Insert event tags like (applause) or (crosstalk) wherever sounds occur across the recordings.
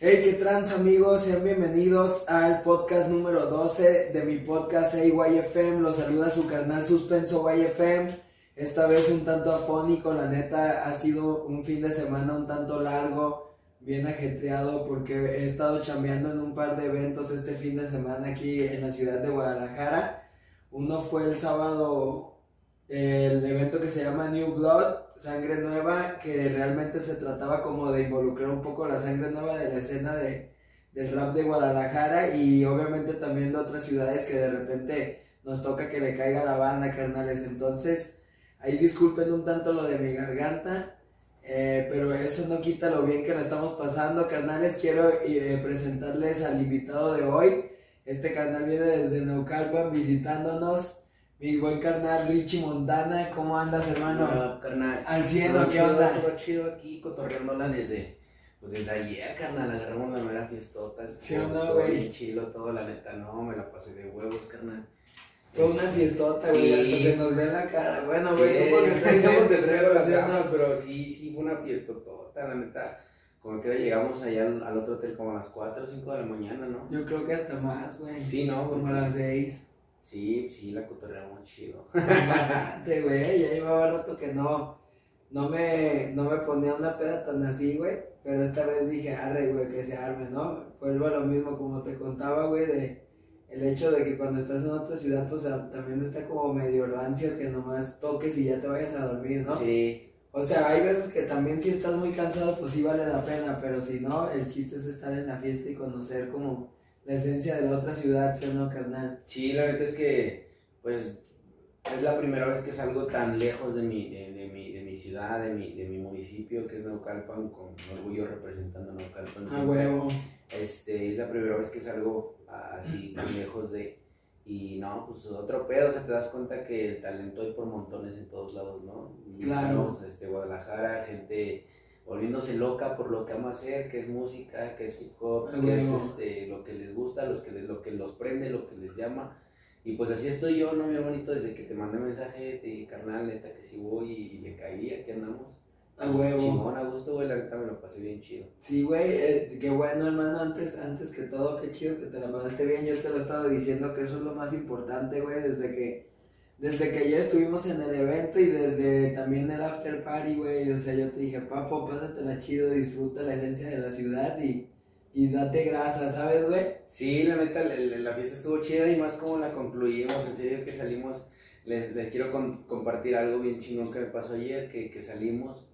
Hey, qué trans amigos, sean bienvenidos al podcast número 12 de mi podcast AYFM. Los saluda su canal Suspenso YFM. Esta vez un tanto afónico, la neta ha sido un fin de semana un tanto largo, bien ajetreado porque he estado chambeando en un par de eventos este fin de semana aquí en la ciudad de Guadalajara. Uno fue el sábado el evento que se llama New Blood, Sangre Nueva, que realmente se trataba como de involucrar un poco la sangre nueva de la escena de, del rap de Guadalajara y obviamente también de otras ciudades que de repente nos toca que le caiga la banda, carnales. Entonces, ahí disculpen un tanto lo de mi garganta, eh, pero eso no quita lo bien que la estamos pasando, carnales. Quiero eh, presentarles al invitado de hoy. Este canal viene desde Naucalpan visitándonos. Mi buen carnal Richie Montana, ¿cómo andas, hermano? Hola, carnal. Al cielo, ¿qué chido, onda? Todo chido aquí, cotorreándola desde, pues desde ayer, carnal. Agarramos la mera fiestota. Sí, ¿no, todo güey? chilo, todo, la neta, no, me la pasé de huevos, carnal. Fue una fiestota, güey, Sí. hasta se nos ve la cara. Bueno, Sí, güey, porque estás no, te traigo las pero, ganas, pero sí, sí, fue una fiestota, la neta. Como que llegamos allá al, al otro hotel como a las 4 o 5 de la mañana, ¿no? Yo creo que hasta más, güey. Sí, ¿no? Como a las seis. Sí, sí, la cotorreamos chido. (laughs) Bastante, güey. Ya llevaba rato que no, no me, no me ponía una peda tan así, güey. Pero esta vez dije, arre, güey, que se arme, ¿no? Vuelvo a lo mismo como te contaba, güey, de el hecho de que cuando estás en otra ciudad, pues a- también está como medio rancio que nomás toques y ya te vayas a dormir, ¿no? Sí, O sea, hay veces que también si estás muy cansado, pues sí vale la pena, pero si no, el chiste es estar en la fiesta y conocer como la esencia de la otra ciudad, ¿sí no, carnal? Sí, la verdad es que, pues, es la primera vez que salgo tan lejos de mi, de, de mi, de mi ciudad, de mi, de mi municipio, que es Naucalpan, con orgullo representando a Naucalpan. A siempre. huevo. Este, es la primera vez que salgo así tan lejos de... Y no, pues otro pedo, o sea, te das cuenta que el talento hay por montones en todos lados, ¿no? Y Claro. este, Guadalajara, gente volviéndose loca por lo que ama hacer, que es música, que es hip hop, A que es este, lo que les gusta, los que les- lo que los prende, lo que les llama. Y pues así estoy yo, ¿no, mi hermanito? Desde que te mandé mensaje, te dije, carnal, neta, que sí voy y le caí, aquí andamos. A huevo. Chingón, a gusto, güey, la neta me lo pasé bien chido. Sí, güey, eh, qué bueno, hermano, antes, antes que todo, qué chido que te la pasaste bien, yo te lo estaba diciendo que eso es lo más importante, güey, desde que, desde que ya estuvimos en el evento y desde también el after party, güey, o sea, yo te dije, papo, pásatela chido, disfruta la esencia de la ciudad y, y date grasa, ¿sabes, güey? Sí, la neta, la, la- fiesta estuvo chida y más como la concluimos, en serio que salimos, les, les quiero con- compartir algo bien chingón que me pasó ayer, que, que salimos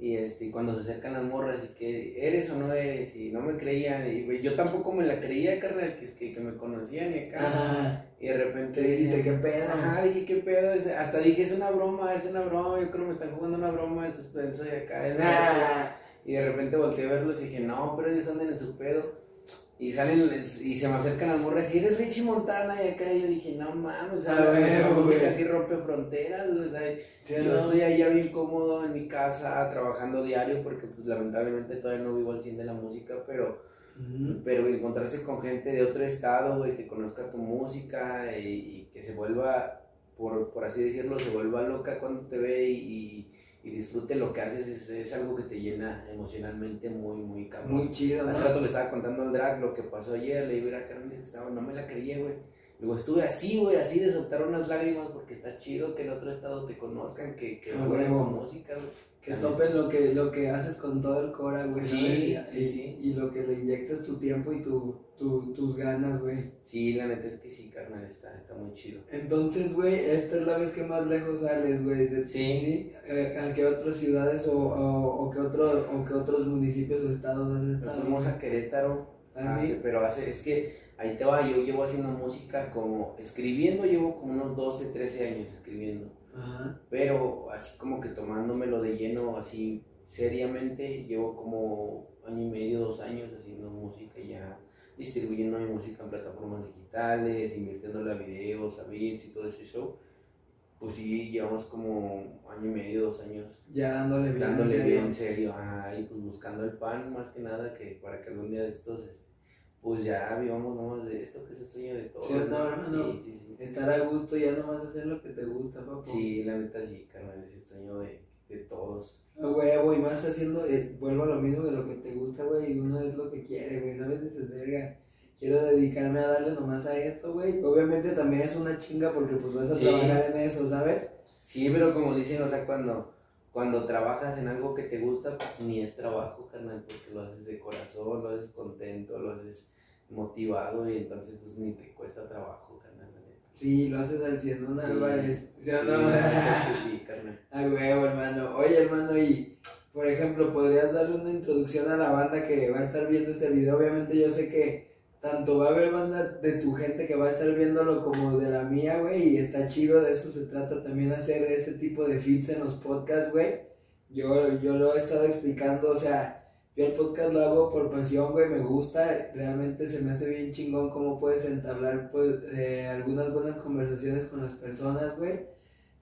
y este, cuando se acercan las morras y que eres o no eres y no me creían y yo tampoco me la creía, carnal, que, que, que me conocían y acá y de repente te dijiste, qué pedo. Ajá, dije, ¿qué pedo? Hasta dije, es una broma, es una broma, yo creo que me están jugando una broma de suspenso y acá. Ah, y de repente volteé a verlos y dije, no, pero ellos andan en su pedo. Y salen y se me acercan las morras y eres Richie Montana. Y acá yo dije, no mames, o sea, la música así rompe fronteras. O sea, ¿sí o yo no? estoy allá bien cómodo en mi casa trabajando diario porque pues lamentablemente todavía no vivo al 100 de la música, pero, pero encontrarse con gente de otro estado, güey, que conozca tu música y, y que se vuelva, por, por así decirlo, se vuelva loca cuando te ve y, y disfrute lo que haces, es, es algo que te llena emocionalmente muy, muy cabrón. Muy chido, Hace rato le estaba contando al drag lo que pasó ayer, le digo, mira, que estaba, no me la creía, güey. Luego estuve así, güey, así de soltar unas lágrimas porque está chido que en otro estado te conozcan, que, que Ah, con música, güey. Que topen lo que, lo que haces con todo el cora, güey. Sí, ¿sabes? sí, y, sí. Y lo que le inyectas tu tiempo y tu, tu- tus ganas, güey. Sí, la neta es que sí, carnal, está, está muy chido. Entonces, güey, esta es la vez que más lejos sales, güey. de- Sí. Eh, ¿A qué otras ciudades o, o, o qué otro, o qué otros municipios o estados has estado? fuimos a Querétaro, ¿Ah, hace- sí? pero hace, es que ahí te va, yo llevo haciendo música como, escribiendo llevo como unos 12, 13 años escribiendo. Ajá. pero así como que tomándomelo de lleno, así seriamente, llevo como año y medio, dos años haciendo música ya, distribuyendo mi música en plataformas digitales, invirtiéndole a videos, a beats y todo ese show. Pues sí, llevamos como año y medio, dos años Ya dándole bien. en dándole serio. bien en serio, ajá, y pues buscando el pan más que nada, que para que algún día de estos, este, pues ya vivamos nomás de esto, que es el sueño de todos. No, hermano. sí, sí, sí. Estar a gusto, ya nomás hacer lo que te gusta, papu. Sí, la neta sí, carnal, es el sueño de, de todos. A huevo, y más haciendo, eh, vuelvo a lo mismo de lo que te gusta, güey, y uno es lo que quiere, güey, ¿sabes? Dices, verga, quiero dedicarme a darle nomás a esto, güey. Obviamente también es una chinga porque pues vas a trabajar en eso, ¿sabes? Sí, pero como dicen, o sea, cuando, cuando trabajas en algo que te gusta, pues ni es trabajo, carnal, porque lo haces de corazón, lo haces contento, lo haces motivado y entonces pues ni te cuesta trabajo, carnal. Sí, lo haces al 100, ¿no. Álvarez? ¿Sí Sí, no? sí, (laughs) carnal. A huevo, hermano. Oye, hermano, y por ejemplo, ¿podrías darle una introducción a la banda que va a estar viendo este video? Obviamente yo sé que tanto va a haber banda de tu gente que va a estar viéndolo como de la mía, güey, y está chido, de eso se trata también hacer este tipo de feeds en los podcasts, güey. Yo, yo lo he estado explicando, o sea, yo el podcast lo hago por pasión, güey, me gusta, realmente se me hace bien chingón cómo puedes entablar pues, eh, algunas buenas conversaciones con las personas, güey,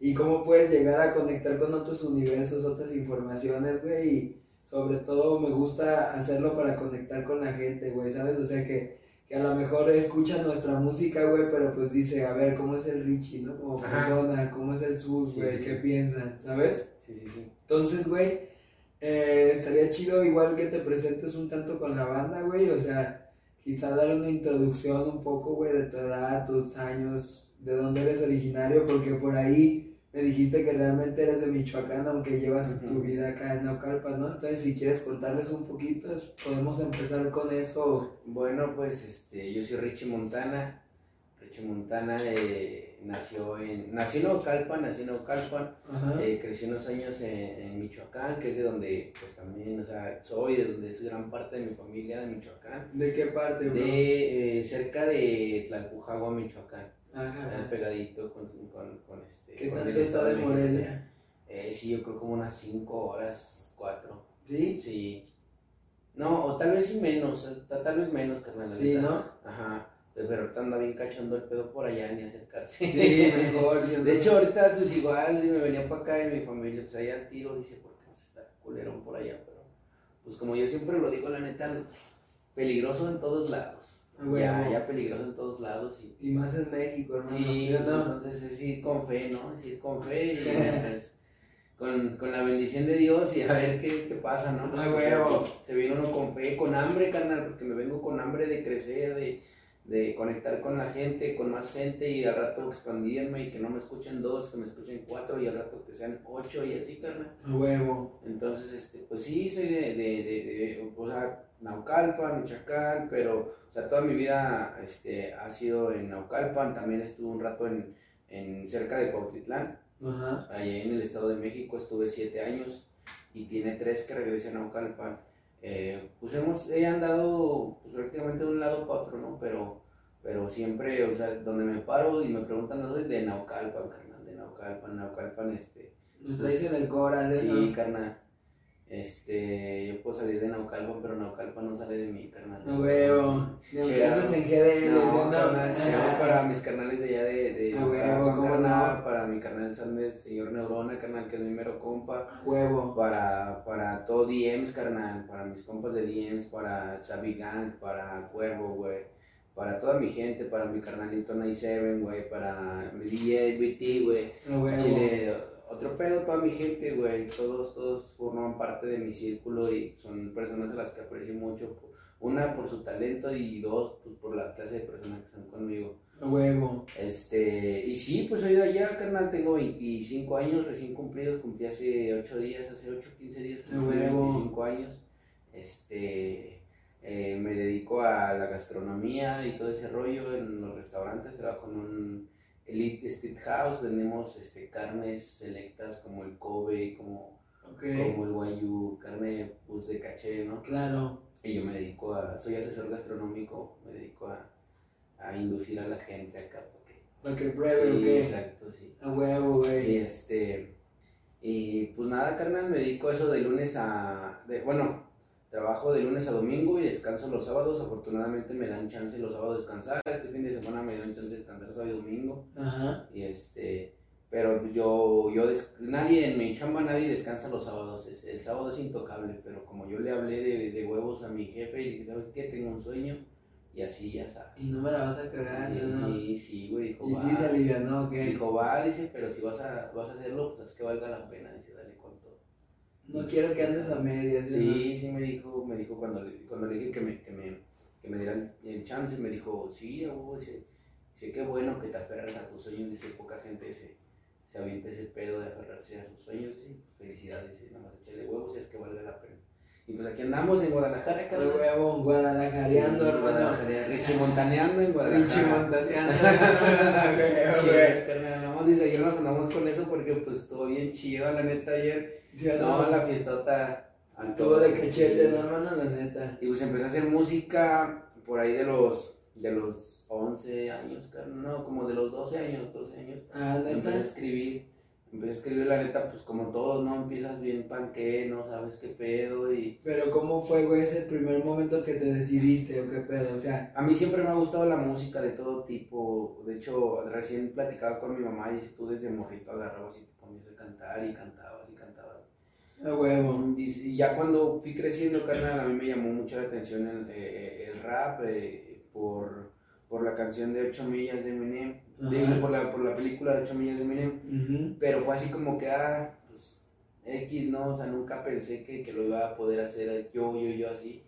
y cómo puedes llegar a conectar con otros universos, otras informaciones, güey, y sobre todo me gusta hacerlo para conectar con la gente, güey, ¿sabes? O sea que, que a lo mejor escucha nuestra música, güey, pero pues dice, a ver, ¿cómo es el Richie, no? Como Ajá. persona, ¿cómo es el Sus, Sí, güey? sí, ¿Qué sí. piensan? ¿Sabes? Sí, sí, sí. Entonces, güey, eh, estaría chido igual que te presentes un tanto con la banda, güey, o sea, quizá dar una introducción un poco, güey, de tu edad, tus años, de dónde eres originario, porque por ahí me dijiste que realmente eres de Michoacán, aunque llevas tu vida acá en Naucalpan, ¿no? Entonces, si quieres contarles un poquito, podemos empezar con eso. Bueno, pues este, yo soy Richie Montana. Richie Montana eh, nació en nació en Naucalpan, nació en Naucalpan, Ajá. eh, crecí unos años en, en Michoacán, que es de donde pues también, o sea, soy, de donde es gran parte de mi familia de Michoacán. ¿De qué parte, bro? De eh, cerca de Tlalpujagua, Michoacán, Ajá. pegadito con, con, con este. ¿Qué con tanto el está Estado de. Morelia? Eh, sí, yo creo como unas 5 horas, 4. ¿Sí? Sí. No, o tal vez sí menos, ta- tal vez menos, carnal. Sí. ¿no? Ajá. Pero ahorita anda bien cachondo el pedo por allá, ni acercarse. Sí, (laughs) mejor. De hecho, ahorita pues igual me venía para acá y mi familia, pues allá al tiro, dice, porque pues, está culerón por allá, pero pues como yo siempre lo digo, la neta, peligroso en todos lados. Ya, ya peligroso en todos lados y Y más en México, hermano. Sí, entonces es ir con fe, ¿no? Es ir con fe y (laughs) pues, con, con la bendición de Dios y a ver qué, qué pasa, ¿no? Ah, huevo. Se viene uno con fe, con hambre, carnal, porque me vengo con hambre de crecer, de, de conectar con la gente, con más gente y al rato expandirme y que no me escuchen dos, que me escuchen cuatro y al rato que sean ocho y así, carnal. A huevo. Entonces, este, pues sí, soy de, de, de, de, o sea, Naucalpan, Michoacán, pero, o sea, toda mi vida este, ha sido en Naucalpan, también estuve un rato en, en cerca de Cuautitlán, Ajá. allá en el Estado de México estuve siete años y tiene tres que regresé a Naucalpan. Eh, pues hemos, he andado pues, prácticamente de un lado para otro, ¿no? Pero, pero siempre, o sea, donde me paro y me preguntan, no de Naucalpan, carnal, de Naucalpan, Naucalpan, este, Nos traes en el Cora, ¿eh? Sí, carnal. Este, yo puedo salir de Naucalpan, pero Naucalpan no sale de mí, carnal. A huevo. En GDL, No, ¿sí o no? carnal, Ajá. para mis carnales de allá de, de A huevo, Naucalpan, ¿cómo carnal, no? para mi carnal Sandes, señor Neurona, carnal, que es mi mero compa, A huevo. para, para todo DMs, carnal, para mis compas de DMs, para Sabi Gang, para Cuervo, güey, para toda mi gente, para mi carnalito Night Seven, güey, para mi DJ BT, güey, A huevo. Chile, otro pedo, toda mi gente, güey, todos, todos forman parte de mi círculo y son personas a las que aprecio mucho. Una, por su talento y dos, pues por la clase de personas que están conmigo. Huevo. Este, y sí, pues soy de allá, carnal, tengo 25 años recién cumplidos, cumplí hace 8 días, hace 8, 15 días que cumplí huevo. 25 años. Este, eh, me dedico a la gastronomía y todo ese rollo en los restaurantes, trabajo en un Elite Street House, vendemos este, carnes selectas como el Kobe, como, como el Wagyu, carne pues de caché, ¿no? Claro. Y yo me dedico a, soy asesor gastronómico, me dedico a, a inducir a la gente acá. Porque, Para que pruebe, sí, exacto, sí. A huevo, Y güey. este, y pues nada, carnal, me dedico a eso de lunes a, de, bueno, trabajo de lunes a domingo y descanso los sábados. Afortunadamente me dan chance los sábados de descansar. Este fin de semana me dieron chance de descansar sábado y domingo. Ajá. Y este, pero yo, yo, des- nadie en mi chamba, nadie descansa los sábados. Es- el sábado es intocable, pero como yo le hablé de, de huevos a mi jefe y le dije, ¿sabes qué? Tengo un sueño. Y así ya sabes. Y no me la vas a cagar, ¿no? Y, sí, güey, dijo, Y va. sí se alivianó, ¿ok? Dijo, va, dice, pero si vas a, vas a hacerlo, pues es que valga la pena, dice, dale con todo. No quiero que andes a medias. Sí, sí me dijo, me dijo cuando, cuando le dije que me, que me, que me diera el chance, me dijo, sí, abuelo, dice, sí, qué bueno que te aferras a tus sueños, dice, poca gente se, se avienta ese pedo de aferrarse a sus sueños, dice, felicidades, dice, nada más echarle huevos es que valga la pena. Y pues aquí andamos en Guadalajara, cada huevo, en Guadalajareando, sí, hermano. Montaneando en Guadalajara. Montaneando. (laughs) Andamos desde ayer nos andamos con eso porque pues estuvo bien chido, la neta, ayer. No, la fiestota. Estuvo de cachete, no, hermano, la neta. Y pues empecé a hacer música por ahí de los, de los 11 años, no, como de los 12 años, 12 años. Ah, neta. Empecé a escribir Empecé a escribir la neta, pues como todos, ¿no? Empiezas bien panque, no sabes qué pedo y... Pero ¿cómo fue, güey, ese primer momento que te decidiste o qué pedo? O sea... A mí siempre me ha gustado la música de todo tipo. De hecho, recién platicaba con mi mamá y si tú desde morrito agarrabas y te ponías a cantar y cantabas. A huevo. Y, ya cuando fui creciendo, carnal, a mí me llamó mucho la atención el, eh, el rap eh, por, por la canción de 8 millas de Eminem por, la, por la película de 8 millas de Eminem, pero fue así como que, ah, pues, X, ¿no? O sea, nunca pensé que, que, lo iba a poder hacer yo, yo, yo así.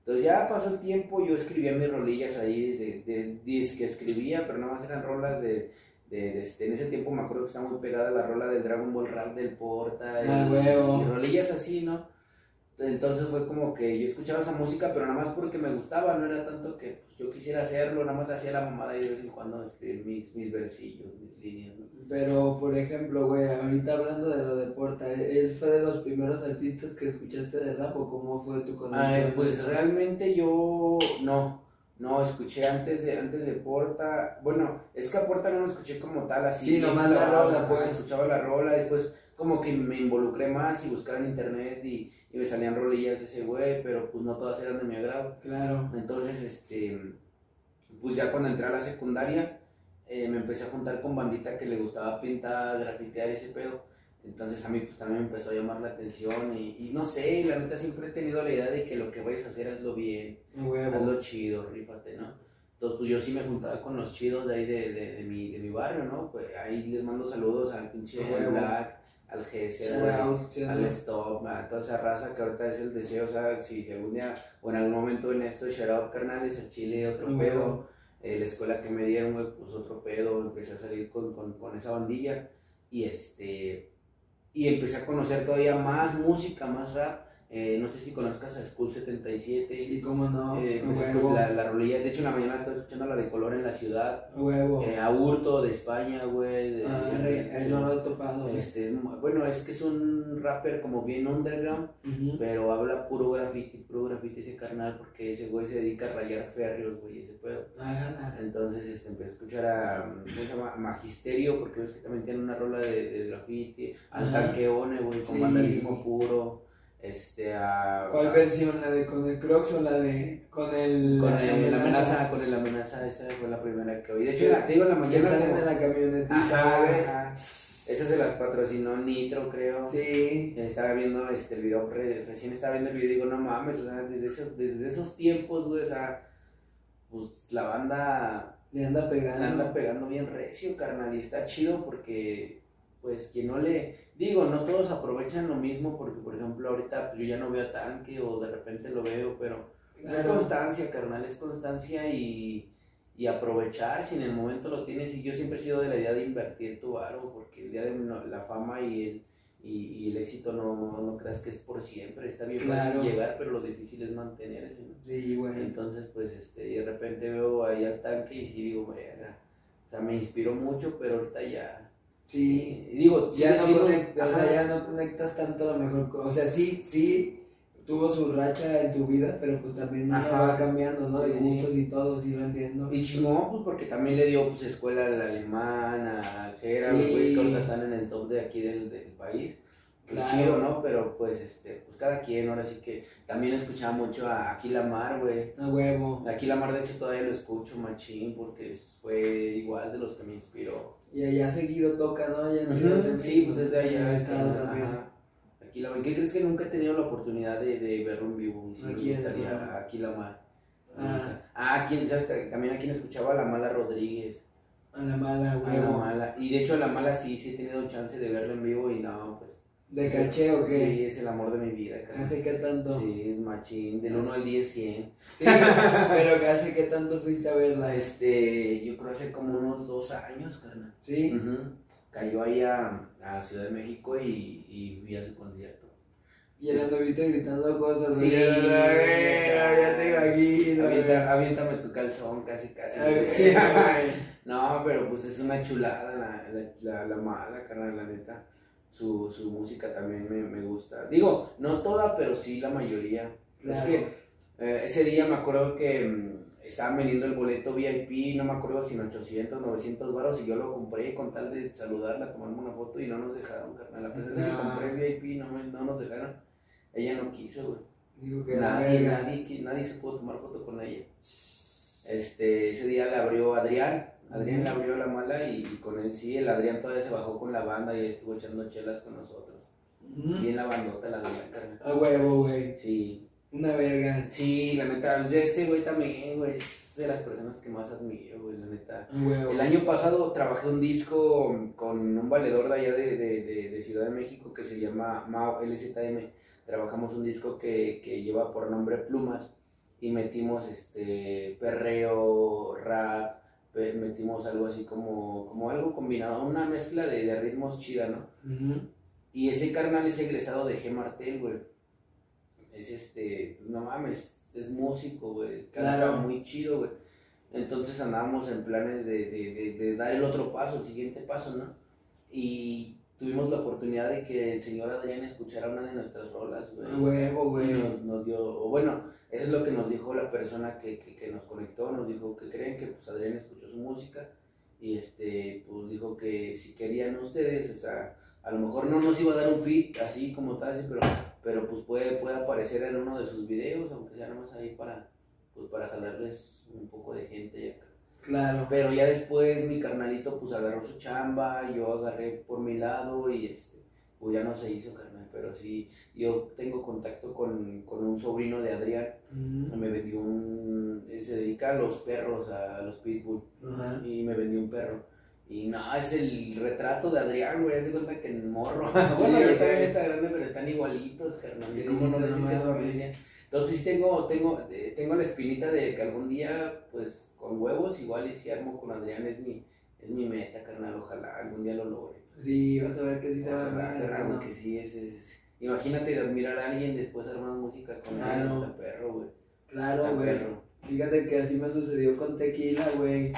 Entonces ya pasó el tiempo, yo escribía mis rolillas ahí, de, de, de que escribía, pero nada más eran rolas de, de, este, en ese tiempo me acuerdo que estaba muy pegada la rola del Dragon Ball Rap del Porta, ah, y, y rolillas así, ¿no? Entonces fue como que yo escuchaba esa música, pero nada más porque me gustaba, no era tanto que pues, yo quisiera hacerlo, nada más le hacía la mamada y de vez en cuando escribir mis, mis versillos, mis líneas. Pero, por ejemplo, güey, ahorita hablando de lo de Porta, ¿él fue de los primeros artistas que escuchaste de rap o cómo fue tu conexión? pues realmente yo no, no, escuché antes de, antes de Porta, bueno, es que a Porta no lo escuché como tal, así. Sí, nomás la rola, pues. Escuchaba la rola, después como que me involucré más y buscaba en internet y, y me salían rolillas de ese güey, pero pues no todas eran de mi agrado. Claro. Entonces, este, pues ya cuando entré a la secundaria, eh, me empecé a juntar con bandita que le gustaba pintar, grafitear ese pedo. Entonces a mí pues también me empezó a llamar la atención y, y, no sé, la neta siempre he tenido la idea de que lo que vayas a hacer hazlo bien, hazlo chido, rífate, ¿no? Entonces pues yo sí me juntaba con los chidos de ahí de, de, de mi, de mi barrio, ¿no? Pues ahí les mando saludos al pinche Black, al GS, al Stop, a toda esa raza que ahorita es el deseo, o sea, si, algún día o en algún momento en esto, shout out carnales, el Chile, otro pedo, eh, la escuela que me dieron, pues otro pedo, empecé a salir con, con, con, esa bandilla y este, y empecé a conocer todavía más música, más rap, eh, no sé si conozcas a School 77. Sí, cómo no. Eh, pues la, la rolilla. De hecho, en la mañana estaba escuchando la de Color en la ciudad. Huevo. Eh, a Hurto de España, güey. Ah, ahí no lo he topado. Este, es, bueno, es que es un rapper como bien underground, pero habla puro graffiti, puro graffiti ese carnal, porque ese güey se dedica a rayar férreos, güey, ese pedo. Ajá. Entonces, este, empecé a escuchar a, ¿cómo se llama? Magisterio, porque ves que también tiene una rola de, de graffiti. Al Tanqueone, güey, con vandalismo puro. Este, a, ¿Cuál versión? ¿La de con el Crocs o la de con el. Con el, la amenaza, con el amenaza, esa fue la primera que oí. De hecho, te digo, la mañana. salen como... la camionetita, Esa se las patrocinó Nitro, creo. Sí. Estaba viendo este, el video, recién estaba viendo el video y digo, no mames, o sea, desde esos, desde esos tiempos, güey, o sea, pues la banda. Le anda pegando. Le anda pegando bien recio, carnal, y está chido porque, pues, quien no le Digo, no todos aprovechan lo mismo porque, por ejemplo, ahorita pues, yo ya no veo tanque o de repente lo veo, pero es constancia, carnal, es constancia y, y, aprovechar si en el momento lo tienes. Y yo siempre he sido de la idea de invertir tu aro porque el día de la fama y el, y, el éxito no, no, creas que es por siempre. Está bien fácil llegar, pero lo difícil es mantenerse. Sí, bueno. Entonces, pues, este, de repente veo ahí al tanque y sí digo, o sea, me inspiró mucho, pero ahorita ya Sí, digo, ya, no conectas, o sea, ya no conectas tanto a lo mejor, o sea, sí, sí, tuvo su racha en tu vida, pero pues también va cambiando, ¿no? De gustos y todo, sí lo entiendo. Y chingón, pues porque también le dio pues escuela al alemán, a Gerard, pues que ahorita están en el top de aquí del, del país. Claro. ¿no? Pero pues, este, pues cada quien, ahora sí que también escuchaba mucho a Aquilamar, güey. A huevo. Aquilamar, de hecho, todavía lo escucho machín porque fue igual de los que me inspiró. Y allá seguido toca, ¿no? Allá en Sí, pues desde allá. Estado también. Aquilamar. ¿Qué crees que nunca he tenido la oportunidad de, de verlo en vivo? Y sí, me gustaría Aquilamar. Ah. ah, ¿quién, sabes? También a quien escuchaba a la mala Rodríguez. A la mala, güey. A la mala. Y de hecho a la mala sí, sí he tenido chance de verlo en vivo y no, pues ¿De caché o qué? Sí, es el amor de mi vida. ¿Hace qué tanto? Sí, machín, del 1 al 10, 100. Sí, pero ¿hace qué tanto fuiste a verla? Este, yo creo hace como unos dos años, carnal. Sí. Cayó ahí a, a, Ciudad de México y, y fui a su concierto. Y él anduviste gritando cosas. Sí, ya te imagino. Avienta, aviéntame tu calzón, casi, casi. (laughs) no, pero pues es una chulada la, la, la, mala, carnal, la neta su, su música también me, me, gusta. Digo, no toda, pero sí la mayoría. Es que eh, ese día me acuerdo que mm, estaban vendiendo el boleto VIP, no me acuerdo si en 800, 900 baros, y yo lo compré con tal de saludarla, tomarme una foto y no nos dejaron, carnal. A pesar de que compré VIP, no, no nos dejaron. Ella no quiso, güey. Digo que nadie, nadie, nadie se pudo tomar foto con ella. Este, ese día la abrió Adrián, Adrián le abrió la mala y, con él sí, el Adrián todavía se bajó con la banda y estuvo echando chelas con nosotros. Bien la bandota, la Adrián, carnal. A huevo, güey. Sí. Una verga. Sí, la neta, ese güey también, güey, es de las personas que más admiro, güey, la neta. El año pasado trabajé un disco con un valedor de allá de, de, de, Ciudad de México que se llama Mao LZM. Trabajamos un disco que, que lleva por nombre Plumas y metimos este perreo, rap, metimos algo así como, como algo combinado, una mezcla de, de ritmos chida, ¿no? Y ese carnal es egresado de G. Martel, güey. Es este, pues no mames, es músico, güey. Canta muy chido, güey. Entonces andábamos en planes de, de, de, dar el otro paso, el siguiente paso, ¿no? Y tuvimos la oportunidad de que el señor Adrián escuchara una de nuestras rolas, güey. Huevo, güey. Nos, nos, dio, o bueno, eso es lo que nos dijo la persona que, que, que, nos conectó, nos dijo que creen que pues Adrián escuchó su música y este, pues dijo que si querían ustedes, o sea, a lo mejor no nos iba a dar un feed así como tal, pero, pero pues puede, puede aparecer en uno de sus videos, aunque sea nada más ahí para, pues para jalarles un poco de gente acá. Claro. Pero ya después mi carnalito pues agarró su chamba, yo agarré por mi lado y este, pues ya no se hizo carnal, pero sí, yo tengo contacto con, con un sobrino de Adrián, me vendió un, se dedica a los perros, a los pitbull, y me vendió un perro. Y no, es el retrato de Adrián, güey, hace cuenta que en morro. (laughs) bueno, ya también está grande, pero están igualitos, carnal. ¿Cómo no decir que es familia? Entonces, pues tengo, tengo, eh, tengo la espinita de que algún día, pues, con huevos, igual y si armo con Adrián, es mi, es mi meta, carnal, ojalá algún día lo logre. Sí, vas a ver que sí se va a armar. que sí, es, es, Imagínate admirar a alguien después armar música con claro. perro, güey. Claro, güey. Fíjate que así me sucedió con Tequila, güey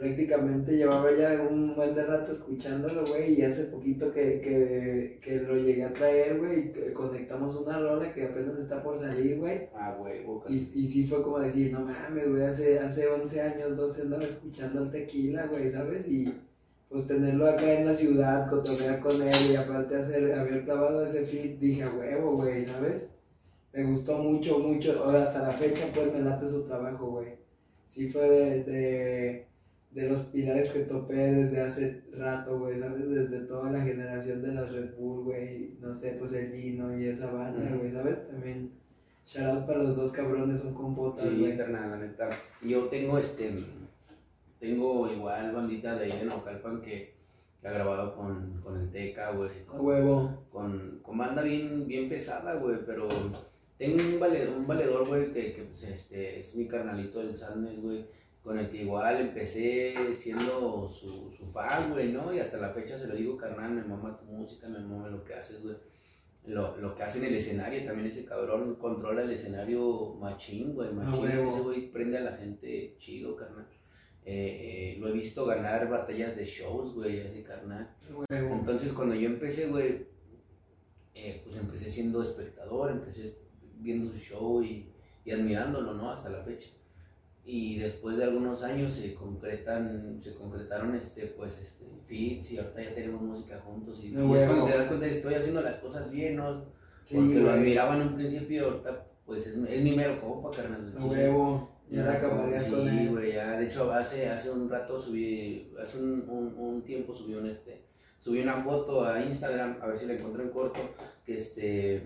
prácticamente llevaba ya un buen de rato escuchándolo, güey, y hace poquito que, que, que lo llegué a traer, güey, y conectamos una rola que apenas está por salir, güey. Ah, güey, y, y sí fue como decir, no mames, güey, hace, hace 11 años, 12 andaba escuchando el tequila, güey, ¿sabes? Y pues tenerlo acá en la ciudad, cotorrear con él y aparte hacer, haber clavado ese feed, dije, huevo, güey, ¿sabes? Me gustó mucho, mucho, hasta la fecha, pues me late su trabajo, güey. Sí fue de de los pilares que topé desde hace rato, güey, ¿sabes? Desde toda la generación de las Red Bull, güey, no sé, pues el Gino y esa banda, güey, ¿sabes? También, shout out para los dos cabrones, son compotas, güey. Sí, la neta. Yo tengo, este, tengo igual bandita de ahí de Naucalpan que ha grabado con, con el Teca, güey. Con huevo. Con, con banda bien, bien pesada, güey, pero tengo un valedor, un valedor, güey, que, que pues, este, es mi carnalito del Sadness, güey con el que igual empecé siendo su, su fan, güey, ¿no? Y hasta la fecha se lo digo, carnal, me mama tu música, me mama lo que haces, güey. Lo, lo, que hace en el escenario, también ese cabrón controla el escenario machín, güey, machín. ese güey prende a la gente chido, carnal. Eh, eh, lo he visto ganar batallas de shows, güey, ese carnal. Entonces, cuando yo empecé, güey, eh, pues empecé siendo espectador, empecé viendo su show y, y admirándolo, ¿no? Hasta la fecha. Y después de algunos años se concretan se concretaron este pues este fits y ahorita ya tenemos música juntos y, y es cuando te das cuenta que estoy haciendo las cosas bien no porque lo admiraba en un principio ahorita pues es, es mi mero compa carnal. Huevo ya la acabarías sí, con él güey ya de hecho hace hace un rato subí hace un, un, un tiempo subí un este subí una foto a Instagram a ver si la encontré en corto que este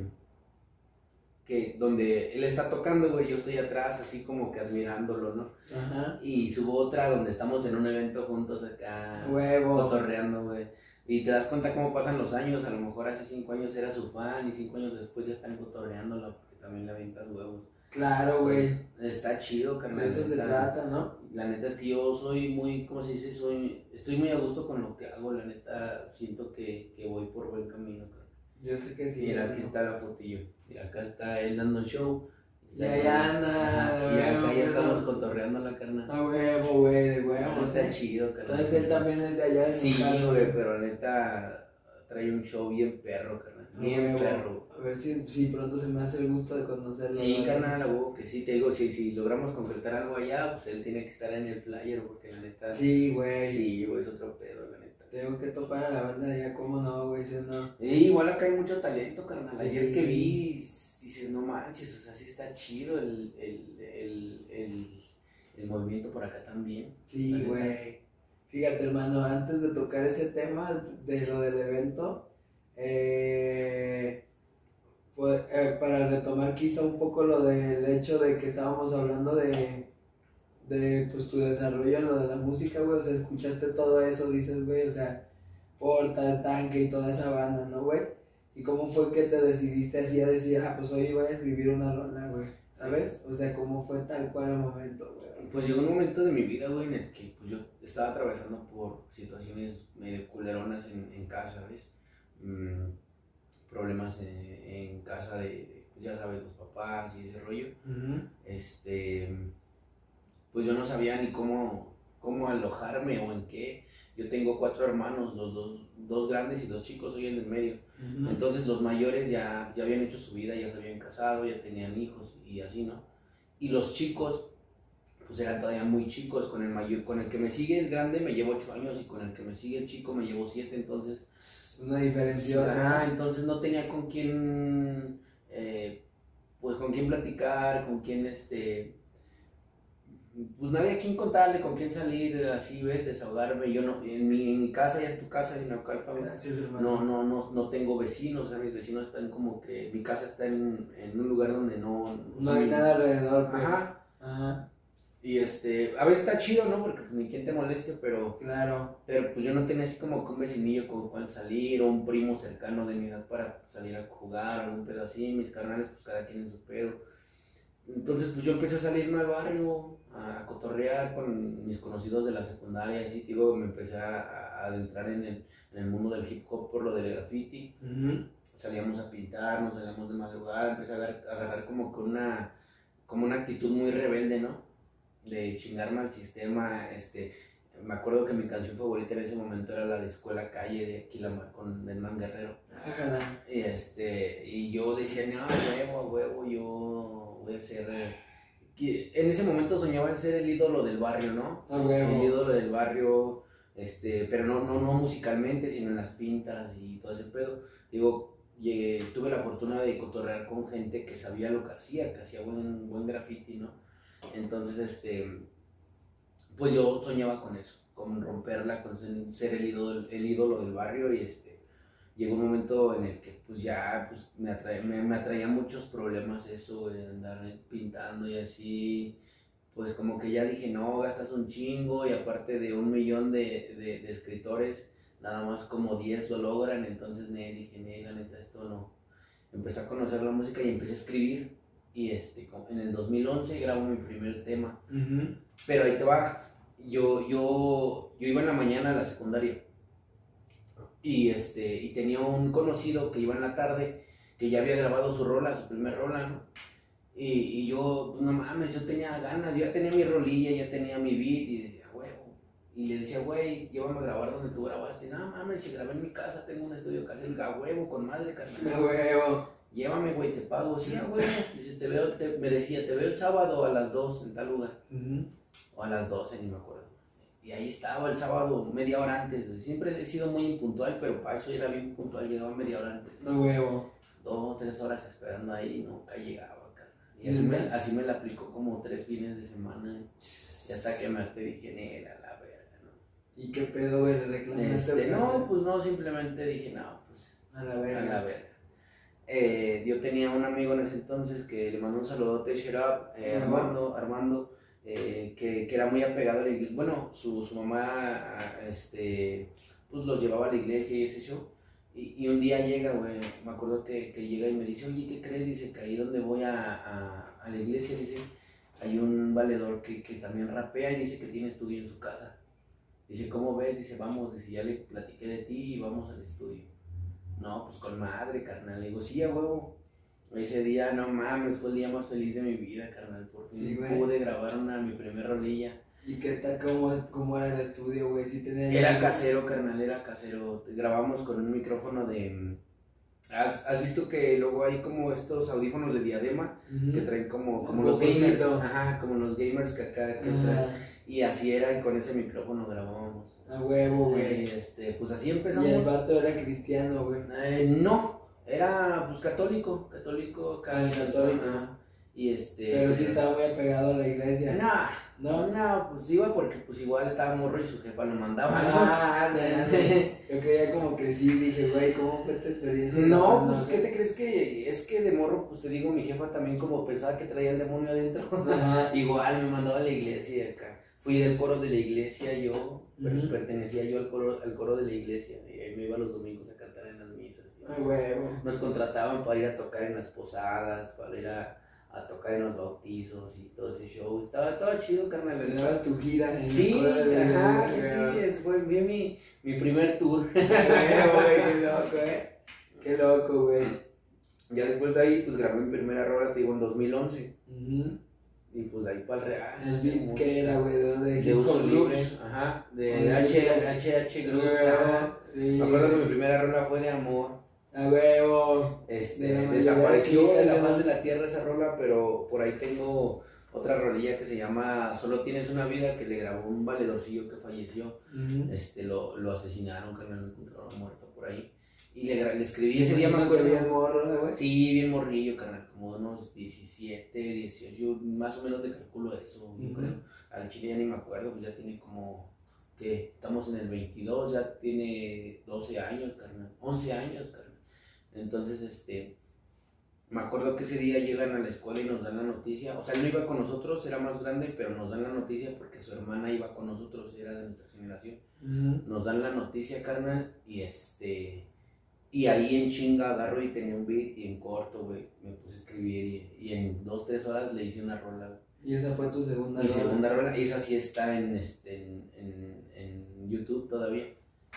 que donde él está tocando, güey, yo estoy atrás, así como que admirándolo, ¿no? Ajá. Y subo otra donde estamos en un evento juntos acá, Huevo. cotorreando, güey. Y te das cuenta cómo pasan los años, a lo mejor hace cinco años era su fan y cinco años después ya están cotorreándola porque también le avientas huevos. Claro, güey. Está chido, carnal. De eso se trata, ¿no? La neta es que yo soy muy, ¿cómo se dice? Soy, estoy muy a gusto con lo que hago, la neta siento que, que voy por buen camino, carnal. Yo sé que sí. Mira, aquí está la fotillo. Y acá está él dando el show. Ya, ya anda. Y acá ya estamos cotorreando la carnal. A huevo, güey, de huevo. Está chido, carnal. Entonces él también es de allá Sí, güey, pero neta trae un show bien perro, carnal. Bien perro. A ver si, si pronto se me hace el gusto de conocerlo. Sí, carnal, a huevo que sí, te digo, si, si logramos concretar algo allá, pues él tiene que estar en el flyer, porque la neta. Sí, güey. Sí, güey, es otro pedo, la neta. Tengo que topar a la banda de allá, ¿cómo no, güey? Si no. Y igual acá hay mucho talento, carnal. Ayer que vi, dices, no manches, o sea, sí está chido el, el, el, el, el movimiento por acá también. Sí, güey. Fíjate, hermano, antes de tocar ese tema de lo del evento, eh, pues, eh, para retomar quizá un poco lo del hecho de que estábamos hablando de, de pues, tu desarrollo en lo de la música, güey, o sea, escuchaste todo eso, dices, güey, o sea, Porta, Tanque y toda esa banda, ¿no, güey? ¿Y cómo fue que te decidiste así a decir, ah, pues hoy voy a escribir una rola, güey? ¿Sabes? O sea, ¿cómo fue tal cual el momento, güey? Pues llegó un momento de mi vida, güey, en el que pues, yo estaba atravesando por situaciones medio culeronas en, en casa, ¿ves? Mm, problemas en, en casa de, ya sabes, los papás y ese rollo. Este, pues yo no sabía ni cómo, cómo alojarme o en qué. Yo tengo cuatro hermanos, los dos, dos grandes y dos chicos, soy el del medio. Entonces los mayores ya, ya habían hecho su vida, ya se habían casado, ya tenían hijos y así, ¿no? Y los chicos, pues eran todavía muy chicos. Con el mayor, con el que me sigue el grande me llevo ocho años y con el que me sigue el chico me llevo siete, entonces. Una diferencia. Ah, entonces no tenía con quién, eh, pues con quién platicar, con quién este pues nadie a quien contarle, con quién salir, así, ves, desahogarme. Yo no, en mi, en mi casa y en tu casa, en Naucalpa, no, no, no, no tengo vecinos, o sea, mis vecinos están como que, mi casa está en, en un lugar donde no... No hay nada alrededor, pues. Ajá. Ajá. Y este, a veces está chido, ¿no? Porque pues ni quien te moleste, pero... Claro. Pero pues yo no tenía así como un vecinillo con cual salir, o un primo cercano de mi edad para salir a jugar, o un pedo así, mis carnales, pues cada quien en su pedo. Entonces, pues yo empecé a salirme al barrio, a cotorrear con mis conocidos de la secundaria, y así, digo, me empecé a, adentrar en el, en el, mundo del hip hop por lo del graffiti. Salíamos a pintar, nos salíamos de madrugada, empecé a agarrar, a agarrar como con una, como una actitud muy rebelde, ¿no? De chingarme al sistema, este, me acuerdo que mi canción favorita en ese momento era la de Escuela Calle de Aquila con Man Guerrero. Y este, y yo decía, no, huevo, huevo, yo voy a ser en ese momento soñaba en ser el ídolo del barrio, ¿no? Ah, el ídolo del barrio, este, pero no, no, no musicalmente, sino en las pintas y todo ese pedo. Digo, llegué, tuve la fortuna de cotorrear con gente que sabía lo que hacía, que hacía buen, buen graffiti, ¿no? Entonces, este, pues yo soñaba con eso, con romperla, con ser el ídolo, el ídolo del barrio y este, llegó un momento en el que pues ya pues, me, atrae, me, atraía muchos problemas eso, andar pintando y así, pues como que ya dije, no, gastas un chingo y aparte de un millón de, de, escritores, nada más como 10 lo logran, entonces me dije, ne, la neta, esto no. Empecé a conocer la música y empecé a escribir y este, en el 2011 grabo mi primer tema, pero ahí te va, yo, yo, yo iba en la mañana a la secundaria y, este, y tenía un conocido que iba en la tarde, que ya había grabado su rola, su primer rola, ¿no? Y, y yo, pues no mames, yo tenía ganas, yo ya tenía mi rolilla, ya tenía mi beat, y decía, huevo. Y le decía, güey, llévame a grabar donde tú grabaste. No mames, si grabé en mi casa, tengo un estudio casero, a huevo, con madre, carnal. (laughs) huevo. Llévame, güey, te pago. Sí, huevo. Dice, te veo, te, me decía, te veo el sábado a las 2 en tal lugar. O a las 12, ni me acuerdo. Y ahí estaba el sábado media hora antes, Siempre he sido muy impuntual, pero para eso era bien puntual, llegaba media hora antes. No huevo. Dos, tres horas esperando ahí y nunca llegaba, carnal. Y así me, así me, la aplicó como tres fines de semana. Y hasta que me harté dije, era la verga, ¿no? ¿Y qué pedo, güey? ¿Le reclamaste? Este, no, pues no, simplemente dije, no, pues. A la verga. A la verga. Eh, yo tenía un amigo en ese entonces que le mandó un saludote, Sherab, eh, Armando, Armando eh, que, que, era muy apegado a la iglesia. Bueno, su, su mamá este, pues los llevaba a la iglesia y ese show. Y, y un día llega, güey, me acuerdo que, que, llega y me dice, oye, ¿qué crees? Dice, que ahí donde voy a, a, a la iglesia, dice, hay un valedor que, que, también rapea y dice que tiene estudio en su casa. Dice, ¿cómo ves? Dice, vamos, dice, ya le platiqué de ti y vamos al estudio. No, pues con madre, carnal. Le digo, sí, a huevo. Ese día, no mames, fue el día más feliz de mi vida, carnal. Por fin pude grabar una, mi primer rolilla. ¿Y qué tal? ¿Cómo, cómo era el estudio, güey? ¿Sí tenía era casero, carnal, era casero. Grabamos con un micrófono de... ¿Has, has visto que luego hay como estos audífonos de diadema que traen como, como los gamers? Ajá, como los gamers que acá que traen. Y así era, y con ese micrófono grabábamos. A huevo, güey. este, pues así empezamos. ¿Y el vato era cristiano, güey? Eh, no, era pues católico, católico, ah, católico. Y este. Pero sí estaba muy apegado a la iglesia. No, no, no, pues iba porque pues igual estaba morro y su jefa lo mandaba. Ah, no, (laughs) Yo creía como que sí, dije, güey, ¿cómo fue tu experiencia? No, pues ¿qué te crees que es que de morro, pues te digo, mi jefa también como pensaba que traía el demonio adentro. (laughs) igual me mandaba a la iglesia acá. Fui del coro de la iglesia yo, pertenecía yo al coro, al coro de la iglesia. Y ahí me iba los domingos a cantar en las misas. Nos contrataban para ir a tocar en las posadas, para ir a, a tocar en los bautizos y todo ese show. Estaba todo chido, carnal. ¿Te tu gira en Sí, ajá, sí, sí, fue bien mi, mi primer tour. qué loco, eh. Qué loco, güey. Ya después de ahí, pues grabé mi primera rola, te digo, en 2011. Y pues de ahí para el real. ¿El beat qué era, güey? ¿De? De uso libre. Ajá. De HH Groups. Me acuerdo que mi primera rola fue de amor. A huevo. Este, desapareció de la faz de la tierra esa rola, pero por ahí tengo otra rolilla que se llama Solo tienes una vida que le grabó un valedorcillo que falleció. Este, lo, lo asesinaron, que lo encontraron muerto por ahí. Y le, le escribí ese día, me acuerdo. bien morro, güey? Sí, bien morrillo, carnal, como unos 17, 18, más o menos le calculo eso, yo creo. Al chile ya ni me acuerdo, pues ya tiene como, que estamos en el 22, ya tiene 12 años, carnal, 11 años, carnal. Entonces, este, me acuerdo que ese día llegan a la escuela y nos dan la noticia, o sea, él no iba con nosotros, era más grande, pero nos dan la noticia porque su hermana iba con nosotros, era de nuestra generación. Nos dan la noticia, carnal, y este y ahí en chinga agarro y tenía un beat y en corto, güey, me puse a escribir y, en dos, tres horas le hice una rola. ¿Y esa fue tu segunda Mi rola? Mi segunda rola, esa sí está en, este, en, en, YouTube todavía.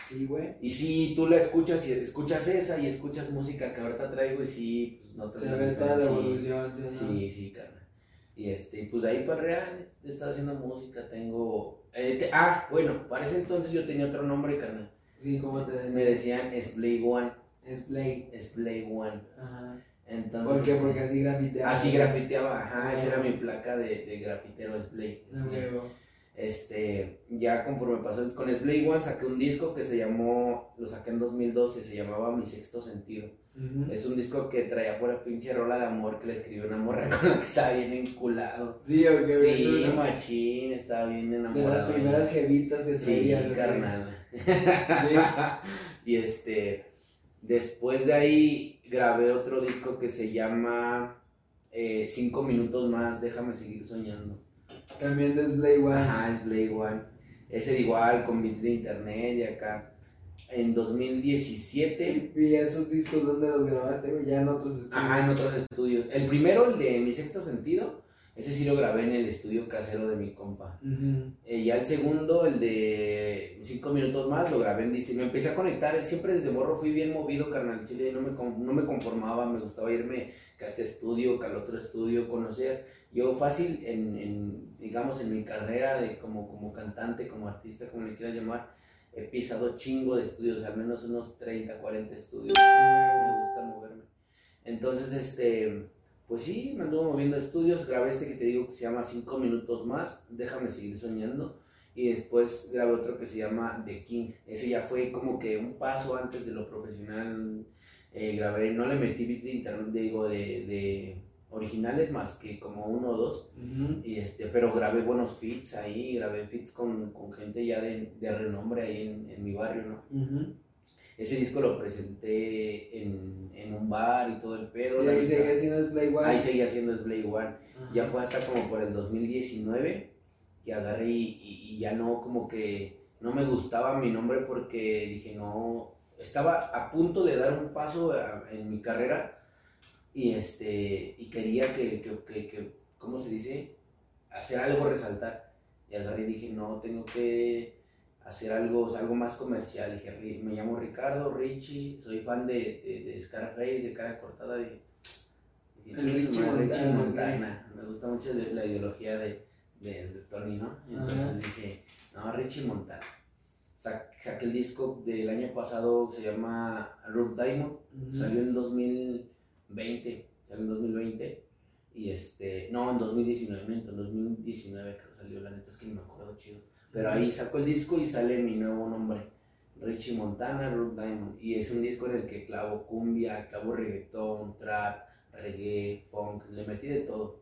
Sí, güey. Y si tú la escuchas y escuchas esa y escuchas música que ahorita traigo y sí, pues no te... Se ve toda la evolución, sí, Sí, sí, carnal. Y este, pues ahí para real, he estado haciendo música, tengo... Eh, ah, bueno, para ese entonces yo tenía otro nombre, carnal. Sí, ¿cómo te decían? Me decían Splay One. Es Blade One. Ajá. Entonces, ¿Por qué? Porque así grafiteaba. Así grafiteaba, ajá, esa era mi placa de, de grafitero. Luego. Este, ya conforme pasó con Slay One saqué un disco que se llamó, lo saqué en 2012, se llamaba Mi Sexto Sentido. Es un disco que traía por la pinche rola de amor que le escribió una morra (laughs) con la que estaba bien enculado. Sí, ok. Sí, machín, estaba bien enamorado. De las primeras jevitas que traía. Sí, carnal. ¿Sí? (laughs) y este, Después de ahí grabé otro disco que se llama eh, Cinco minutos más, déjame seguir soñando. También de Blade One. Ajá, es Blade One. Ese igual, con beats de internet y acá. En 2017. ¿Y esos discos dónde los grabaste? Ya en otros estudios. Ajá, en otros estudios. El primero, el de Mi Sexto Sentido, ese sí lo grabé en el estudio casero de mi compa. Eh, ya el segundo, el de cinco minutos más, lo grabé en distinto. Me empecé a conectar, siempre desde morro fui bien movido, carnal chile, no me, no me conformaba, me gustaba irme a este estudio, que al otro estudio, conocer. Yo fácil, en, en, digamos, en mi carrera de como, como cantante, como artista, como le quieras llamar, he pisado chingo de estudios, al menos unos 30, 40 estudios. Me gusta moverme. Entonces, este pues sí, me anduvo moviendo estudios, grabé este que te digo que se llama 5 minutos más, déjame seguir soñando, y después grabé otro que se llama The King, ese ya fue como que un paso antes de lo profesional, eh, grabé, no le metí beats de internet, digo, de, de originales más que como uno o dos, y este, pero grabé buenos feats ahí, grabé feats con, con gente ya de, de renombre ahí en, en, mi barrio, ¿no? Ese disco lo presenté en, en un bar y todo el pedo. ¿Y ahí seguía haciendo Splay One? Ahí seguía haciendo Splay One. Ya fue hasta como por el 2019 que agarré y, y, ya no como que no me gustaba mi nombre porque dije, no, estaba a punto de dar un paso en mi carrera y, este, y quería que, que, que, ¿cómo se dice? Hacer algo resaltar. Y agarré y dije, no, tengo que hacer algo, algo más comercial. Dije, me llamo Ricardo, Richie, soy fan de, de, de Scarface, de cara cortada. de Richie, Montana. Me gusta mucho la ideología de, de, Tony, ¿no? Entonces dije, no, Richie Montana. saqué el disco del año pasado, se llama Root Diamond, salió en 2020, salió en 2020. Y este, no, en 2019, en 2019 creo que salió, la neta es que no me acuerdo chido. Pero ahí saco el disco y sale mi nuevo nombre, Richie Montana, Root Diamond. Y es un disco en el que clavo cumbia, clavo reggaetón, trap, reggae, funk, le metí de todo.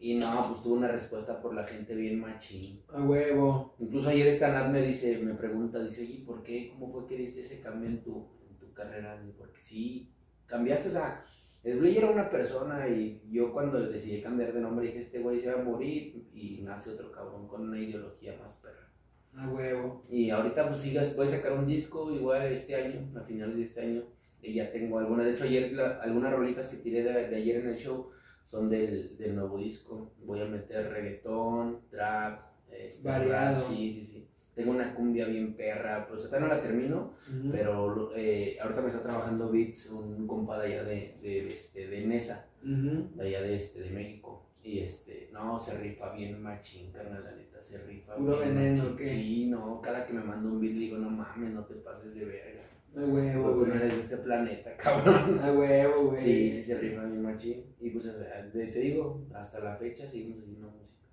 Y no, pues tuvo una respuesta por la gente bien machín. A huevo. Incluso ayer esta me dice, me pregunta, dice, oye, ¿por qué? ¿Cómo fue que diste ese cambio en tu, en tu carrera? Porque sí, cambiaste a... Slay era una persona y yo cuando decidí cambiar de nombre dije, este güey se va a morir y nace otro cabrón con una ideología más perra. A huevo. Y ahorita pues sigas, voy a sacar un disco igual este año, a finales de este año. Y ya tengo algunas, de hecho ayer algunas rolitas que tiré de, ayer en el show son del, del, nuevo disco. Voy a meter reggaetón, trap, este, variado. sí, sí, sí. Tengo una cumbia bien perra, pues hasta no la termino, pero eh, ahorita me está trabajando Beats, un compa de allá de, de, este, de Nesa, de allá de, este, de México. Y este, no, se rifa bien machín, carnal, la neta, se rifa Puro veneno, ¿qué? Sí, no, cada que me mando un beat digo, no mames, no te pases de verga. A huevo, güey. No eres de este planeta, cabrón. A huevo, güey. Sí, sí se rifa mi machín. Y pues te digo, hasta la fecha seguimos haciendo música.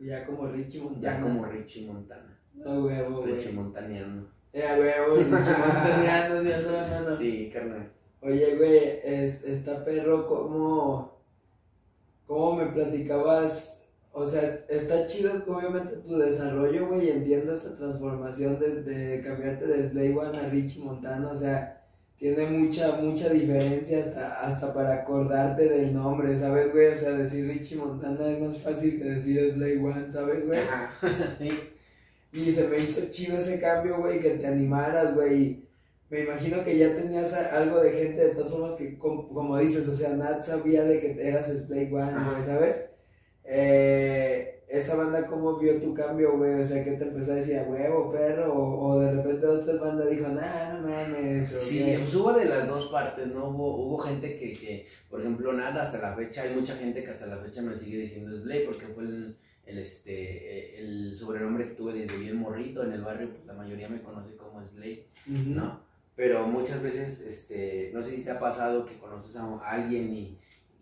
Ya como Richie Montana. Ya como Richie Montana. A huevo, güey. Richie Montaneando. Eh, a huevo, Richie Montaneando, no, no, no. Sí, carnal. Oye, güey, es, está perro, ¿cómo, ¿cómo me platicabas o sea, está chido obviamente tu desarrollo, güey, entiendo esa transformación de, de cambiarte de Slay One a Richie Montano, o sea, tiene mucha, mucha diferencia hasta, hasta para acordarte del nombre, ¿sabes, güey? O sea, decir Richie Montana es más fácil que decir Slay One, ¿sabes, güey? (laughs) sí. Y se me hizo chido ese cambio, güey, que te animaras, güey. Me imagino que ya tenías algo de gente de todas formas que, como, dices, o sea, Nat sabía de que eras Slay One, güey, ¿sabes? Eh, esa banda, ¿cómo vio tu cambio, güey? O sea, que te empezó a decir a huevo, perro? O, de repente otra banda dijo, nah, no mames. Sí, pues hubo de las dos partes, ¿no? Hubo, hubo gente que, que, por ejemplo, nada, hasta la fecha, hay mucha gente que hasta la fecha me sigue diciendo Slay porque fue el, el, este, el sobrenombre que tuve desde bien morrito en el barrio, pues la mayoría me conoce como Slay, ¿no? Pero muchas veces, este, no sé si te ha pasado que conoces a alguien y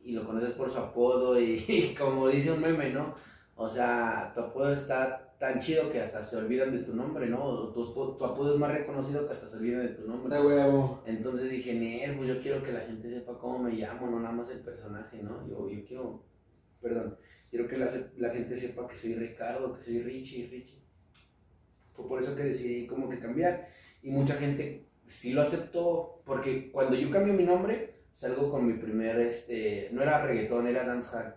y lo conoces por su apodo y, (laughs) como dice un meme, ¿no? O sea, tu apodo está tan chido que hasta se olvidan de tu nombre, ¿no? tu, tu, apodo es más reconocido que hasta se olvidan de tu nombre. De huevo. Entonces dije, Ner, pues yo quiero que la gente sepa cómo me llamo, no nada más el personaje, ¿no? Yo, yo quiero, perdón, quiero que la, la gente sepa que soy Ricardo, que soy Richie, Richie. Fue por eso que decidí como que cambiar. Y mucha gente sí lo aceptó, porque cuando yo cambio mi nombre, salgo con mi primer, este, no era reggaetón, era dancehall.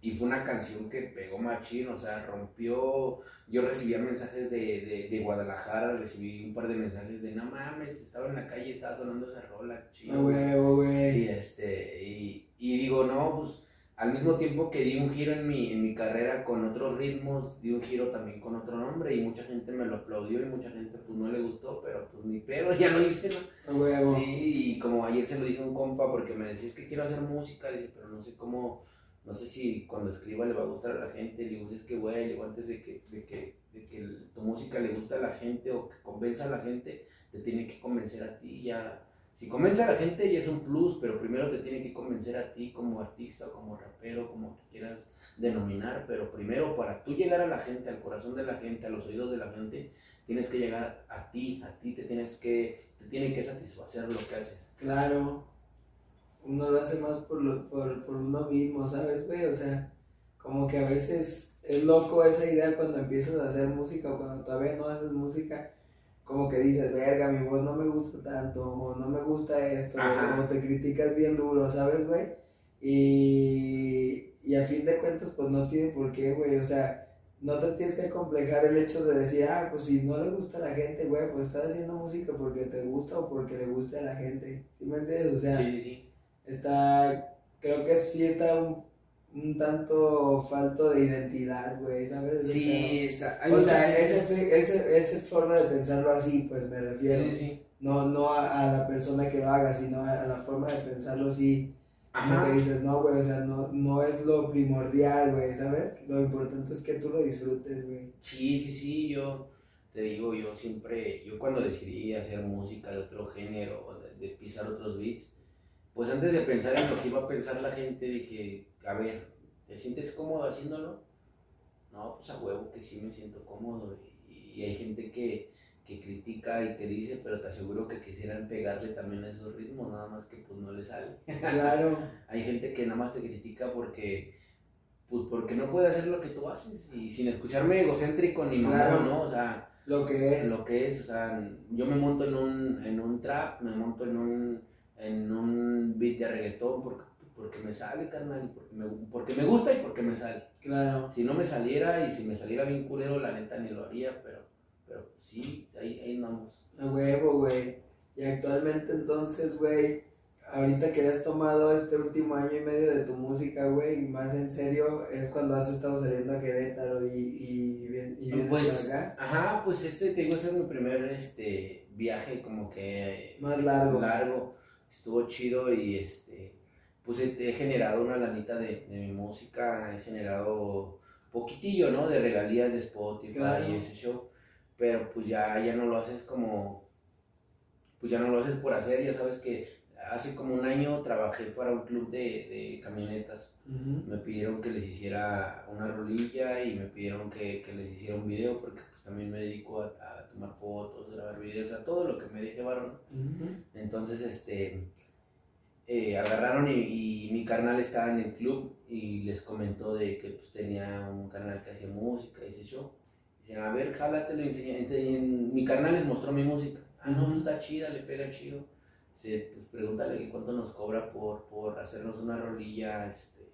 Y fue una canción que pegó machín, o sea, rompió. Yo recibía mensajes de, de, Guadalajara, recibí un par de mensajes de no mames, estaba en la calle, estaba sonando esa rola, chido. güey. Y este, y, y digo, no, pues al mismo tiempo que di un giro en mi, en mi carrera con otros ritmos, di un giro también con otro nombre y mucha gente me lo aplaudió y mucha gente pues no le gustó, pero pues ni pedo, (laughs) ya lo hice, ¿no? Sí, y como ayer se lo dije a un compa porque me decía, es que quiero hacer música, dice, pero no sé cómo, no sé si cuando escriba le va a gustar a la gente, le digo, es que güey, digo, antes de que, de que, de que tu música le guste a la gente o que convenza a la gente, te tiene que convencer a ti ya si convence a la gente ya es un plus, pero primero te tiene que convencer a ti como artista, como rapero, como te quieras denominar, pero primero para tú llegar a la gente, al corazón de la gente, a los oídos de la gente, tienes que llegar a ti, a ti te tienes que, te tiene que satisfacer lo que haces. Claro, uno lo hace más por, lo, por, por uno mismo, ¿sabes, güey? O sea, como que a veces es loco esa idea cuando empiezas a hacer música o cuando todavía no haces música como que dices, verga, mi voz no me gusta tanto, o no me gusta esto, o te criticas bien duro, ¿sabes, güey? Y, y a fin de cuentas, pues no tiene por qué, güey, o sea, no te tienes que complejar el hecho de decir, ah, pues si no le gusta a la gente, güey, pues estás haciendo música porque te gusta o porque le gusta a la gente. ¿Sí me entiendes? O sea, Sí, sí, sí. está, creo que sí está un, un tanto falto de identidad, güey, ¿sabes? O Sí, sea, está- hay o sea, ese, ese, ese forma de pensarlo así, pues me refiero. Sí, sí. No, no a, a la persona que lo haga, sino a, a la forma de pensarlo así. Ajá. que dices, no, güey, o sea, no, no es lo primordial, güey, ¿sabes? Lo importante es que tú lo disfrutes, güey. Sí, sí, sí, yo te digo, yo siempre, yo cuando decidí hacer música de otro género, o de, de pisar otros beats, pues antes de pensar en lo que iba a pensar la gente, dije, a ver, ¿te sientes cómodo haciéndolo? No, pues a huevo que sí me siento cómodo. Y, y hay gente que, que critica y que dice, pero te aseguro que quisieran pegarle también a esos ritmos, nada más que pues no le sale. Claro, (laughs) Hay gente que nada más te critica porque, pues porque no puede hacer lo que tú haces y sin escucharme egocéntrico ni mamón, Claro. ¿no? O sea, lo que es. lo que es, o sea, yo me monto en un, en un trap, me monto en un, en un beat de reggaetón porque, porque me sale, carnal, y porque me, porque me gusta y porque me sale. Claro, Si no me saliera y si me saliera bien culero, la neta ni lo haría, pero, pero sí, ahí, ahí andamos. a huevo, güey. Y actualmente entonces, güey, ahorita que has tomado este último año y medio de tu música, güey, y más en serio, es cuando has estado saliendo a Querétaro y, y, vien- y vienes Pues, acá. ajá, pues este, te digo, este es mi primer este, viaje como que Más largo. largo, estuvo chido y este, pues he, he generado una lanita de, de mi música, he generado poquitillo, ¿no? De regalías de Spotify Claro. y ese show, pero pues ya, ya no lo haces como, pues ya no lo haces por hacer, ya sabes que hace como un año trabajé para un club de, de camionetas, Ujú. me pidieron que les hiciera una rolilla y me pidieron que, que les hiciera un video porque pues también me dedico a, a tomar fotos, grabar videos, a todo lo que me deje varón. Ujú. Entonces, este, eh, agarraron y, y mi carnal estaba en el club y les comentó de que pues tenía un canal que hacía música y ese show. Dicen, a ver, jálatelo, enseña, enseñen. Mi carnal les mostró mi música. Ah, no, pues está chida, le pega chido. Dice, pues pregúntale cuánto nos cobra por, por hacernos una rolilla, este,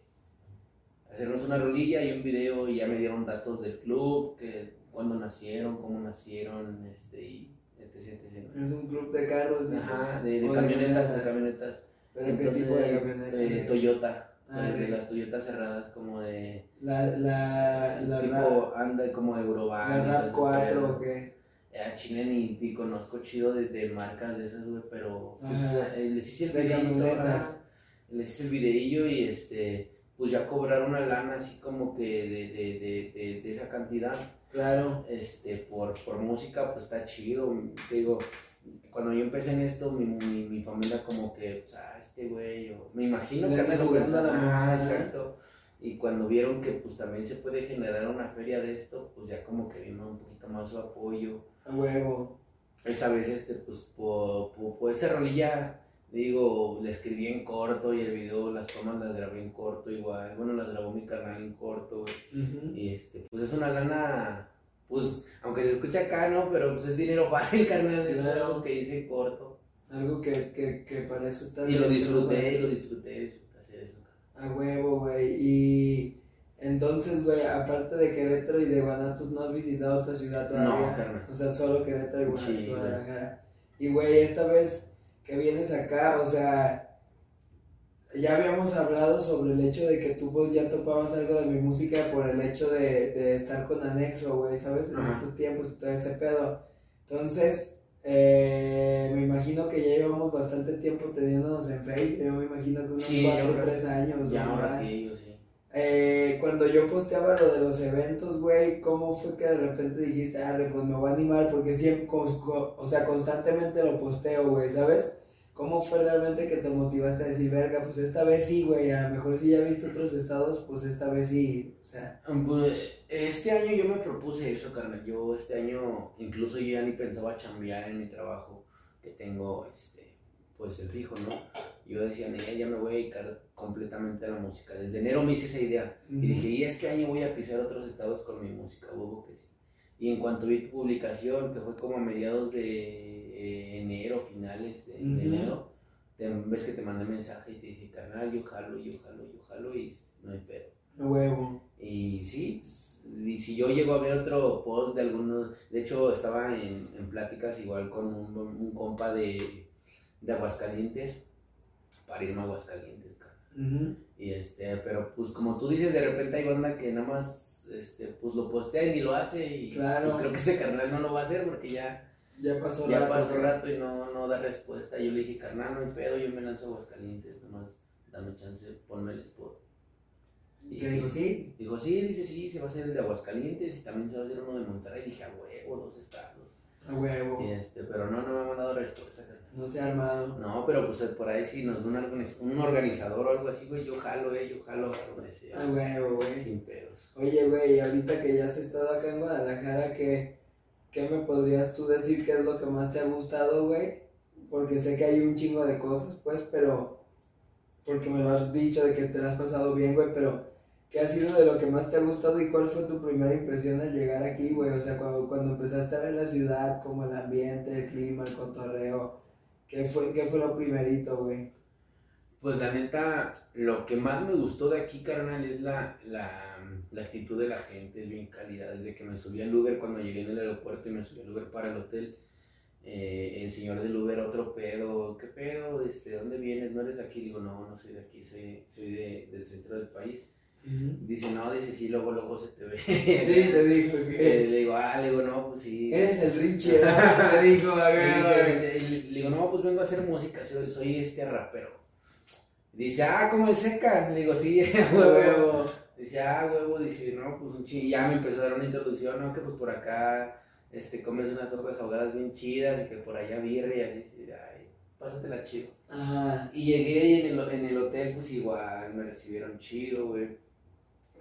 hacernos una rolilla y un video y ya me dieron datos del club, que cuándo nacieron, cómo nacieron, este, y etc, etc. Es un club de carros, Ajá, de, de camionetas, de camionetas. ¿Pero qué tipo de camioneta? eh, Toyota. Ah, de, de ok. las Toyotas cerradas como de La, la, la, tipo rap, anda como Eurovan. la rap todo ese 4 pedo. o qué. A Chile ni, ni conozco chido de, de marcas de esas, güey, pero pues, eh, les hice el De videillo, les hice el videillo y este, pues ya cobraron una lana así como que de, de, de, de, de esa cantidad, Claro, este, por, por música, pues está chido, te digo, cuando yo empecé en esto, mi, mi, mi familia como que, pues, ah, este güey, o- me imagino que andan jugando a la pensando, ah, exacto, y cuando vieron que pues también se puede generar una feria de esto, pues ya como que vino un poquito más su apoyo, a huevo. esa vez, este, pues, por, por, por esa rolilla, digo, la escribí en corto y el video, las tomas las grabé en corto igual. Bueno, las grabó mi canal en corto, güey. Y este, pues es una lana, pues, aunque se escucha acá, ¿no? Pero pues es dinero fácil, (laughs) carnal. Es Claro. algo que hice en corto. Algo que, que, que para eso estás Y lo disfruté, y lo disfruté, hacer eso. A huevo, güey. Y entonces, güey, aparte de Querétaro y de Guanatos, ¿no has visitado otra ciudad todavía? No, carnal. O sea, solo Querétaro y Guanatos, Sí. Guadalajara. Y, güey, esta vez que vienes acá, o sea, ya habíamos hablado sobre el hecho de que tú pues ya topabas algo de mi música por el hecho de, de estar con Anexo, güey, ¿sabes? En Ajá. esos tiempos y todo ese pedo. Entonces, eh, me imagino que ya llevamos bastante tiempo teniéndonos en Facebook, yo me imagino que unos Sí, 4 yo o creo- 3 años, Ya. Eh, cuando yo posteaba lo de los eventos, güey, ¿cómo fue que de repente dijiste, ah, pues me voy a animar? Porque siempre, o sea, constantemente lo posteo, güey, ¿sabes? ¿Cómo fue realmente que te motivaste a decir, verga, pues esta vez sí, güey, a lo mejor si ya viste otros estados, pues esta vez sí, o sea, Pues, Este año yo me propuse eso, carnal. Yo este año, incluso yo ya ni pensaba chambear en mi trabajo que tengo, este, pues el fijo, ¿no? Yo decía, "Nea, ya me voy a dedicar completamente a la música. Desde enero me hice esa idea. Y dije, y este año voy a pisar otros estados con mi música, huevo que sí. Y en cuanto vi tu publicación, que fue como a mediados de eh, enero, finales de, enero, te, ves que te mandé mensaje y te dije, carnal, yo jalo, yo jalo, yo jalo y no hay pedo. huevo. Y sí, pues, y si yo llego a ver otro post de algunos, de hecho estaba en, en pláticas igual con un, un compa de, de Aguascalientes, para irme a Aguascalientes, Y este, pero pues como tú dices, de repente hay banda que nada más, este, pues lo postea y ni lo hace y Claro. pues creo que este carnal no lo va a hacer porque ya, Ya pasó ya rato, pasó rato y no, no da respuesta. Yo le dije, carnal, no hay pedo, yo me lanzo a Aguascalientes, nomás dame chance, ponme el spot. Y Que digo, sí. Dijo, sí, dice, sí, se va a hacer el de Aguascalientes y también se va a hacer uno de Monterrey. Dije, a huevo, dos estados. A huevo. Y este, pero no, no me ha mandado respuesta. No se ha armado. No, pero pues por ahí sí nos da un, organiz- un organizador o algo así, güey, yo jalo, eh, yo jalo a donde sea. A huevo, güey. Sin pedos. Oye, güey, ahorita que ya has estado acá en Guadalajara, ¿qué, ¿qué me podrías tú decir que es lo que más te ha gustado, güey? Porque sé que hay un chingo de cosas, pues, pero... Porque me lo has dicho de que te lo has pasado bien, güey, pero... ¿Qué ha sido de lo que más te ha gustado y cuál fue tu primera impresión al llegar aquí, güey? O sea, cuando, cuando empezaste a ver la ciudad, como el ambiente, el clima, el cotorreo, ¿qué fue, qué fue lo primerito, güey? Pues la neta, lo que más me gustó de aquí, carnal, es la, la, la actitud de la gente, es bien cálida. Desde que me subí al Uber, cuando llegué en el aeropuerto y me subí al Uber para el hotel, eh, el señor del Uber, otro pedo, ¿qué pedo? Este, ¿Dónde vienes? ¿No eres de aquí? Digo, no, no soy de aquí, soy, soy de, del centro del país. Dice, no, dice, sí, luego, luego se te ve. Sí, te dijo Eh, que... le digo, ah, le digo, no, pues sí. Eres el Richie, (laughs) ¿verdad? Te dijo, a ver, dice- dice- le digo, no, pues vengo a hacer música, soy, soy este rapero. Dice, ah, como el seca. Le digo, sí, (laughs) huevo. Dice, ah, huevo, dice, no, pues un ching. Y ya me empezó a dar una introducción, no, que pues por acá este, comes unas tortas ahogadas bien chidas y que por allá birria y así, sí, ay, pásatela chido. Ajá. Y llegué y en el, en el hotel, pues igual, me recibieron chido, güey.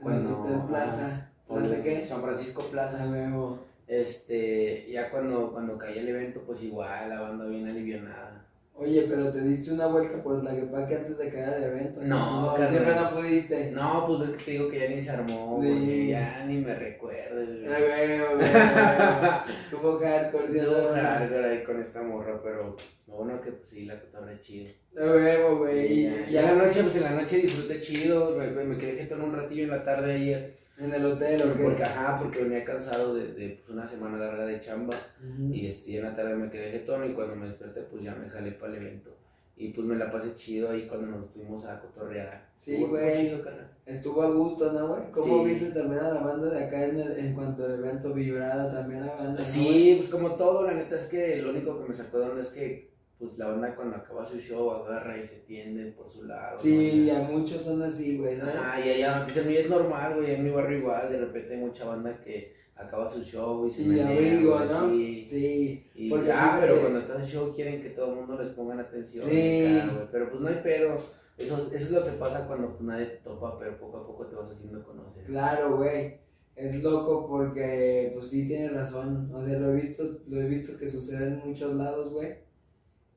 Cuando- Hotel Plaza. ¿Plaza qué? San Francisco Plaza. A huevo. Este, ya cuando, cuando caí el evento, pues igual, la banda bien alivianada. Oye, pero te diste una vuelta por la que antes de caer al evento. No, carnal. siempre no pudiste. No, pues es que te digo que ya ni se armó, Sí. ya ni me recuerdes, güey. huevo, güey, a huevo. Tuvo hardcore, ¿sí? Estuvo hardcore ahí con esta morra, pero lo bueno que pues sí, la cotorré chido. A huevo, güey. Y Y ya, ya la noche, pues en la noche disfruté chido, me, me- me quedé jetón un ratillo en la tarde ayer. En el hotel, ¿o qué? Porque, ajá, porque venía cansado de, de, pues, una semana larga de chamba. Ujú. Y este, en la tarde me quedé jetón y cuando me desperté, pues ya me jalé para el evento. Y pues me la pasé chido ahí cuando nos fuimos a cotorrear. Sí, güey. Estuvo a gusto, ¿no, güey? ¿Cómo Sí. viste también a la banda de acá en, el, en cuanto al evento vibrada también la banda? ¿no? Sí, pues como todo, la neta es que lo único que me sacó de onda es que pues la banda cuando acaba su show agarra y se tienden por su lado. Sí, ¿no? a muchos son así, güey, ¿sabes? Ajá, y allá, pues en mí es normal, güey, en mi barrio igual, de repente hay mucha banda que acaba su show y se Y abrigo, ¿no? Sí. Sí. Y, Porque ah, pero cuando están en show quieren que todo el mundo les pongan atención. Sí. güey, pero pues no hay pedo. Eso, es- eso es lo que pasa cuando pues, nadie te topa, pero poco a poco te vas haciendo conocer. Claro, güey. Es loco porque, pues sí, tienes razón. O sea, lo he visto, lo he visto que sucede en muchos lados, güey.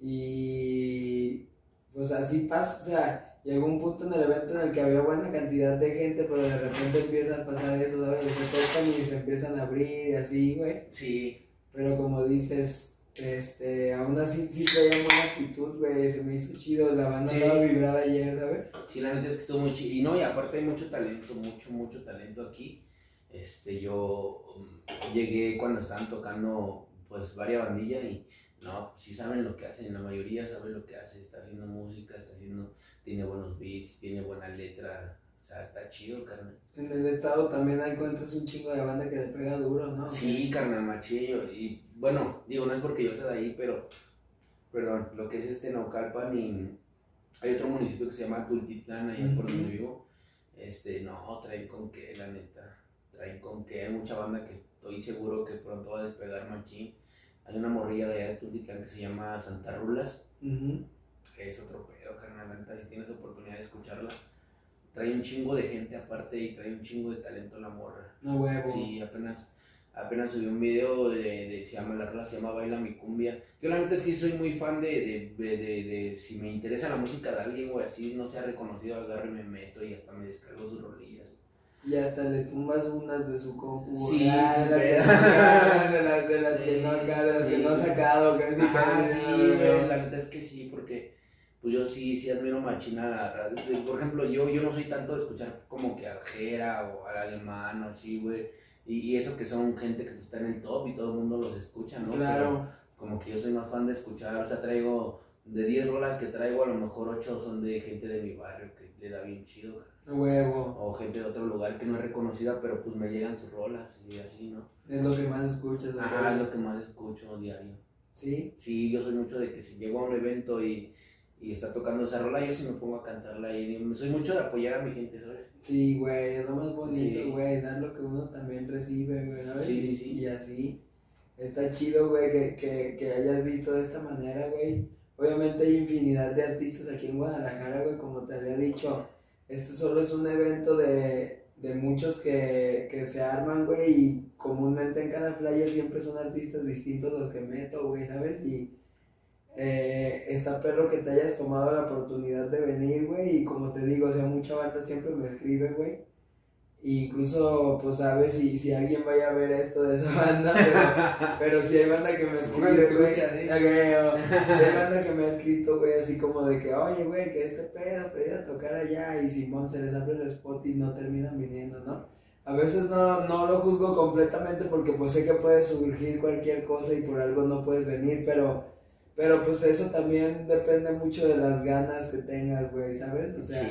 Y, pues así pasa. O sea, llegó un punto en el evento en el que había buena cantidad de gente, pero de repente empieza a pasar eso, ¿sabes? Se tocan y se empiezan a abrir y así, güey. Sí, Pero como dices, este, aún así sí traía buena actitud, güey. Se me hizo chido. La banda Sí. estaba vibrada ayer, ¿sabes? Sí, la neta es que estuvo muy chido. Y no, y aparte hay mucho talento, mucho, mucho talento aquí. Este, yo um, llegué cuando estaban tocando, pues, varias bandillas y, no, sí saben lo que hacen, la mayoría sabe lo que hace, está haciendo música, está haciendo, tiene buenos beats, tiene buena letra, o sea, está chido, carnal. En el estado también encuentras un chingo de banda que le pega duro, ¿no? Sí, carnal, machillo. Y, bueno, digo, no es porque yo sea de ahí, pero, perdón, lo que es este Naucalpan y hay otro municipio que se llama Tultitlán, allá por donde vivo, este, no, traen con qué, la neta, traen con qué, hay mucha banda que estoy seguro que pronto va a despegar machín. Hay una morrilla de allá de Tultitlán que se llama Santa Rulas, es otro pedo, carnal, si tienes oportunidad de escucharla. Trae un chingo de gente aparte y trae un chingo de talento la morra. No huevo. Sí, apenas, apenas subí un video de, de- se llama la rola, se llama Baila mi cumbia. Yo la neta es que soy muy fan de, de, de, de- de- si me interesa la música de alguien, güey, así no sea reconocido, agarro y me meto y hasta me descargo sus rolillas. Y hasta le tumbas unas de su compu. Sí, ah, de, las que, pero- de las, de las que Sí, no acá, de las que sí. no ha sacado, casi Ah, sí, güey. la neta es que sí, porque pues yo sí, sí admiro machina la radio. Por ejemplo, yo, yo no soy tanto de escuchar como que al Jera o al alemán o así, güey. Y, eso que son gente que está en el top y todo el mundo los escucha, ¿no? Claro. como que yo soy más fan de escuchar, o sea, traigo de 10 rolas que traigo, a lo mejor 8 son de gente de mi barrio que da bien chido. Huevo. O gente de otro lugar que no es reconocida, pero pues me llegan sus rolas y así, ¿no? Es lo que más escuchas. Ajá, es lo que más escucho diario. ¿Sí? Sí, yo soy mucho de que si llego a un evento y, y está tocando esa rola, yo sí me pongo a cantarla y soy mucho de apoyar a mi gente, ¿sabes? Sí, güey, es lo más bonito, güey, dar lo que uno también recibe, güey, ¿sabes? Sí, sí, sí. Y así. Está chido, güey, que, que, que hayas visto de esta manera, güey. Obviamente hay infinidad de artistas aquí en Guadalajara, güey, como te había dicho. Este solo es un evento de, de muchos que, que se arman, güey, y comúnmente en cada flyer siempre son artistas distintos los que meto, güey, ¿sabes? Y eh, está perro que te hayas tomado la oportunidad de venir, güey, y como te digo, o sea, mucha banda siempre me escribe, güey. Incluso, pues, sabes si, si alguien vaya a ver esto de esa (laughs) banda, pero, si hay banda que me escribe, güey. (laughs) Si hay banda que me ha escrito, güey, así como de que, oye, güey, que este pedo, pero ir a tocar allá, y Simón se les abre el spot y no terminan viniendo, ¿no? A veces no, no lo juzgo completamente porque pues sé que puede surgir cualquier cosa y por algo no puedes venir, pero, pero pues eso también depende mucho de las ganas que tengas, güey, ¿sabes? O sea,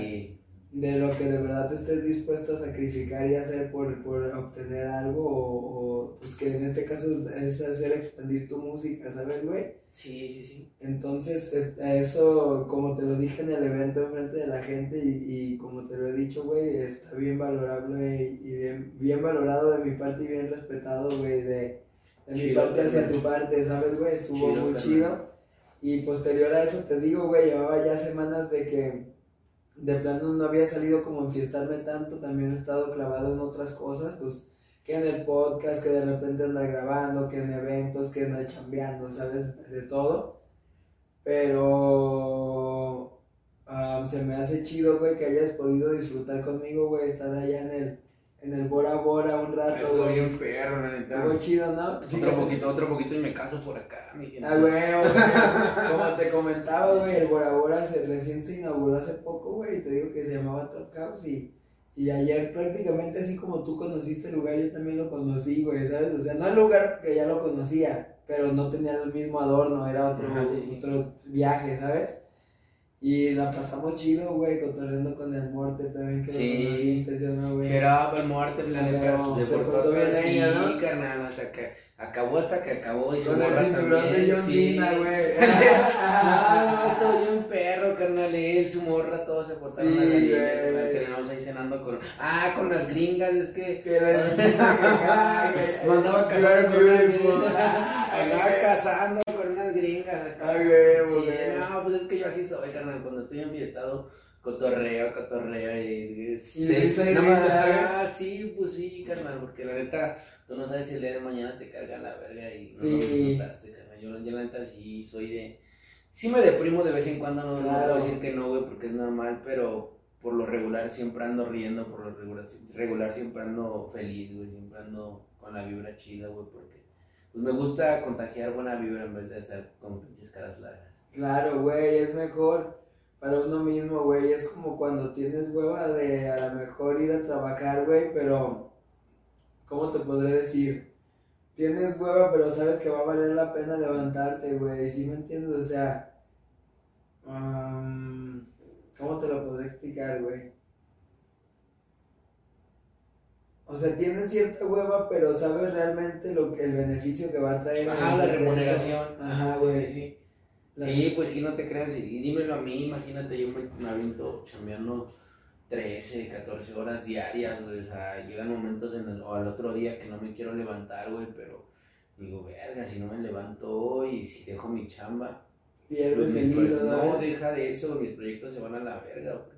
de lo que de verdad estés dispuesto a sacrificar y hacer por, por obtener algo o, pues que en este caso es hacer expandir tu música, ¿sabes, güey? Sí, sí, sí. Entonces, eso, como te lo dije en el evento enfrente de la gente y, y como te lo he dicho, güey, está bien valorable y, bien, bien valorado de mi parte y bien respetado, güey, de, de mi parte hacia tu parte, ¿sabes, güey? Estuvo muy chido. Y posterior a eso te digo, güey, llevaba ya semanas de que de plano no había salido como enfiestarme tanto, también he estado clavado en otras cosas, pues que en el podcast, que de repente anda grabando, que en eventos, que anda chambeando, ¿sabes? De todo. Pero se me hace chido, güey, que hayas podido disfrutar conmigo, güey, estar allá en el, en el Bora Bora un rato, güey. Soy un perro, la neta. Estuvo chido, ¿no? Otro poquito, otro poquito y me caso por acá, mi gente. Ah, güey, como te comentaba, güey, el Bora Bora se, recién se inauguró hace poco, güey, y te digo que se llamaba Top House y y ayer prácticamente así como tú conociste el lugar, yo también lo conocí, güey, ¿sabes? O sea, no el lugar que ya lo conocía, pero no tenía el mismo adorno, era otro, otro viaje, ¿sabes? Y la pasamos chido, güey, cotorreando con el Morte también, que sí. ¿sí no, güey? Geraba el Morte, la neta, de Puerto Sí, ¿no? carnal, hasta que acabó hasta que acabó y Con el cinturón de John Cena, güey. (laughs) no, estoy un perro, carnal, él, su morra, todos se portaron sí, a la liga, terminamos ahí cenando con, ah, con las gringas, es que... Que era (laughs) Mandaba a casar con unas gringas, andaba casando gringas. Ay, güey, sí, no, pues es que yo así soy, carnal, cuando estoy enfiestado cotorreo, cotorreo y, y sí, ah, sí, pues sí, carnal, porque la neta, tú no sabes si el día de mañana te carga la verga y no sí. lo carnal. Yo, la neta sí soy de, sí me deprimo de vez en cuando, no, puedo decir que no, güey, porque es normal, pero por lo regular siempre ando riendo, por lo regular, regular siempre ando feliz, güey, siempre ando con la vibra chida, güey, porque pues me gusta contagiar buena vibra en vez de estar con pinches caras largas. Claro, güey, es mejor para uno mismo, güey. Es como cuando tienes hueva de a lo mejor ir a trabajar, güey, pero ¿cómo te podré decir? Tienes hueva, pero sabes que va a valer la pena levantarte, güey. ¿Sí me entiendes? O sea, ¿cómo te lo podré explicar, güey? O sea, tienes cierta hueva, pero sabes realmente lo que el beneficio que va a traer. Ajá, la remuneración. Ajá, güey. Sí. Sí, pues sí, no te creas. Y, dímelo a mí, imagínate, yo me, me aviento chambeando 13, 14 horas diarias, güey. O sea, llegan momentos en el, o al otro día que no me quiero levantar, güey, pero digo, verga, si no me levanto hoy, si dejo mi chamba. Pierdes pues, el No, deja de eso, mis proyectos se van a la verga, porque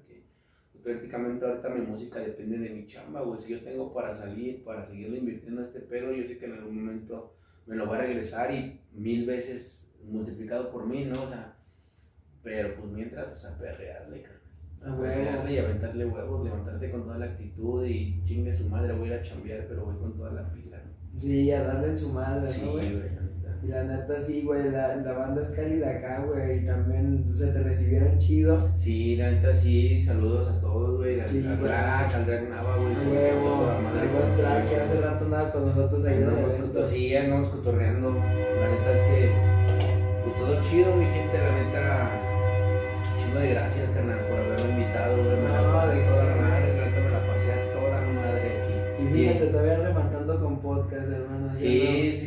prácticamente ahorita mi música depende de mi chamba, güey. Si yo tengo para salir, para seguirlo invirtiendo a este pedo, yo sé que en algún momento me lo va a regresar y mil veces multiplicado por mí, ¿no? O sea, pero pues mientras, pues a perrearle, a perrearle y aventarle huevos, levantarte con toda la actitud y chingue su madre, voy a ir a chambear, pero voy con toda la pila, ¿no? Sí, a darle en su madre, sí, ¿no, güey? Y la neta sí, güey, la, la, banda es cálida acá, güey, y también se te recibieron chido. Sí, la neta sí, saludos a todos, güey, al, sí, al Drag, al Drag Nava, güey. Huevo, buen Drag que hace rato andaba con nosotros ahí en el. Sí, andamos cotorreando. La neta es que, pues todo chido, mi gente, la neta. Chingo de gracias, carnal, por haberme invitado, güey. Me la No, pasé de toda qué. madre, la neta me la pasé a toda madre aquí. Y fíjate, todavía rematando con podcast, hermano. ¿sí? Sí,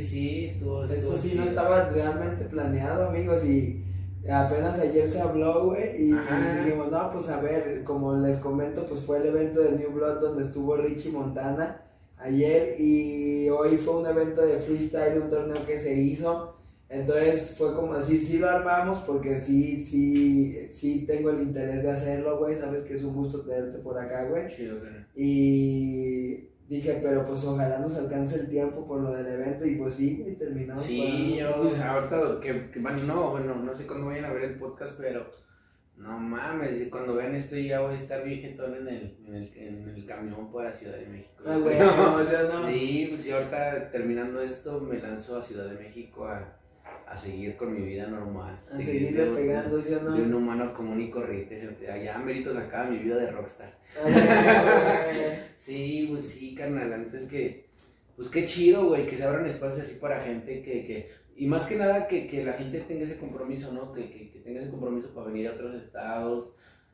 estaba realmente planeado, amigos, y apenas ayer se habló, güey, y Ajá. dijimos, no, pues a ver, como les comento, pues fue el evento de New Blood donde estuvo Richie Montana ayer, y hoy fue un evento de freestyle, un torneo que se hizo, entonces fue como así, sí lo armamos, porque sí, sí, sí tengo el interés de hacerlo, güey, sabes que es un gusto tenerte por acá, güey. Chido, carnal. Y dije, pero pues ojalá nos alcance el tiempo por lo del evento y pues sí, güey, terminamos. Sí, pues, ahorita que, que van, no, bueno, no sé cuándo vayan a ver el podcast, pero no mames, y cuando vean esto ya voy a estar viejetón en el, en el, en el camión para Ciudad de México. Ah, (laughs) güey, no, yo no. Sí, pues y ahorita terminando esto me lanzo a Ciudad de México a, a seguir con mi vida normal. A seguirle de- pegando, ¿sí o no? De un humano común y corriente. Allá méritos acá mi vida de rockstar. Ay, güey. (laughs) Sí, pues sí, carnal, antes que, pues qué chido, güey, que se abran espacios así para gente que, que y más que nada que, que la gente tenga ese compromiso, ¿no? Que, que, que tenga ese compromiso para venir a otros estados.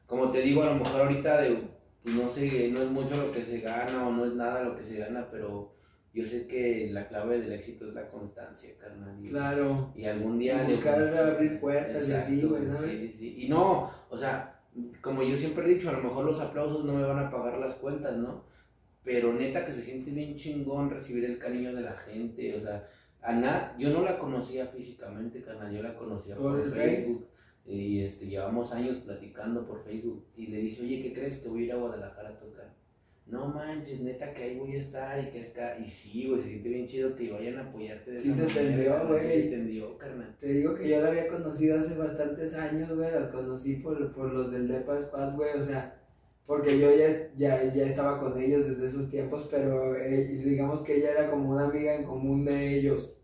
Como te digo, a lo mejor ahorita de, pues no sé, no es mucho lo que se gana o no es nada lo que se gana, pero yo sé que la clave del éxito es la constancia, carnal. Y, Claro. y algún día... Y buscar abrir puertas y así, Exacto, güey, ¿sabes? Sí, sí, sí. Y no, o sea, como yo siempre he dicho, a lo mejor los aplausos no me van a pagar las cuentas, ¿no? Pero neta que se siente bien chingón recibir el cariño de la gente, o sea, a Nat, yo no la conocía físicamente, carnal, yo la conocía ¿Por por, Facebook. Y este, llevamos años platicando por Facebook. Y le dije, oye, ¿qué crees? Te voy a ir a Guadalajara a tocar. No manches, neta que ahí voy a estar y que acá. Y sí, güey, se siente bien chido que vayan a apoyarte de Sí esa se entendió, güey. Sí se entendió, carnal. Te digo que yo la había conocido hace bastantes años, güey, las conocí por, por los del Depa Squad, güey, o sea, porque yo ya, ya, ya estaba con ellos desde esos tiempos, pero eh, digamos que ella era como una amiga en común de ellos.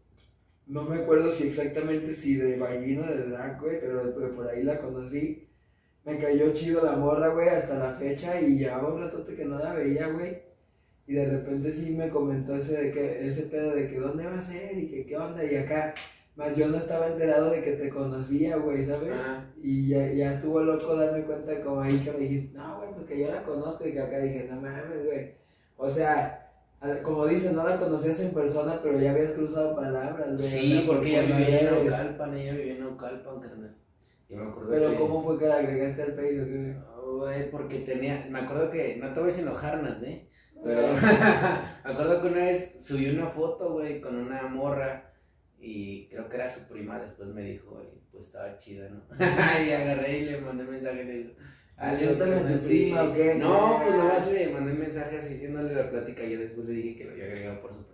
No me acuerdo si exactamente si de Vagino, de Drag, güey, pero por ahí la conocí. Me cayó chido la morra, güey, hasta la fecha y llevaba un ratote que no la veía, güey. Y de repente sí me comentó ese, de que, ese pedo de que dónde va a ser y que qué onda y acá. Más yo no estaba enterado de que te conocía, güey, ¿sabes? Ah. Y ya, ya estuvo loco darme cuenta como ahí que me dijiste, no, güey, pues que yo la conozco y que acá dije, no mames, güey. O sea, como dices, no la conocías en persona, pero ya habías cruzado palabras, güey. Sí, porque ella vivía en. Naucalpan, ella vivía en Naucalpan, carnal. Yo me acuerdo Pero que... ¿cómo fue que la agregaste al Facebook? Oh, güey, porque tenía... Me acuerdo que... No te voy a enojar, Nat, ¿eh? Pero... (laughs) me acuerdo que una vez subí una foto, güey, con una morra. Y creo que era su prima, después me dijo, y pues estaba chida, ¿no? (laughs) y agarré y le mandé mensaje y le digo... "Ah, tu prima, ¿o qué? No, pues nomás le mandé mensaje así, haciéndole la plática. Y yo después le dije que lo había agregado por su prima.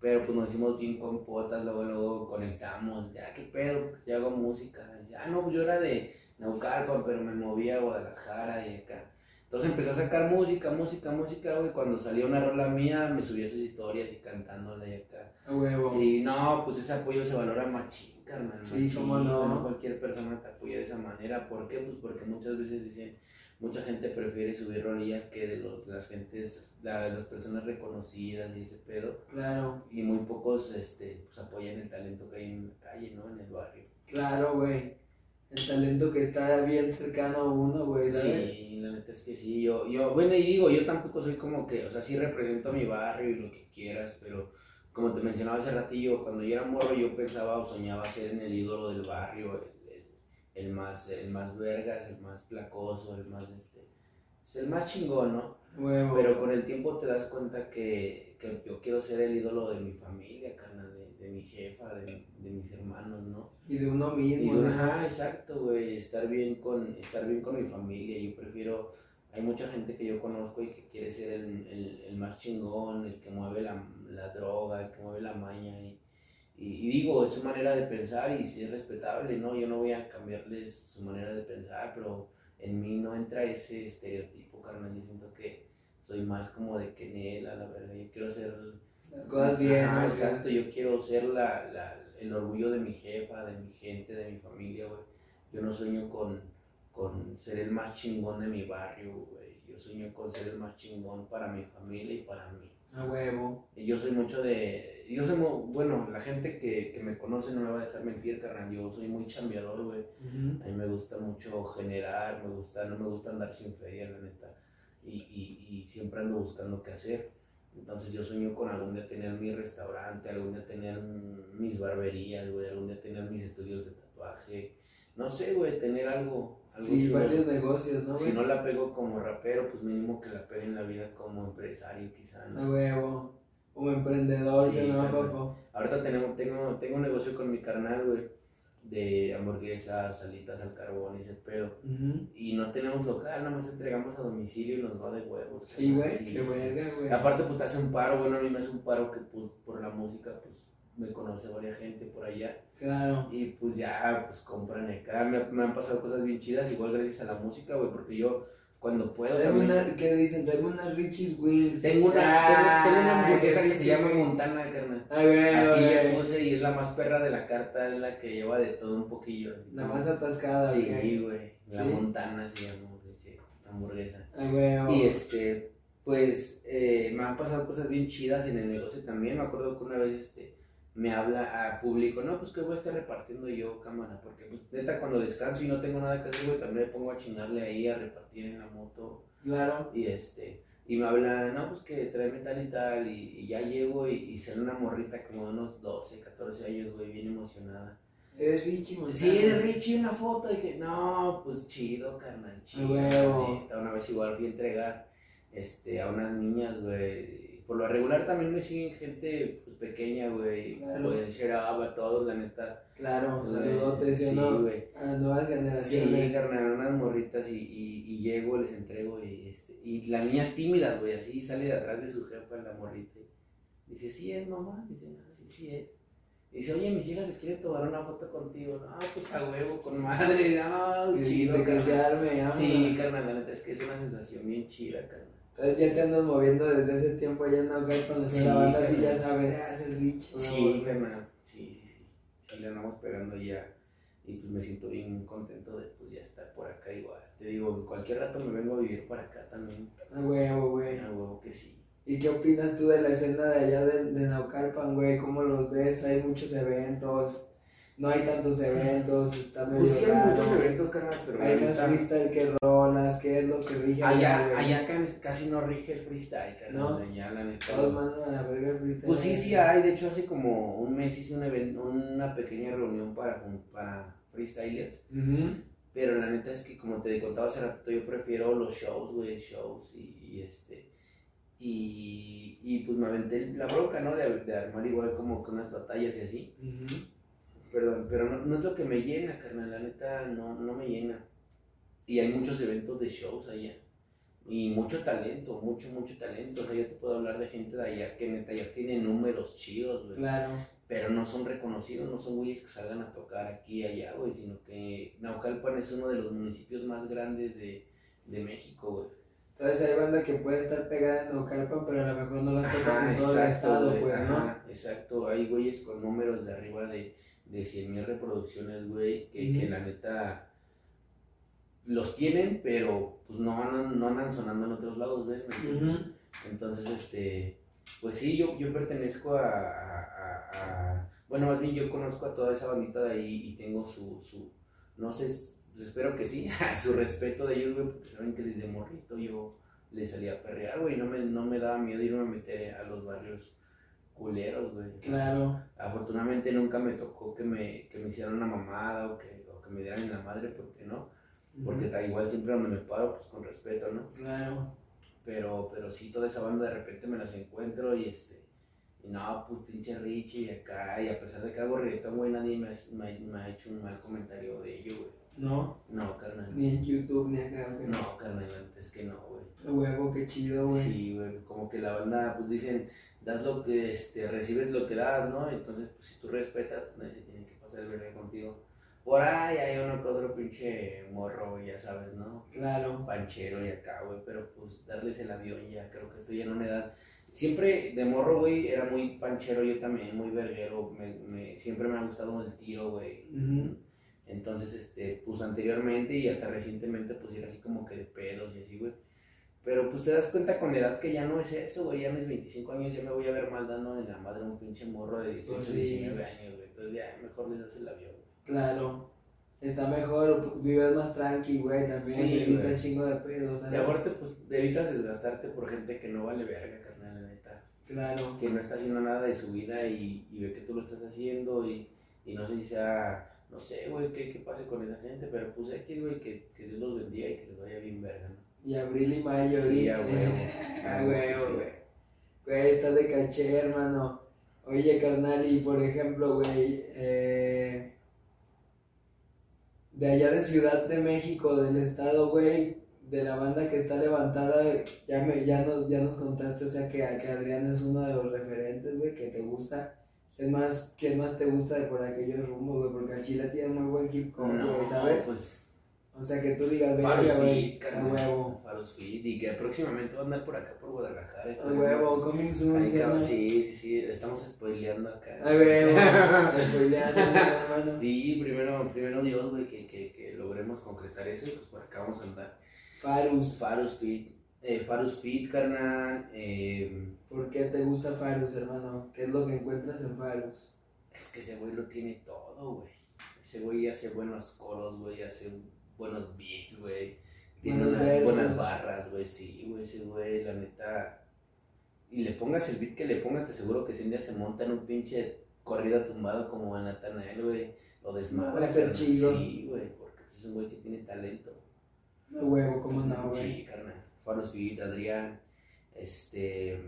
Pero pues nos hicimos bien compotas, luego, luego conectamos. Ya, ¿qué pedo? Pues yo hago música. Y dice, ah, no, pues yo era de Naucalpan, pero me moví a Guadalajara y acá. Entonces empecé a sacar música, música, música, güey. Cuando salió una rola mía, me subí a sus historias y cantándole y acá. A huevo. Y no, pues ese apoyo se valora machín, carnal. Sí, machín, cómo no. cualquier persona te apoya de esa manera. ¿Por qué? Pues porque muchas veces dicen, mucha gente prefiere subir rolillas que de los, las gentes, la- las personas reconocidas y ese pedo. Claro, Y muy pocos este, pues, apoyan el talento que hay en la calle, ¿no? En el barrio. claro, güey. El talento que está bien cercano a uno, güey. Sí, la neta es que sí, yo, yo, bueno, y digo, yo tampoco soy como que, o sea, sí represento a mi barrio y lo que quieras, pero como te mencionaba hace ratillo, cuando yo era morro yo pensaba o soñaba ser en el ídolo del barrio, el, más, el más vergas, el más placoso, el más, este, pues, el más chingón, ¿no? Pero con el tiempo te das cuenta que, que yo quiero ser el ídolo de mi familia, carnal, de, de mi jefa, de, de mis hermanos, ¿no? Y de uno mismo, ajá, exacto, güey, estar bien con, estar bien con mi familia. Yo prefiero, hay mucha gente que yo conozco y que quiere ser el, el, el más chingón, el que mueve la, la droga, el que mueve la maña. Y, y, y digo, es su manera de pensar y sí es respetable, ¿no? Yo no voy a cambiarles su manera de pensar, pero en mí no entra ese estereotipo, carnal. Yo siento que soy más como de que en él, a la verdad. Yo quiero ser Las cosas bien, ¿no? exacto, yo quiero ser la, la- el orgullo de mi jefa, de mi gente, de mi familia, güey. Yo no sueño con, con ser el más chingón de mi barrio, güey. Yo sueño con ser el más chingón para mi familia y para mí. A huevo. Y, yo soy mucho de, yo soy, muy, bueno, la gente que, que, me conoce no me va a dejar mentir, carnal, yo soy muy chambeador, güey. A mí me gusta mucho generar, me gusta, no me gusta andar sin feria, la neta. Y, y, y siempre ando buscando qué hacer. Entonces yo sueño con algún día tener mi restaurante, algún día tener mis barberías, güey, algún día tener mis estudios de tatuaje. No sé, güey, tener algo. algo sí, varios negocios, ¿no, güey? Si no la pego como rapero, pues mínimo que la pegue en la vida como empresario, quizá, ¿no? huevo. Como emprendedor, sí, ¿no, papá? Ahorita tengo, tengo, tengo un negocio con mi carnal, güey de hamburguesas, salitas al carbón y ese pedo. Y no tenemos local, nada más entregamos a domicilio y nos va de huevos. Sí, güey, qué verga, güey. Aparte, pues te hace un paro, bueno, a mí me hace un paro que, pues, por la música, pues, me conoce varias gente por allá. Claro. Y pues ya, pues compran acá. Me, me han pasado cosas bien chidas, igual gracias a la música, güey, porque yo cuando puedo. Una, ¿Qué dicen? Tengo unas Richie's Wings. Tengo una, ah, tengo, una hamburguesa que se llama Montana, carnal. Güey, Así le puse y es la más perra de la carta, es la que lleva de todo un poquillo. la más atascada, Sí, güey. La Montana se llama, la hamburguesa. Ay, güey. Y este, pues, eh, me han pasado cosas bien chidas en el negocio también. Me acuerdo que una vez, este me habla a público, no, pues que voy a estar repartiendo yo cámara, porque pues neta cuando descanso y no tengo nada que hacer, güey, también me pongo a chingarle ahí a repartir en la moto. Claro. Y este, y me habla, no, pues que tráeme tal y tal, y, ya llego y, y sale una morrita como de unos 12, 14 años, güey, bien emocionada. Eres Richie, güey. Sí, eres Richie, una foto, y que, no, pues chido, carnal, chido. Una vez igual fui a entregar, este, a unas niñas, güey, por lo regular también me siguen gente pues, pequeña, güey. Claro. Pues, a todos, la neta. Claro, saludotes, sí, ¿no? güey. A las nuevas generaciones. Sí, carnal, unas morritas y, y, y, llego, les entrego y, este, y las niñas tímidas, güey, así sale de atrás de su jefa la morrita. Dice, sí es, mamá. Dice, no, sí, sí es. Dice, oye, mis hijas se quieren tomar una foto contigo. No, pues a huevo, con madre, no, chido. Carnal. Sí, carnal, la neta es que es una sensación bien chida, carnal. Entonces ya te andas moviendo desde ese tiempo, ya no acá cuando sí, la banda así ya sabes, ah, es el bicho. Sí, hermano, sí, sí, sí. Sí, le andamos pegando ya. Y pues me siento bien contento de pues ya estar por acá igual. Te digo, cualquier rato me vengo a vivir por acá también. A huevo, güey. A huevo que sí. ¿Y qué opinas tú de la escena de allá de, de Naucalpan, güey? ¿Cómo los ves? Hay muchos eventos no hay tantos eventos, está medio Pues sí hay muchos eventos, carnal, pero hay más freestyle que rolas, que es lo que rige allá. Allá, casi no rige el freestyle, carnal, ¿No? allá la neta. Todos mandan a ver el freestyle. Pues sí, sí hay, de hecho hace como un mes hice un evento, una pequeña reunión para, para freestylers. Pero la neta es que como te contaba hace rato, yo prefiero los shows, güey, shows y, este... Y, y, pues me aventé la bronca, ¿no? De, de armar igual como que unas batallas y así perdón, pero no, no, es lo que me llena, carnal, la neta no, no me llena. Y hay muchos eventos de shows allá. Y mucho talento, mucho, mucho talento. O sea, yo te puedo hablar de gente de allá que neta ya tiene números chidos, güey. Claro. Pero no son reconocidos, no son güeyes que salgan a tocar aquí y allá, güey, sino que Naucalpan es uno de los municipios más grandes de, de México, güey. Entonces hay banda que puede estar pegada en Naucalpan, pero a lo mejor no la tocan en todo el estado, pues, ¿no? Exacto, hay güeyes con números de arriba de de 100 mil reproducciones, güey, que, la neta los tienen, pero pues no andan, no andan sonando en otros lados, güey. Entonces, este, pues sí, yo, yo pertenezco a, bueno, más bien yo conozco a toda esa bandita de ahí y tengo su, su no sé, pues espero que sí, (laughs) su respeto de ellos, güey, porque saben que desde morrito yo le salía a perrear, güey, no me, no me daba miedo irme a meter a los barrios culeros, güey. Claro. Afortunadamente nunca me tocó que me, que me hicieran una mamada o que, o que me dieran en la madre, porque no. Porque da igual siempre donde me paro, pues con respeto, ¿no? Claro. Pero, pero sí, toda esa banda de repente me las encuentro y este. Y no, pues pinche Richie y acá. Y a pesar de que hago reggaetón, güey, nadie me, me, me ha hecho un mal comentario de ello, güey. ¿No? No, carnal. Ni en YouTube ni acá, güey. No, carnal, antes que no, güey. Huevo, qué chido, güey. Sí, güey. Como que la banda, pues dicen, das lo que, este, recibes lo que das, ¿no? Entonces, pues si tú respetas, pues nadie se tiene que pasar el verde contigo. Por ahí hay uno que otro pinche morro, ya sabes, ¿no? Claro. Panchero y acá, güey, pero pues darles el avión ya, creo que estoy en una edad. Siempre de morro, güey, era muy panchero yo también, muy verguero, me, me, siempre me ha gustado el tiro, güey. Entonces, este, pues anteriormente y hasta recientemente, pues era así como que de pedos y así, güey Pero pues te das cuenta con la edad que ya no es eso, güey. Ya mis 25 años ya me voy a ver mal dando en la madre un pinche morro de 18, Pues sí. 19 años, güey. Entonces ya mejor les das el avión. Claro. Está mejor, vives más tranqui, güey, también. Sí, te evita güey. chingo de pedos, Y aparte, pues evitas desgastarte por gente que no vale verga, carnal, la neta. Claro. Que no está haciendo nada de su vida y, y ve que tú lo estás haciendo y, y no sé si sea, no sé, güey, qué, qué pase con esa gente, pero pues X, güey, que, que Dios los bendiga y que les vaya bien verga, ¿no? Y abril y mayo Sí, ahorita. a huevo. (laughs) güey. Güey, estás de caché, hermano. Oye, carnal, y por ejemplo, güey, eh, de allá de Ciudad de México, del estado, güey, de la banda que está levantada, ya, me, ya, nos, ya nos contaste, o sea, que, que Adrián es uno de los referentes, güey, que te gusta. ¿Quién más, ¿Quién más te gusta de por aquellos rumbos, güey? Porque Chile tiene muy buen hip hop, No, güey, ¿sabes? pues O sea, que tú digas, verga, güey, Fit, a huevo. Farus Fit, y que próximamente va a andar por acá, por Guadalajara. A huevo, coming soon, Ay, ¿sí, cabrón, sí, sí, sí, estamos spoileando acá. A huevo, (laughs) spoileando, hermano. Sí, primero, primero Dios, güey, que, que, que logremos concretar eso y pues por acá vamos a andar. Farus, Farus Fit, eh, Farus Fit, carnal, eh, ¿por qué te gusta Farus, hermano? ¿Qué es lo que encuentras en Farus? es que ese güey lo tiene todo, güey. Ese güey hace buenos coros, güey, hace buenos beats, güey. Tiene Buenos unas buenas barras, güey, sí, güey, ese güey, la neta. Y le pongas el beat que le pongas, te aseguro que si un día se monta en un pinche corrido tumbado como en Natanael, güey, lo desmadra. Va a ser chido. Sí, güey, porque pues, es un güey que tiene talento. A huevo, ¿cómo no, güey? Sí, carnal. Faros Fit, Adrián, este.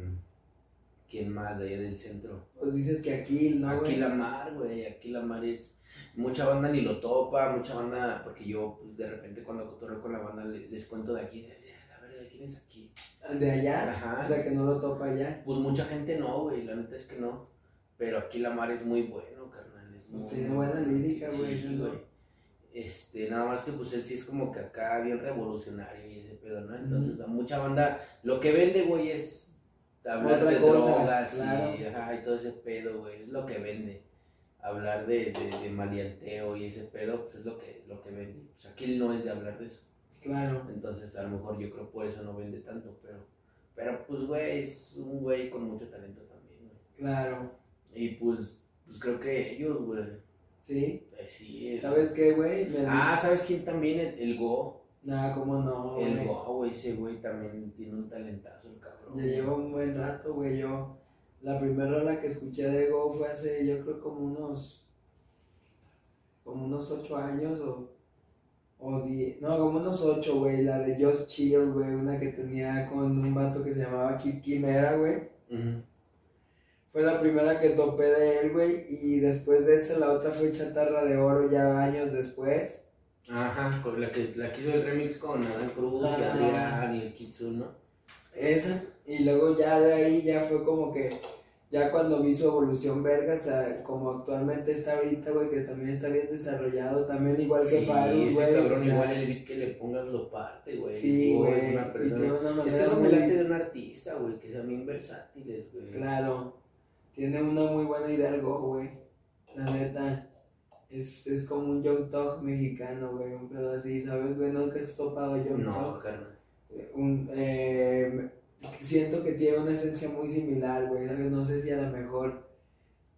¿Quién más de allá del centro? Pues dices que aquí, ¿no, aquí güey? la mar, güey, aquí la mar es. Mucha banda ni lo topa, mucha banda, porque yo, pues de repente cuando cotorreo con la banda le- les, cuento de aquí, de la verga, ¿quién es aquí? De allá, Ajá. o sea, que no lo topa allá. Pues mucha gente no, güey, la neta es que no. Pero aquí la mar es muy bueno, carnal. Es muy, Tiene buena lírica, güey, Sí, ¿no? güey. Este, nada más que pues él sí es como que acá bien revolucionario y ese pedo, ¿no? Entonces, a mucha banda, lo que vende, güey, es hablar Otra de cosa, drogas claro. y, ajá, y todo ese pedo, güey, es lo que vende. Hablar de, de, de maleanteo y ese pedo, pues es lo que, lo que vende. Pues aquí él no es de hablar de eso. Claro, Entonces, a lo mejor yo creo por eso no vende tanto, pero, pero pues, güey, es un güey con mucho talento también, güey. claro. Y pues, pues creo que ellos, güey, ¿Sí? pues sí. es- ¿Sabes qué, güey? Ah, ¿sabes quién también? El, el Go. Nah, ¿cómo no, El güey? Go, güey, ese güey también tiene un talentazo, el cabrón. Ya lleva un buen rato, güey. Yo, la primera rola que escuché de Go fue hace, yo creo, como unos, como unos ocho años o, o diez, no, como unos ocho, güey. La de Just Chill, güey, una que tenía con un vato que se llamaba Kid Quimera, güey. Fue la primera que topé de él, güey. Y después de esa, la otra fue Chatarra de Oro, ya años después. Ajá, con la que, la que hizo el remix con Adán Cruz y. Adrián y el Kitsun, ¿no? Esa, y luego ya de ahí ya fue como que, ya cuando vi su evolución vergas, a- como actualmente está ahorita, güey, que también está bien desarrollado, también igual que sí, Farus, ese güey. cabrón o sea, igual el beat que le pongas lo parte, güey. Sí, güey, Es una y persona... tiene una Es que me muy- de un artista, güey, que sean bien versátiles, güey. Claro, tiene una muy buena idea el Go, güey, la neta. Es, es como un Young Talk mexicano, güey, un pedo así, ¿sabes, güey? No que has topado Young No, Talk. carnal. un, eh, siento que tiene una esencia muy similar, güey. No sé si a lo mejor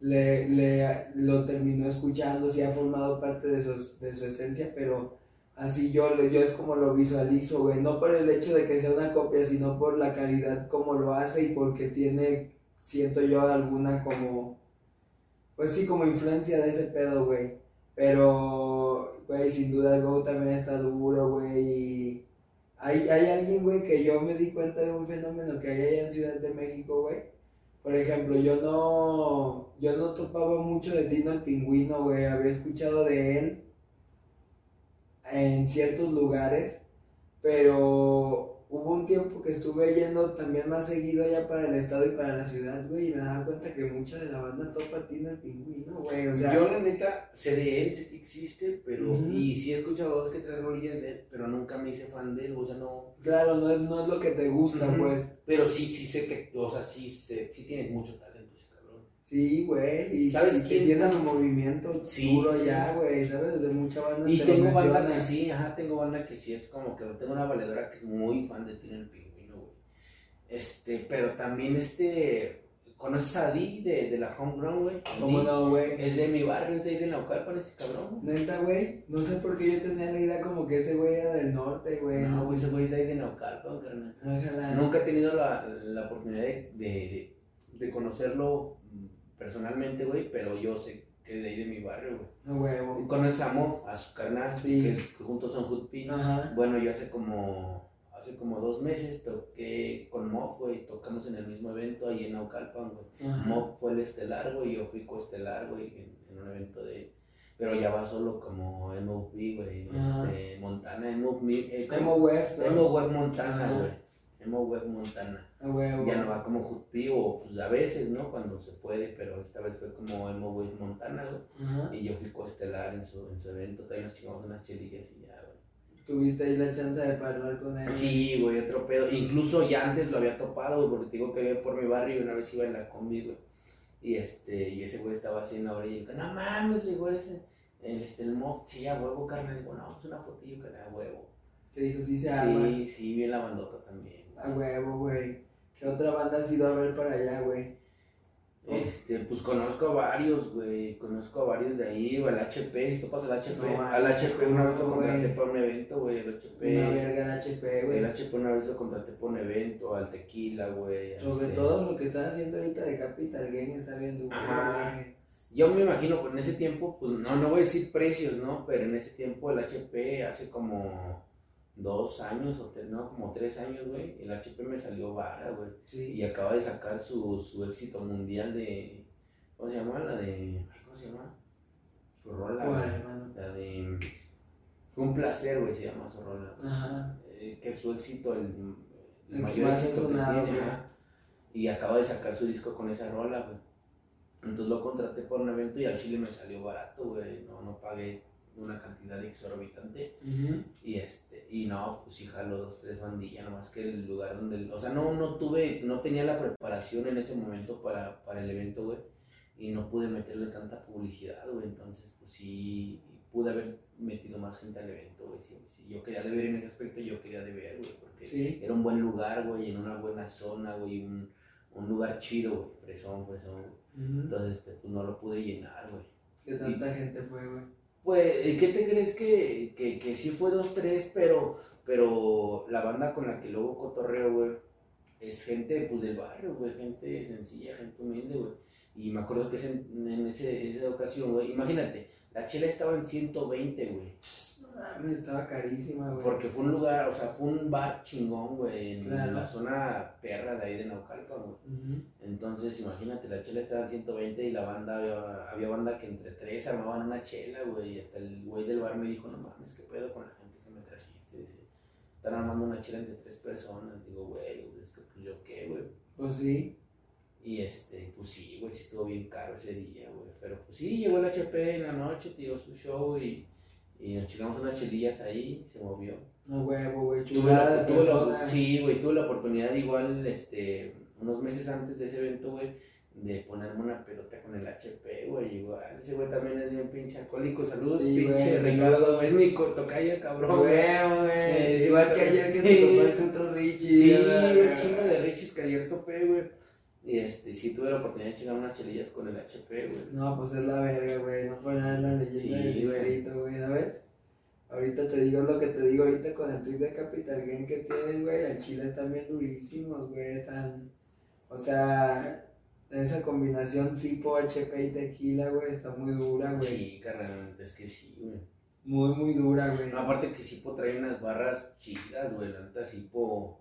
le, le- lo terminó escuchando, si ha formado parte de su, de su esencia, pero así yo, yo es como lo visualizo, güey, no por el hecho de que sea una copia, sino por la calidad como lo hace y porque tiene, siento yo, alguna como, pues sí, como influencia de ese pedo, güey. Pero, güey, sin duda el Go también está duro, güey. Hay, hay alguien, güey, que yo me di cuenta de un fenómeno que hay allá en Ciudad de México, güey. Por ejemplo, yo no, yo no topaba mucho de Tino el Pingüino, güey. Había escuchado de él en ciertos lugares, pero hubo un tiempo que estuve yendo también más seguido allá para el estado y para la ciudad, güey, y me daba cuenta que mucha de la banda topa a Tino el Pingüino, güey. O sea, yo la neta sé de él, sé que existe, pero y sí he escuchado dos que tres rolillas de él, pero nunca me hice fan de él, o sea, no, claro, no es, no es lo que te gusta, pues. pero sí, sí sé que, o sea, sí, sé, sí tiene mucho talento. Sí, güey, y, ¿Sabes y que quién? tiene su movimiento Sí, duro sí, ya, sí. güey, ¿sabes? De mucha banda Y te tengo banda que sí, ajá, tengo banda que sí es como que tengo una valedora que es muy fan de Tino el Pingüino, Este, pero también este, ¿conoces a Di de, de la Homegrown, güey? ¿Cómo no, güey? Es de mi barrio, es de ahí de Naucalpan ese cabrón. güey. Neta, güey. No sé por qué yo tenía la idea como que ese güey era del norte, güey. No, güey, ese güey es de ahí de Naucalpan, carnal. Ojalá. Nunca he tenido la, la oportunidad de, de, de conocerlo personalmente, güey, pero yo sé que es de ahí de mi barrio, güey. A huevo. Conoces a Moff, a su carnal, Sí. que, que juntos son Hood P. Ajá. Bueno, yo hace como hace como dos meses toqué con Moff, güey, tocamos en el mismo evento ahí en Naucalpan, güey. Moff fue el estelar, güey, yo fui coestelar, güey, en, en un evento de... Pero ya va solo como MOV, güey, este, Montana, MOV, eh, ¿no? Web Montana, güey. Emo Web Montana. A huevo. Ya no va como Hood P, o pues a veces, ¿no? Cuando se puede, pero esta vez fue como Emo Web Montana. Ajá. Y yo fui coestelar en su, en su evento, también nos chingamos unas chelillas y ya, güey. Tuviste ahí la chance de hablar con él. Sí, güey, otro pedo. Incluso ya antes lo había topado, güey, porque te digo que iba por mi barrio y una vez iba en la combi, güey. Y este, y ese güey estaba así en la orilla y digo, no mames, le digo, ese, el, este, el mob, sí, a huevo, carnal. Digo, no, pues una fotillo, que a huevo. Se dijo, sí se arma. Sí, sí, bien la bandota también. Güey. A huevo, güey. ¿Qué otra banda has ido a ver para allá, güey? Este, pues conozco a varios, güey, conozco a varios de ahí, o al HP, si topas al HP, No al HP una vez lo ¿cómo, contraté güey? para un evento, güey, el HP, Una verga en HP, el güey. HP una vez lo contraté para un evento, al Tequila, güey. Sobre este, todo lo que están haciendo ahorita de Capital Gang está Ajá. güey. Yo me imagino, pues en ese tiempo, pues no, no voy a decir precios, ¿no? Pero en ese tiempo el HP, hace como dos años, o no, como tres años, güey, el HP me salió vara, güey. Sí. Y acaba de sacar su, su éxito mundial de, ¿cómo se llama? La de, ¿cómo se llama? Su rola, ¿Cuál, güey. La de, fue un placer, güey, se llama su rola. Ajá. Eh, que es su éxito, el, el El que mayor éxito que sonado, tiene, güey. ajá. Y acaba de sacar su disco con esa rola, güey. Entonces lo contraté por un evento y al chile me salió barato, güey. No, no pagué una cantidad exorbitante. Y este, y no, pues sí jalo dos, tres bandillas, nomás que el lugar donde, o sea, no, no tuve, no tenía la preparación en ese momento para, para el evento, güey. Y no pude meterle tanta publicidad, güey. Entonces, pues sí, pude haber metido más gente al evento, güey. Sí, sí, yo quería de ver en ese aspecto, yo quería de ver, güey. Porque Sí. era un buen lugar, güey, en una buena zona, güey, un, un lugar chido, güey, fresón, fresón. Entonces, este, pues no lo pude llenar, güey. ¿Qué tanta gente fue, güey? Pues, eh, ¿qué te crees que, que, que sí fue dos, tres, pero, pero la banda con la que luego cotorreo, güey, es gente, pues, del barrio, güey, gente sencilla, gente humilde, güey. Y me acuerdo que ese- en ese, esa ocasión, güey, imagínate, la chela estaba en 120, güey. Mames, estaba carísima, güey. Porque fue un lugar, o sea, fue un bar chingón, güey, en Claro. la zona perra de ahí de Naucalpan, güey. Entonces, imagínate, la chela estaba en 120 y la banda, había, había banda que entre tres armaban una chela, güey. Y hasta el güey del bar me dijo, no mames, ¿qué pedo con la gente que me trajiste? Dice, están armando una chela entre tres personas. Digo, güey, es que pues yo qué, güey. Pues sí. Y este, pues sí, güey, sí estuvo bien caro ese día, güey. Pero pues sí, llegó el HP en la noche, dio su show y, y nos chingamos unas chelillas ahí, se movió. No huevo, güey. Tuve Chulada la, de tuve la- sí, güey, tuve la oportunidad igual, este, unos meses antes de ese evento, güey, de ponerme una pelota con el HP, güey, igual, ese güey también es bien pinche alcohólico, saludos, Sí, pinche güey, Ricardo, es mi tocayo, cabrón, güey. Huevo, güey. Eh, Igual que ayer que te topaste otro Richie. Sí, un chingo de riches que ayer topé, güey, y este, sí tuve la oportunidad de chingar unas chelillas con el HP, güey. No, pues es la verga, güey. No por nada la leyenda Sí, del güey. güerito, güey, ¿sabes? Ahorita te digo lo que te digo ahorita con el trip de Capital Game que tienen, güey. Al Chile están bien durísimos, güey. Están. O sea, esa combinación Cipo, HP y tequila, güey, está muy dura, güey. Sí, carnal, es que sí, güey. Muy, muy dura, güey. No, aparte que Sipo trae unas barras chidas, güey, la neta Sipo...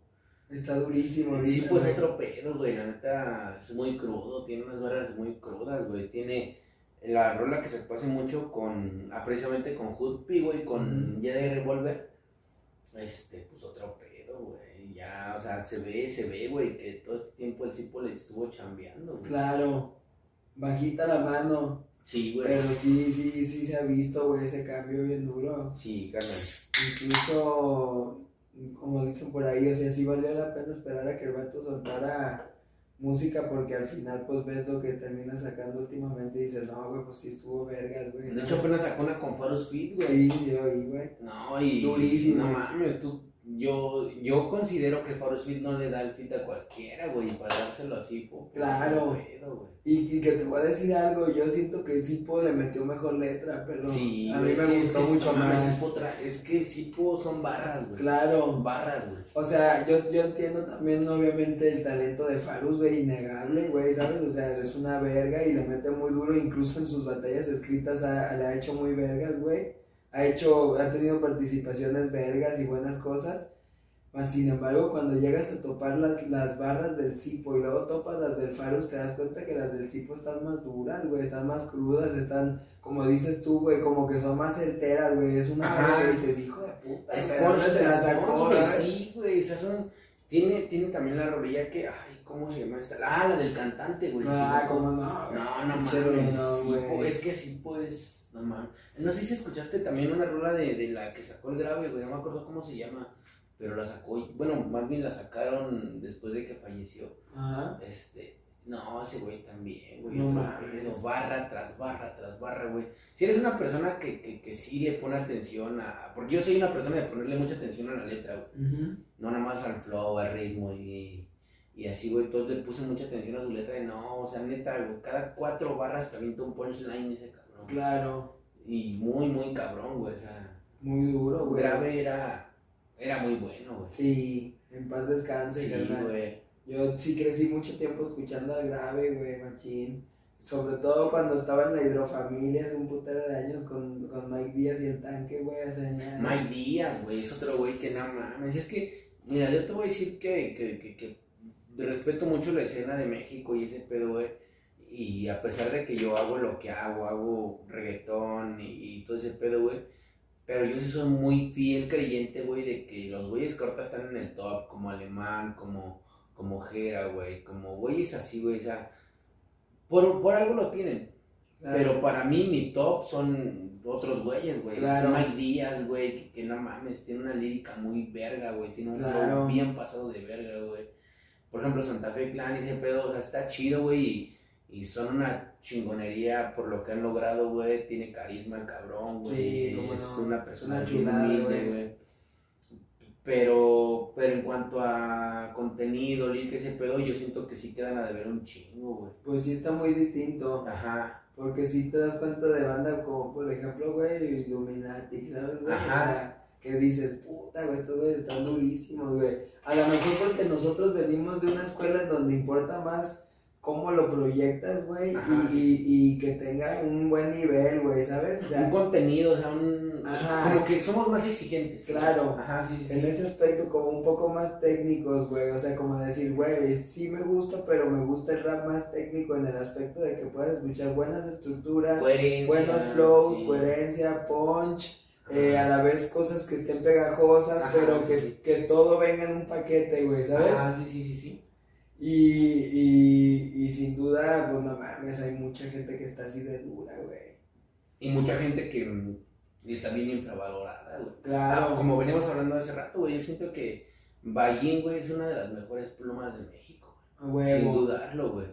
Está durísimo, ahorita, Sí, pues güey. otro pedo, güey. La neta es muy crudo, tiene unas barras muy crudas, güey. Tiene la rola que se pasa mucho con, ah, precisamente con Hood P, güey, con. Jedi Revolver. Este, pues otro pedo, güey. Ya, o sea, se ve, se ve, güey, que todo este tiempo el Cipo le estuvo chambeando, güey. Claro. Bajita la mano. Sí, güey. Pero sí, sí, sí se ha visto, güey, ese cambio bien duro. Sí, carnal. Incluso, como dicen por ahí, o sea, sí valió la pena esperar a que el vato soltara música porque al final pues ves lo que termina sacando últimamente y dices, no, güey, pues sí estuvo vergas, güey. De hecho, apenas sacó una con Faros Fit, güey. Sí, yo oí, güey. No, y. Durísimo. No mames, tú. Yo, yo considero que Forrest Fit no le da el fit a cualquiera, güey, para dárselo así, po, Claro. pedo, güey. Y, y que te voy a decir algo, yo siento que Sipo le metió mejor letra, pero Sí, a mí me gustó es mucho más. Es que Sipo son barras, güey. Claro. Son barras, güey. O sea, yo, yo entiendo también, obviamente, el talento de Farus, güey, innegable, güey, ¿sabes? O sea, es una verga y le mete muy duro, incluso en sus batallas escritas ha, le ha hecho muy vergas, güey. Ha hecho, ha tenido participaciones vergas y buenas cosas. Mas, sin embargo, cuando llegas a topar las, las barras del Cipo y luego topas las del Farus, te das cuenta que las del Cipo están más duras, güey, están más crudas, están, como dices tú, güey, como que son más certeras, güey. Es una barra que dices, hijo de puta, Es ¿de dónde se la sacó. Sí, güey, esas son... Tiene, tiene también la rolilla que, ay, ¿cómo se llama esta? Ah, la del cantante, güey. Ah, cómo no. No, no mames, no, güey. es que sí, pues, no mames. No sé si escuchaste también una rola de, de la que sacó el grave, güey, no me acuerdo cómo se llama, pero la sacó, y- bueno, más bien la sacaron después de que falleció. Ajá. Este, no, ese güey también, güey, No mames. barra tras barra tras barra, güey. Si eres una persona que, que, que sí le pone atención a, porque yo soy una persona de ponerle mucha atención a la letra, güey Ujú. no nada más al flow, al ritmo y, y así, güey. Entonces le puse mucha atención a su letra de no, o sea, neta, güey, cada cuatro barras te avienta un punchline ese cabrón. Claro. Y muy, muy cabrón, güey, o sea, Muy duro, güey. grave era, era muy bueno, güey. Sí, en paz descanse, Sí, carnal. güey. Yo sí crecí mucho tiempo escuchando al grave, güey, machín. Sobre todo cuando estaba en la hidrofamilia hace un putero de años con, con Mike Díaz y el tanque, güey, años. Mike Díaz, güey, es otro güey que no mames. Es que, mira, yo te voy a decir que, que, que, que respeto mucho la escena de México y ese pedo, güey. Y a pesar de que yo hago lo que hago, hago reggaetón y, y todo ese pedo, güey. Pero yo sí soy muy fiel creyente, güey, de que los güeyes ahorita están en el top, como Alemán, como, como Jera, güey, como güeyes así, güey, o sea, por, por algo lo tienen. Claro. Pero para mí mi top son otros güeyes, güey. Claro. Mike Díaz, güey, que, que no mames, tiene una lírica muy verga, güey. Tiene un Claro. bien pasado de verga, güey. Por ejemplo, Santa Fe Clan ese pedo, o sea, está chido, güey. Y, y son una chingonería por lo que han logrado, güey. Tiene carisma el cabrón, güey. Sí, es no. una persona humilde, güey. Pero, pero en cuanto a contenido, lírica, ese pedo, yo siento que sí quedan a deber un chingo, güey. Pues sí está muy distinto. Ajá. Porque si te das cuenta de banda como, por ejemplo, güey, Illuminati, ¿sabes, güey? Ajá. que dices, puta, güey, estos güeyes están durísimos, güey. A lo mejor porque nosotros venimos de una escuela en donde importa más cómo lo proyectas, güey, y, y, y que tenga un buen nivel, güey, ¿sabes? O un contenido, o sea, un... Ajá. Como que somos más exigentes. Claro. Ajá, sí, sí, en sí. ese aspecto como un poco más técnicos, güey, o sea, como decir, güey, sí me gusta, pero me gusta el rap más técnico en el aspecto de que puedas escuchar buenas estructuras, Coherencia, buenos flows, sí. coherencia, punch, eh, a la vez cosas que estén pegajosas, Ajá, pero que, que todo venga en un paquete, güey, ¿sabes? Ajá, sí, sí, sí, sí. Y, y, y sin duda, pues no mames, hay mucha gente que está así de dura, güey. Y mucha gente que está bien infravalorada, güey. Claro. Ah, como veníamos hablando hace rato, güey, yo siento que Ballín, güey, es una de las mejores plumas de México, güey. Sin dudarlo, güey.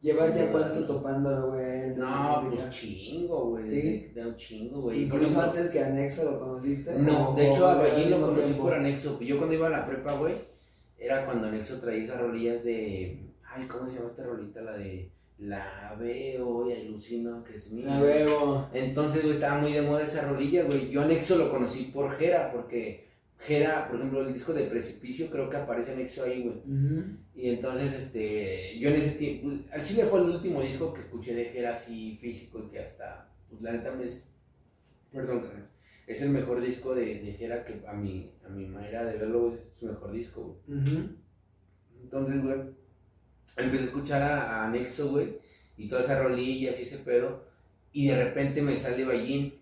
¿Llevas ya cuánto topándolo, güey? No, pues chingo, güey. ¿Sí? De, un chingo, güey. Y por Incluso ejemplo- antes que Anexo lo conociste. No, ¿O- de hecho a al Ballín lo conocí por Anexo. Yo cuando iba a la prepa, güey, era cuando Anexo traía esas rolillas de. Ay, ¿cómo se llama esta rolita? La de. La veo y alucino que es mía. A huevo. Entonces, güey, estaba muy de moda esa rolilla, güey. Yo Anexo lo conocí por Jera, porque Jera, por ejemplo, el disco de Precipicio, creo que aparece Anexo ahí, güey. Y entonces, este, yo en ese tiempo, al chile fue el último disco que escuché de Jera así físico y que hasta, pues la neta me es, perdón, es el mejor disco de, de Jera que a mi, a mi manera de verlo, güey, es su mejor disco, güey. Entonces, güey, empecé a escuchar a, a Anexo, güey, y todas esas rolillas y ese pedo, y de repente me sale Ballín,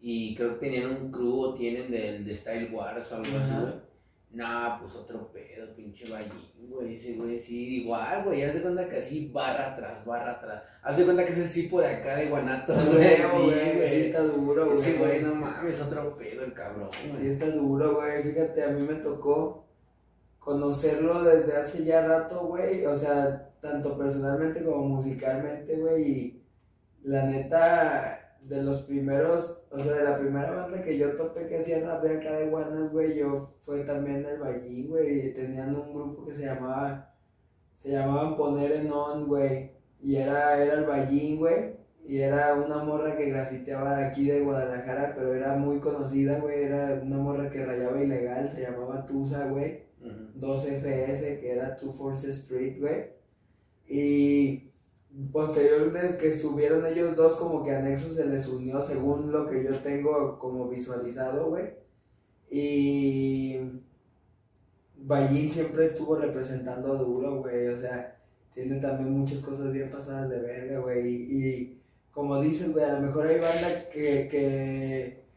y creo que tenían un crew o tienen del de Style Wars o algo así, güey. No, pues otro pedo, pinche Ballín, güey. Ese güey, sí, igual, güey. Haz de cuenta que así barra tras barra tras. Haz de cuenta que es el cipo de acá de Guanatos, güey. Sí, güey. Sí está duro, güey. No mames, otro pedo el cabrón, Sí güey. está duro, güey. Fíjate, a mí me tocó conocerlo desde hace ya rato, güey. O sea, tanto personalmente como musicalmente, güey. Y la neta, de los primeros, o sea, de la primera banda que yo topé que hacía rap de acá de Guanas, güey, yo fue también el Ballín, güey, y tenían un grupo que se llamaba, se llamaban Poner en On, güey, y era, era el Ballín, güey, y era una morra que grafiteaba de aquí de Guadalajara, pero era muy conocida, güey, era una morra que rayaba ilegal, se llamaba Tusa, güey, 2FS, que era Two Force Street, güey, y posteriormente que estuvieron ellos dos como que anexos se les unió según lo que yo tengo como visualizado, güey. Y Ballín siempre estuvo representando duro, güey, o sea, tiene también muchas cosas bien pasadas de verga, güey. Y, como dices, güey, a lo mejor hay banda que, que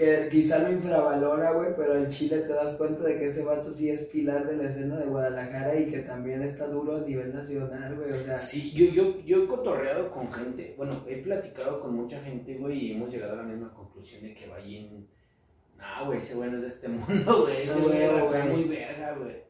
que quizá lo infravalora, güey, pero en Chile te das cuenta de que ese vato sí es pilar de la escena de Guadalajara y que también está duro a nivel nacional, güey, o sea. Sí, yo, yo, yo he cotorreado con gente, bueno, he platicado con mucha gente, güey, y hemos llegado a la misma conclusión de que Ballín, nah, güey, ese güey no es de este (laughs) mundo, güey, ese güey güey muy verga, güey.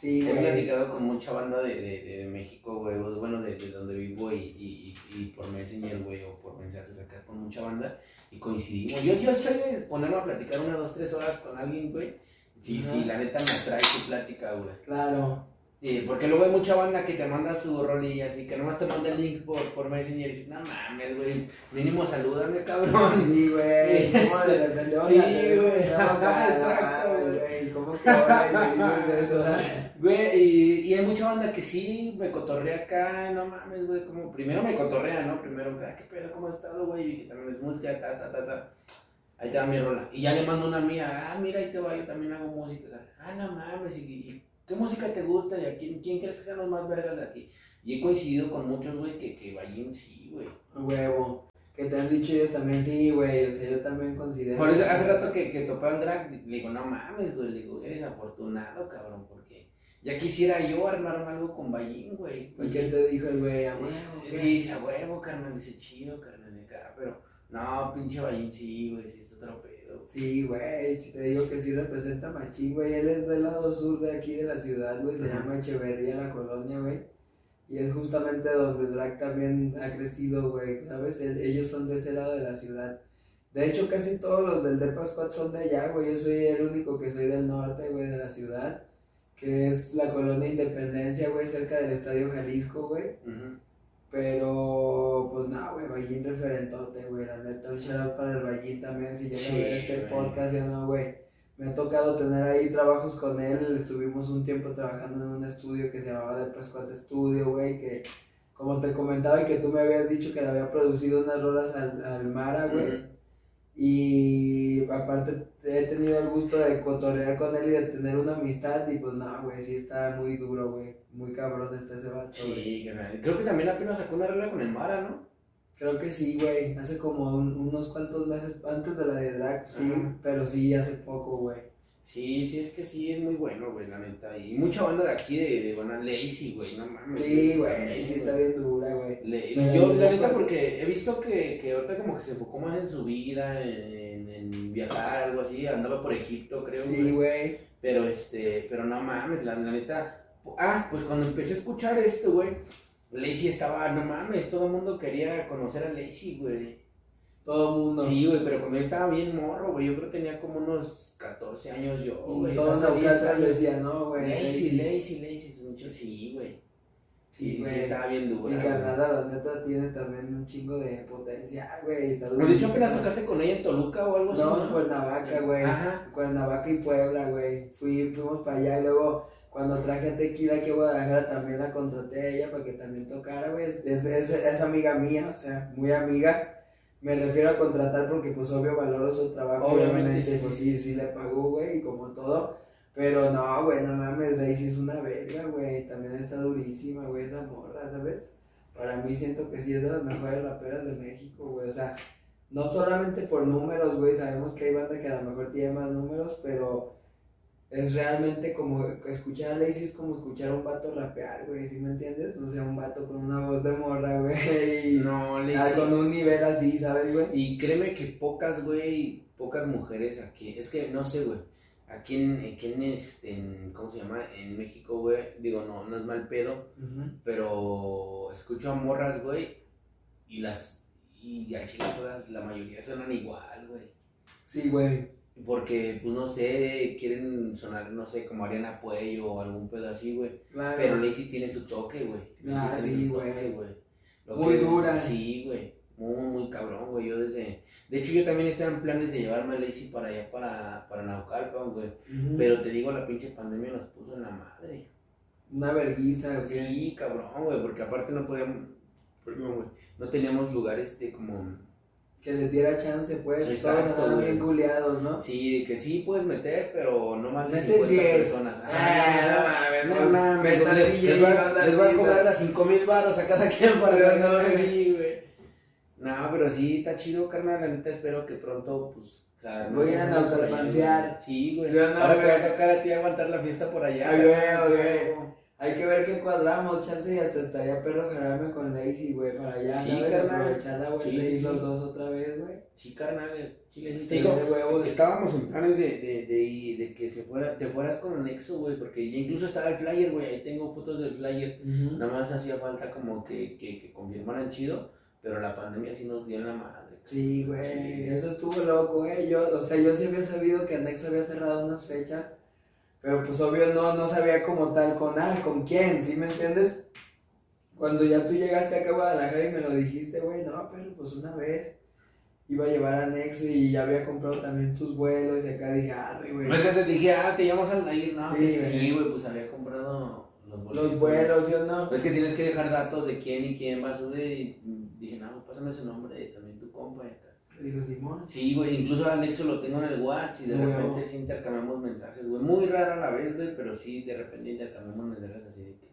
Sí, He platicado con mucha banda de, de, de México, güey, bueno, de, de, donde vivo y, y, y por Messenger, güey, o por mensajes acá con mucha banda y coincidimos. Yo, yo soy de ponerme a platicar una, dos, tres horas con alguien, güey. Sí, sí, la neta me atrae tu plática, güey. Claro. Sí, porque luego hay mucha banda que te manda su rolilla, así que nomás te manda el link por, por Messenger y dices, no mames, güey, mínimo salúdame, cabrón. Sí, güey, (laughs) ¿cómo de repente, Sí, güey, (laughs) exacto, güey. Güey, y, y hay mucha banda que sí me cotorrea acá, no mames, güey, como primero me cotorrea, ¿no? Primero, ah, qué pedo, ¿cómo has estado, güey? Y que también es música, ta, ta, ta, ta. Ahí te va mi rola. Y ya le mando una mía, ah, mira, ahí te va, yo también hago música. Ah, no mames, y, ¿qué música te gusta? ¿Y a quién, quién crees que sean los más vergas de aquí? Y he coincidido con muchos, güey, que, que vayan sí, güey. Huevo. Que te han dicho ellos también, sí, güey, o sea, yo también considero. Por eso, hace rato que, que topé al drag, le digo, no mames, güey, le digo, eres afortunado, cabrón, porque ya quisiera yo armarme algo con Ballín, güey. ¿Y qué te dijo el güey? ¿A huevo? Sí, dice, a huevo, carnal, dice, chido, carnal, de acá, pero, no, pinche Ballín, sí, güey, sí, es otro pedo. Sí, güey, si te digo que sí representa machín, güey. Él es del lado sur de aquí de la ciudad, güey. Se llama Echeverría, la colonia, güey. Y es justamente donde Drag también ha crecido, güey. ¿Sabes? ellos son de ese lado de la ciudad. De hecho, casi todos los del Depa Squad son de allá, güey. Yo soy el único que soy del norte, güey, de la ciudad. Que es la colonia Independencia, güey, cerca del Estadio Jalisco, güey. Pero, pues nada, güey, Ballín referentote, güey. La neta, un shout para el Ballín también. Si llega a ver este podcast, ya no, güey. Me ha tocado tener ahí trabajos con él. Estuvimos un tiempo trabajando en un estudio que se llamaba The Prescott Studio, güey. Que, como te comentaba, y que tú me habías dicho que le había producido unas rolas al, al Mara, güey. Y aparte he tenido el gusto de cotorrear con él y de tener una amistad y pues no, güey, sí está muy duro, güey. Muy cabrón está ese vato. Sí, creo que también apenas sacó una regla con el Mara, ¿no? Creo que sí, güey. Hace como unos cuantos meses antes de la de Drag, sí, pero sí, hace poco, güey. Sí, sí, es que sí, es muy bueno, güey, la neta. Y mucha banda de aquí de, de bueno, Lazy, güey, no mames. Sí, güey, sí está bien dura, güey. Yo, la neta, porque he visto que, que ahorita como que se enfocó más en su vida, en, en viajar, algo así. Andaba por Egipto, creo. Sí, güey. Pero, este, pero no mames, la, la neta. Ah, pues cuando empecé a escuchar esto, güey, Lazy estaba, no mames, todo el mundo quería conocer a Lazy, güey. Todo el mundo. Sí, güey, pero cuando yo estaba bien morro, güey. Yo creo que tenía como unos 14 años yo, güey. Todos en casa le decían, no, güey. Lazy, lazy, lazy, mucho, sí, güey. Sí, güey. Sí, estaba bien duro. Mi carnal, la neta, tiene también un chingo de potencia, güey. De hecho, apenas tocaste con ella en Toluca o algo así. No, en Cuernavaca, güey. Ajá. Cuernavaca y Puebla, güey. Fui, fuimos para allá y luego cuando traje a Tequila aquí a Guadalajara también la contraté a ella para que también tocara, güey. Es, es, es, amiga mía, o sea, muy amiga. Me refiero a contratar porque pues obvio valoro su trabajo, obviamente, pues sí, sí le pagó, güey, y como todo. Pero no, güey, no mames, Daisy es una verga, güey. También está durísima, güey, esa morra, ¿sabes? Para mí siento que sí es de las mejores raperas de México, güey. O sea, no solamente por números, güey. Sabemos que hay banda que a lo mejor tiene más números, pero es realmente como escuchar a Lazy es como escuchar a un vato rapear, güey, ¿sí me entiendes? O sea, un vato con una voz de morra, güey. No, Lazy. Ah, con un nivel así, ¿sabes, güey? Y créeme que pocas, güey, pocas mujeres aquí, es que no sé, güey. Aquí en, aquí en, este, en, ¿cómo se llama? En México, güey, digo, no, no es mal pedo, pero escucho a morras, güey, y las y chile todas, la mayoría suenan igual, güey. Sí, güey. Porque, pues no sé, quieren sonar, no sé, como Ariana Puello o algún pedo así, güey. Claro. Pero Lazy tiene su toque, güey. Ah, sí, güey. güey. Muy que- dura. Sí, güey. Muy, muy cabrón, güey. Yo desde. De hecho, yo también estaba en planes de llevarme a Lazy para allá, para, para Naucalpan, güey. Pero te digo, la pinche pandemia nos puso en la madre. Una verguiza, ¿o qué? Sí, cabrón, güey. Porque aparte no podíamos. Perdón, güey. No teníamos lugares de como. Que les diera chance, pues. Exacto, Todos andaban güey. bien culiados, ¿no? Sí, que sí puedes meter, pero no más de Metes 50 10. personas. Ah, no mames, no mames. Les, DJ, les a- a les voy a cobrar las 5 mil baros a cada quien para que no, no güey. sí, güey. No, pero sí, está chido, carnal. La neta espero que pronto, pues. carnal, Voy a ir a güey. Sí, güey. Yo no, Ahora te va güey. a tocar a ti aguantar la fiesta por allá. Ay, güey, güey. Sí, Hay que ver qué cuadramos, chance y hasta estaría perro jalarme con Lazy, güey, para allá, Sí, ¿sabes? carnal. Aprovechar la vuelta Sí, y sí, los sí. dos otra vez, güey. Sí, carnal, eh, chile, sí te Estaría digo, de huevos. estábamos en planes de, de, de, de que se fuera, te fueras con el Nexo, güey, porque ya incluso estaba el flyer, güey, ahí tengo fotos del flyer, Ujú. nada más hacía falta como que, que, que confirmaran chido, pero la pandemia sí nos dio en la madre. Sí, güey, Sí. eso estuvo loco, güey. Yo, o sea, yo sí había sabido que Anexo había cerrado unas fechas, pero pues obvio no, no sabía como tal con, ah, con quién, ¿sí me entiendes? Cuando ya tú llegaste acá a Guadalajara y me lo dijiste, güey, no, pero pues una vez iba a llevar a Nexo y ya había comprado también tus vuelos y acá dije, arre, güey. No es que te dije, ah, te llamas al ir, no, Sí, sí, güey. güey, pues había comprado los boletos. Los vuelos, ¿sí o no? Es que tienes que dejar datos de quién y quién va a subir y dije, no, pásame su nombre, también tu compa. y acá. Dijo Simón. Sí, güey, incluso al Nexo lo tengo en el WhatsApp y de Huevo. repente sí intercambiamos mensajes, güey. Muy raro a la vez, güey, pero sí de repente intercambiamos mensajes así de que.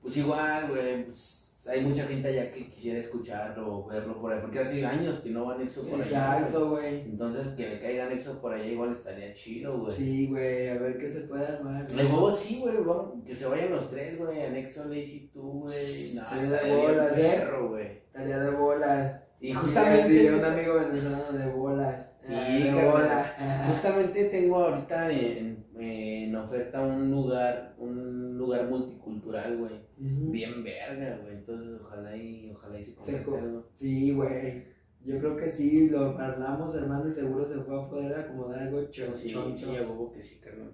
Pues igual, güey, pues hay mucha gente allá que quisiera escucharlo o verlo por ahí, porque hace años que no va Nexo por güey. Exacto, güey. Entonces que le caiga Nexo por allá igual estaría chido, güey. Sí, güey, a ver qué se puede armar. El huevo sí, güey, que se vayan los tres, güey, Anexo, Lazy, tú, güey. No, Estaría de bolas, ¿eh? perro, güey. Estaría de bolas. Y justamente... Un amigo venezolano de bolas. Sí, Ah, de bolas. Justamente tengo ahorita en, en oferta un lugar, un lugar multicultural, güey. Bien verga, güey. Entonces ojalá y ojalá y se Seco. concrete algo. Sí, güey. Yo creo que sí, lo hablamos, hermano, y seguro se va a poder acomodar algo chon- Sí, choncho. sí, a huevo que sí, carnal.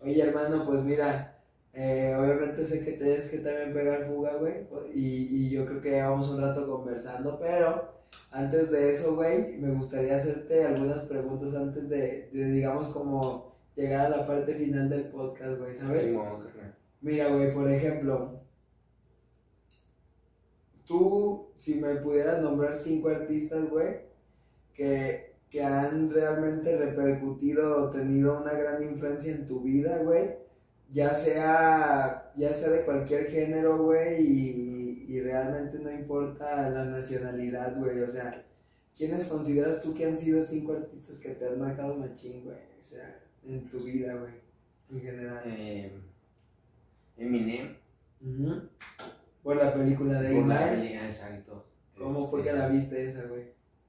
Oye, hermano, pues mira, eh, obviamente sé que tienes que también pegar fuga, güey, y, y yo creo que llevamos un rato conversando, pero antes de eso, güey, me gustaría hacerte algunas preguntas antes de, de, digamos, como llegar a la parte final del podcast, güey, ¿sabes? Sí, carnal. Mira, güey, por ejemplo, tú, si me pudieras nombrar cinco artistas, güey, que, que han realmente repercutido o tenido una gran influencia en tu vida, güey, ya sea, ya sea de cualquier género, güey, y, y realmente no importa la nacionalidad, güey, o sea, ¿quiénes consideras tú que han sido cinco artistas que te han marcado machín, güey? O sea, en tu vida, güey, en general. Eh, Eminem. Ujú. Por la película de Por la Iman. pelea, exacto. ¿Cómo fue Este, que la viste esa, güey?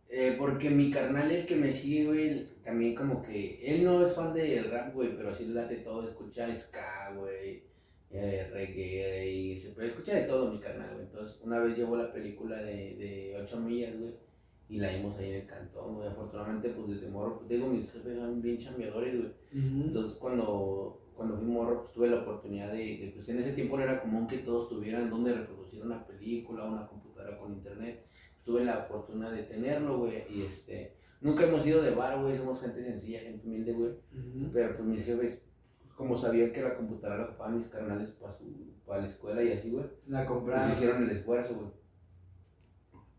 Eh, porque mi carnal, el que me sigue, güey, también como que, él no es fan del rap, güey, pero sí late todo, escucha ska, güey, eh, reggae, y se puede escuchar de todo mi carnal, güey. Entonces, una vez llevó la película de, de 8 millas, güey, y la vimos ahí en el cantón, güey. Afortunadamente, pues desde morro, pues digo, mis jefes son bien chambeadores, güey. Entonces, cuando, cuando fui morro, pues tuve la oportunidad de, de, pues en ese tiempo no era común que todos tuvieran donde reproducir una película, una computadora con internet. Pues, tuve la fortuna de tenerlo, güey, y este, nunca hemos ido de bar, güey, somos gente sencilla, gente humilde, güey. Ujú. Pero pues mis jefes, como sabían que la computadora la ocupaban mis carnales para para la escuela y así, güey, La pues compraron. hicieron el esfuerzo, güey.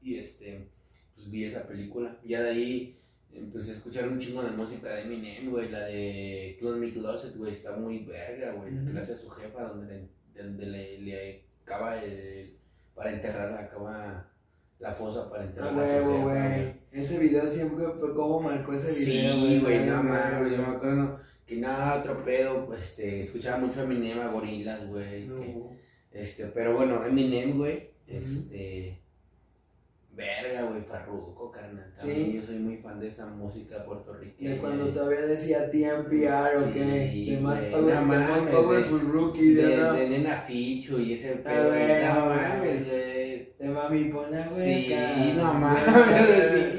Y este, pues vi esa película. Ya de ahí empecé a escuchar un chingo de música de Eminem, güey, la de Clone Me Closet, güey, está muy verga, güey. Ujú. Gracias a su jefa, donde le, donde le, le acaba el, para enterrarla, acaba la fosa para A enterrar a su huevo, jefa, güey. Ese video siempre, cómo marcó ese video, Sí, güey, no mames, yo me güey. acuerdo que nada, otro pedo, pues, este, escuchaba mucho Eminem, a Gorilas, güey, que- este, pero bueno, Eminem, güey, Ujú. este, Verga, güey, Farruko, carnal. Sí. También yo soy muy fan de esa música puertorriqueña. De cuando todavía decía TMPR o qué. De más güey, powerful rookie. de, De, de Nena Ficho y ese pedo. güey, no güey. mames, güey. de mami, pon la Sí, no (laughs) mames, sí, güey.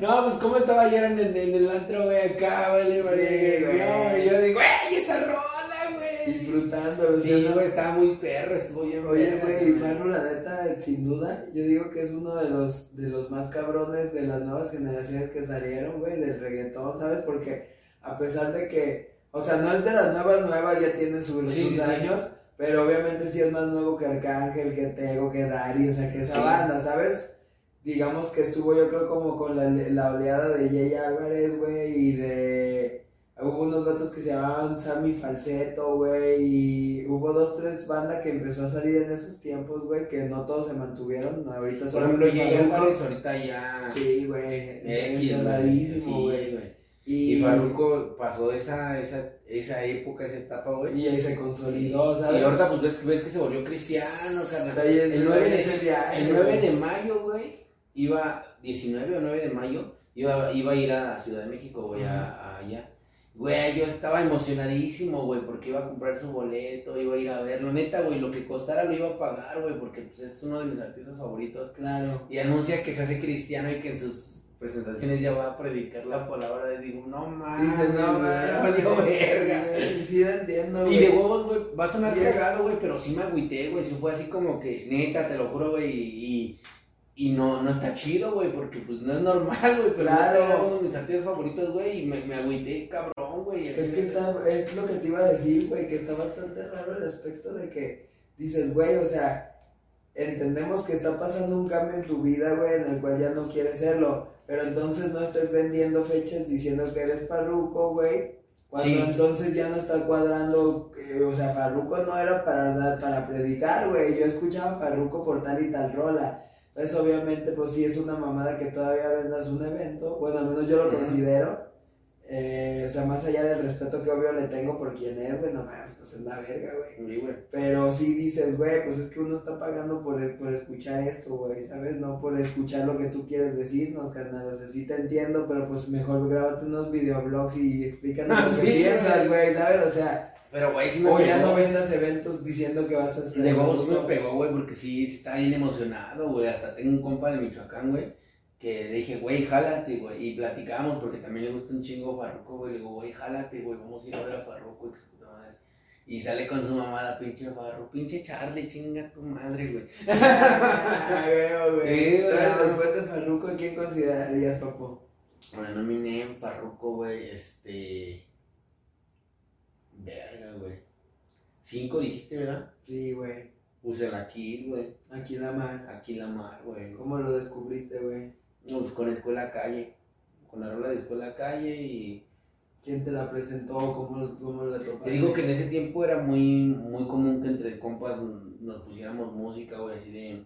No, pues cómo estaba ayer en, el- en el antro, güey, acá, vale, vale. No, y yo digo, güey, esa rola, güey. Disfrutándolo. ¿sí no? güey, estaba muy perro, estuvo bien Oye, güey, Farru, la neta, sin duda, yo digo que es uno de los, de los más cabrones de las nuevas generaciones que salieron, güey, del reggaetón, ¿sabes? Porque a pesar de que, o sea, no es de las nuevas nuevas, ya tienen sus, Sí, sus sí, sí. años, pero obviamente sí es más nuevo que Arcángel, que Tego, que Dari, o sea, que esa banda, ¿sabes? Digamos que estuvo yo creo como con la, la oleada de Jay Álvarez, güey, y de... Hubo unos vatos que se llamaban Sammy Falseto, güey, y hubo dos, tres bandas que empezó a salir en esos tiempos, güey, que no todos se mantuvieron, ahorita Por ejemplo. Jay Álvarez ahorita ya. Sí, güey, X, güey. Y, Y Farruko pasó esa, esa, esa época, esa etapa, güey. y ahí se consolidó, ¿sabes? Y ahorita pues ves, ves que se volvió cristiano, carnal. El, El 9 9 de El 9 güey. de mayo, güey, iba, 19 o 9 de mayo, iba, iba a ir a Ciudad de México, güey, a, a allá. Güey, yo estaba emocionadísimo, güey, porque iba a comprar su boleto, iba a ir a verlo. Neta, güey, lo que costara lo iba a pagar, güey, porque pues, es uno de mis artistas favoritos. Claro. Y anuncia que se hace cristiano y que en sus presentaciones ya va a predicar la palabra de digo, no mames. Dices, no, mames. (laughs) valió verga. Sí, lo entiendo, Y güey. de huevos, güey, va a sonar Y cagado, güey, pero sí me agüité, güey. Sí fue así como que, neta, te lo juro, güey, y, y no, no está chido, güey, porque pues no es normal, güey, pero Claro. era uno de mis artistas favoritos, güey, y me, me agüité, cabrón, güey. Es que está, es lo que te iba a decir, güey, que está bastante raro el aspecto de que dices, güey, o sea, entendemos que está pasando un cambio en tu vida, güey, en el cual ya no quieres serlo, pero entonces no estés vendiendo fechas diciendo que eres parruco, güey, cuando Sí. entonces ya no está cuadrando, que, o sea, Farruco no era para para predicar, güey, yo escuchaba Farruco por tal y tal rola. Entonces, obviamente, pues sí es una mamada que todavía vendas un evento. Bueno, al menos yo lo considero. Eh, o sea, más allá del respeto que obvio le tengo por quien es, güey, no mames, pues es la verga, güey. Sí. Pero sí dices, güey, pues es que uno está pagando por, por escuchar esto, güey, ¿sabes? No por escuchar lo que tú quieres decirnos, carnal. O sea, sí te entiendo, pero pues mejor grábate unos videoblogs y explícanos Ah, (laughs) lo que piensas, güey. ¿sabes? O sea, Pero, güey, sí me o ya no vendas eventos diciendo que vas a hacer. De sí me pegó, güey, porque sí está bien emocionado, güey. Hasta tengo un compa de Michoacán, güey, que le dije, güey, jálate, güey. Y platicamos, porque también le gusta un chingo Farruko, güey. Le digo, güey, jálate, güey, vamos a ir a ver a Farruko, y madre. Sale con su mamada, pinche Farruko, pinche Charlie, chinga tu madre, güey. (laughs) Ah, güey, después de Farruko, ¿quién considerarías, papo? Bueno, Eminem, Farruko, güey, este. Verga, güey. Cinco dijiste, ¿verdad? Sí, güey. Puse la Kid, güey. Aquí la mar. Aquí la mar, güey. ¿Cómo lo descubriste, güey? Pues con Escuela Calle. Con la rola de Escuela Calle y. ¿Quién te la presentó? ¿Cómo, cómo la topaste? Te digo que en ese tiempo era muy, muy común que entre compas nos pusiéramos música, güey, así de.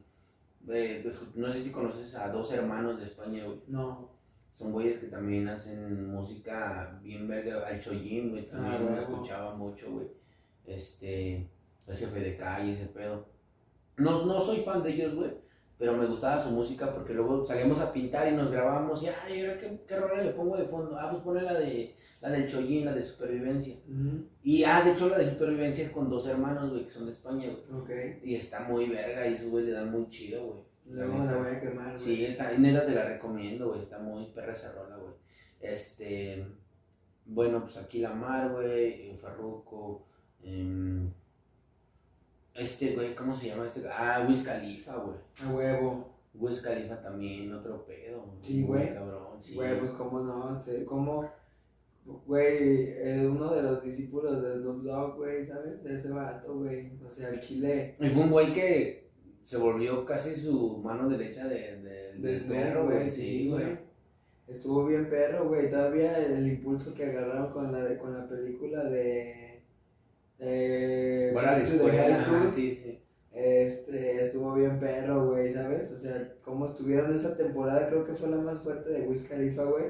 pues, no sé si conoces a dos hermanos de España, güey. No. Son güeyes que también hacen música bien verga. Al Choyin, güey, también Ah, lo escuchaba mucho, güey. Este. Es jefe de calle, ese pedo. No, no soy fan de ellos, güey. Pero me gustaba su música porque luego salíamos a pintar y nos grabábamos. Y, ay, ahora qué, qué rola le pongo de fondo. Ah, pues pone la de la del Choyin, la de supervivencia. Y ah, de hecho la de supervivencia es con dos hermanos, güey, que son de España, güey. Ok. Y está muy verga y esos güey le dan muy chido, güey. Me la voy a quemar, güey. Sí, está, y neta te la recomiendo, güey, está muy perra esa rola, güey. Este, bueno, pues aquí la mar, güey, Farruko, em, este, güey, ¿cómo se llama este? Ah, Wiz Khalifa, güey. A huevo. Wiz Khalifa también, otro pedo. Sí, güey. Cabrón, sí. Güey, pues cómo no, cómo, güey, eh, uno de los discípulos de Snoop Dogg, güey, ¿sabes? De ese vato, güey, o sea, el chile Y fue un güey que se volvió casi su mano derecha de, de, de del perro, güey, güey, sí, güey. Estuvo bien perro, güey, todavía el impulso que agarraron con la, de, con la película de, de Bueno, Back to the High School, sí, sí. este, estuvo bien perro, güey, ¿sabes? O sea, cómo estuvieron esa temporada, creo que fue la más fuerte de Wiz Khalifa, güey.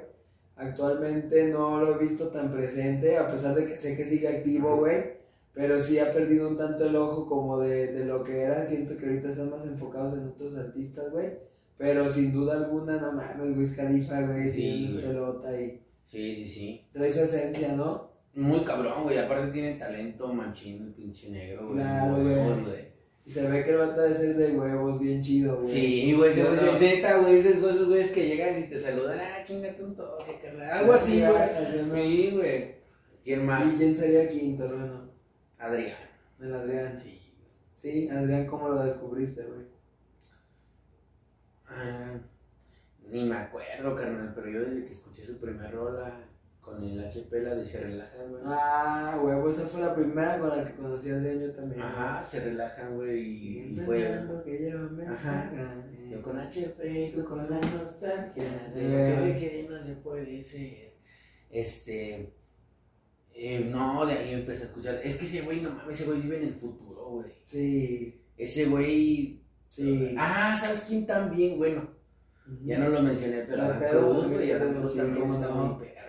Actualmente no lo he visto tan presente, a pesar de que sé que sigue activo, güey. Pero sí ha perdido un tanto el ojo como de, de lo que era. Siento que ahorita están más enfocados en otros artistas, güey. Pero sin duda alguna, no mames, Wiz Khalifa, güey, Sí, tiene pelota y Sí, sí, sí. trae su esencia, ¿no? Muy cabrón, güey. Aparte tiene talento machín, el pinche negro, güey. Claro, Huevos, güey. Y se ve que el vato debe ser de huevos, bien chido, güey. Sí, güey, ese güey, no- neta, güey, esos esos güeyes que llegas y te saludan, ah, chingate un toque, carnal. Algo así, güey. Sí, güey. ¿Quién más? ¿Y quién sería quinto, hermano? Adrián. El Adrián. Sí. Sí, Adrián, ¿cómo lo descubriste, güey? Ah, ni me acuerdo, carnal, pero yo desde que escuché su primer rola con el HP, la de Se Relajan, güey. Ah, huevo, esa fue la primera con la que conocí a Adrián yo también. Ajá, se relajan, güey, y, fue... que llevan Ajá. ventaja, eh. Yo con HP, tú con la nostalgia de Eh. lo que que no se puede ser. Este. eh, no, de ahí empecé a escuchar. Es que ese güey, no mames, ese güey vive en el futuro, güey. Sí, Ese güey. sí. Ah, ¿sabes quién también? Bueno, ya no lo mencioné, pero pero Cruz, güey. Tenemos, Cruz también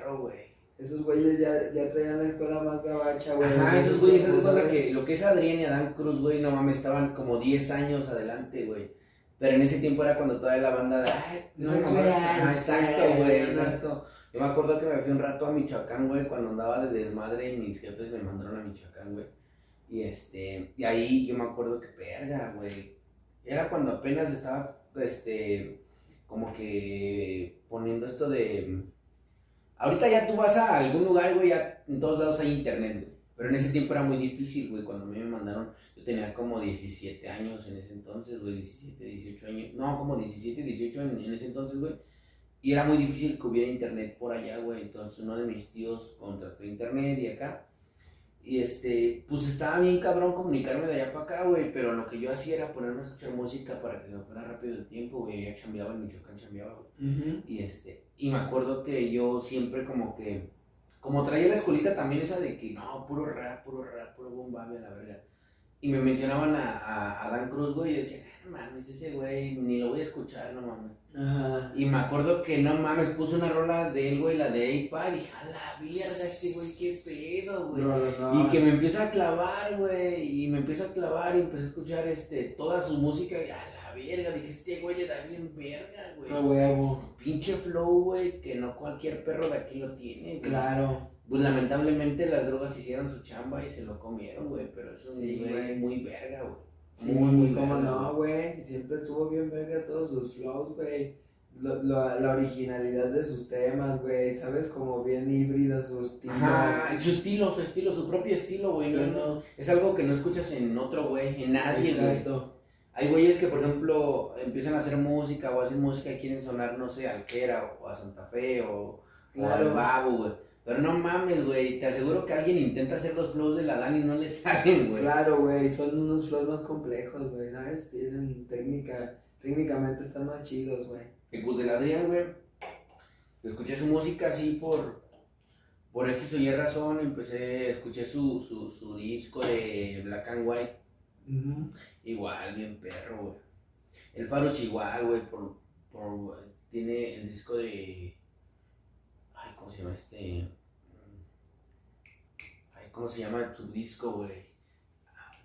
perro, güey. Esos güeyes ya, ya traían la escuela más gabacha, güey. Ajá, En esos güeyes, tiempos, cuenta que lo que es Adrián y Adán Cruz, güey, no mames, estaban como 10 años adelante, güey. Pero en ese tiempo era cuando todavía la banda de, ay, No Ajá, exacto, güey, no. exacto. Yo me acuerdo que me fui un rato a Michoacán, güey, cuando andaba de desmadre y mis jefes me mandaron a Michoacán, güey. Y este, y ahí yo me acuerdo que perga, güey. Era cuando apenas estaba, este, como que poniendo esto de... Ahorita ya tú vas a algún lugar, güey, ya en todos lados hay internet, güey. Pero en ese tiempo era muy difícil, güey. Cuando a mí me mandaron, yo tenía como 17 años en ese entonces, güey, 17, 18 años. No, como 17, 18 en, en ese entonces, güey. Y era muy difícil que hubiera internet por allá, güey. Entonces uno de mis tíos contrató internet y acá. Y este, pues estaba bien cabrón comunicarme de allá para acá, güey. Pero lo que yo hacía era ponerme a escuchar música para que se me fuera rápido el tiempo, güey. Ya chambeaba en Michoacán, chambeaba, güey. Y este, y me acuerdo que yo siempre como que, como traía la escuelita también esa de que no, puro rap, puro rap, puro boom bap, a la verga. Y me mencionaban a, a, a Dan Cruz, güey, y yo decía, no mames, ese güey, ni lo voy a escuchar, no mames. Ajá. Y me acuerdo que no mames, puso una rola de él, güey, la de Eipa, y dije, a la mierda, este güey, qué pedo, güey. No, no, no. Y que me empieza a clavar, güey, y me empiezo a clavar y empecé a escuchar este, toda su música y a la verga, dije, este güey le da bien verga, güey. A huevo. Pinche flow, güey, que no cualquier perro de aquí lo tiene. güey. Claro. Pues lamentablemente las drogas hicieron su chamba y se lo comieron, güey, pero eso Sí, güey güey. muy verga, güey. Sí, Muy, muy cómo verga, no, güey. Siempre estuvo bien verga todos sus flows, güey. Lo- lo- la originalidad de sus temas, güey. ¿Sabes? Como bien híbrida su estilo. Ajá, su estilo, su estilo, su propio estilo, güey. no, Sí. no, es algo que no escuchas en otro güey, en nadie, güey. Hay güeyes que, por ejemplo, empiezan a hacer música o hacen música y quieren sonar, no sé, a Alquera o a Santa Fe o, o al Claro. Babo, güey. Pero no mames, güey. Te aseguro que alguien intenta hacer los flows de la Dani y no le (laughs) salen, güey. Claro, güey. Son unos flows más complejos, güey. ¿Sabes? Tienen técnica. Técnicamente están más chidos, güey. Y pues del Adrián, güey. Escuché su música así por. Por X o Y razón. Empecé, escuché su, su, su disco de Black and White. Ujú. Igual, bien perro, güey. El Faro es igual, güey. Por, por, tiene el disco de. Ay, ¿cómo se llama este? Ay, ¿cómo se llama tu disco, güey?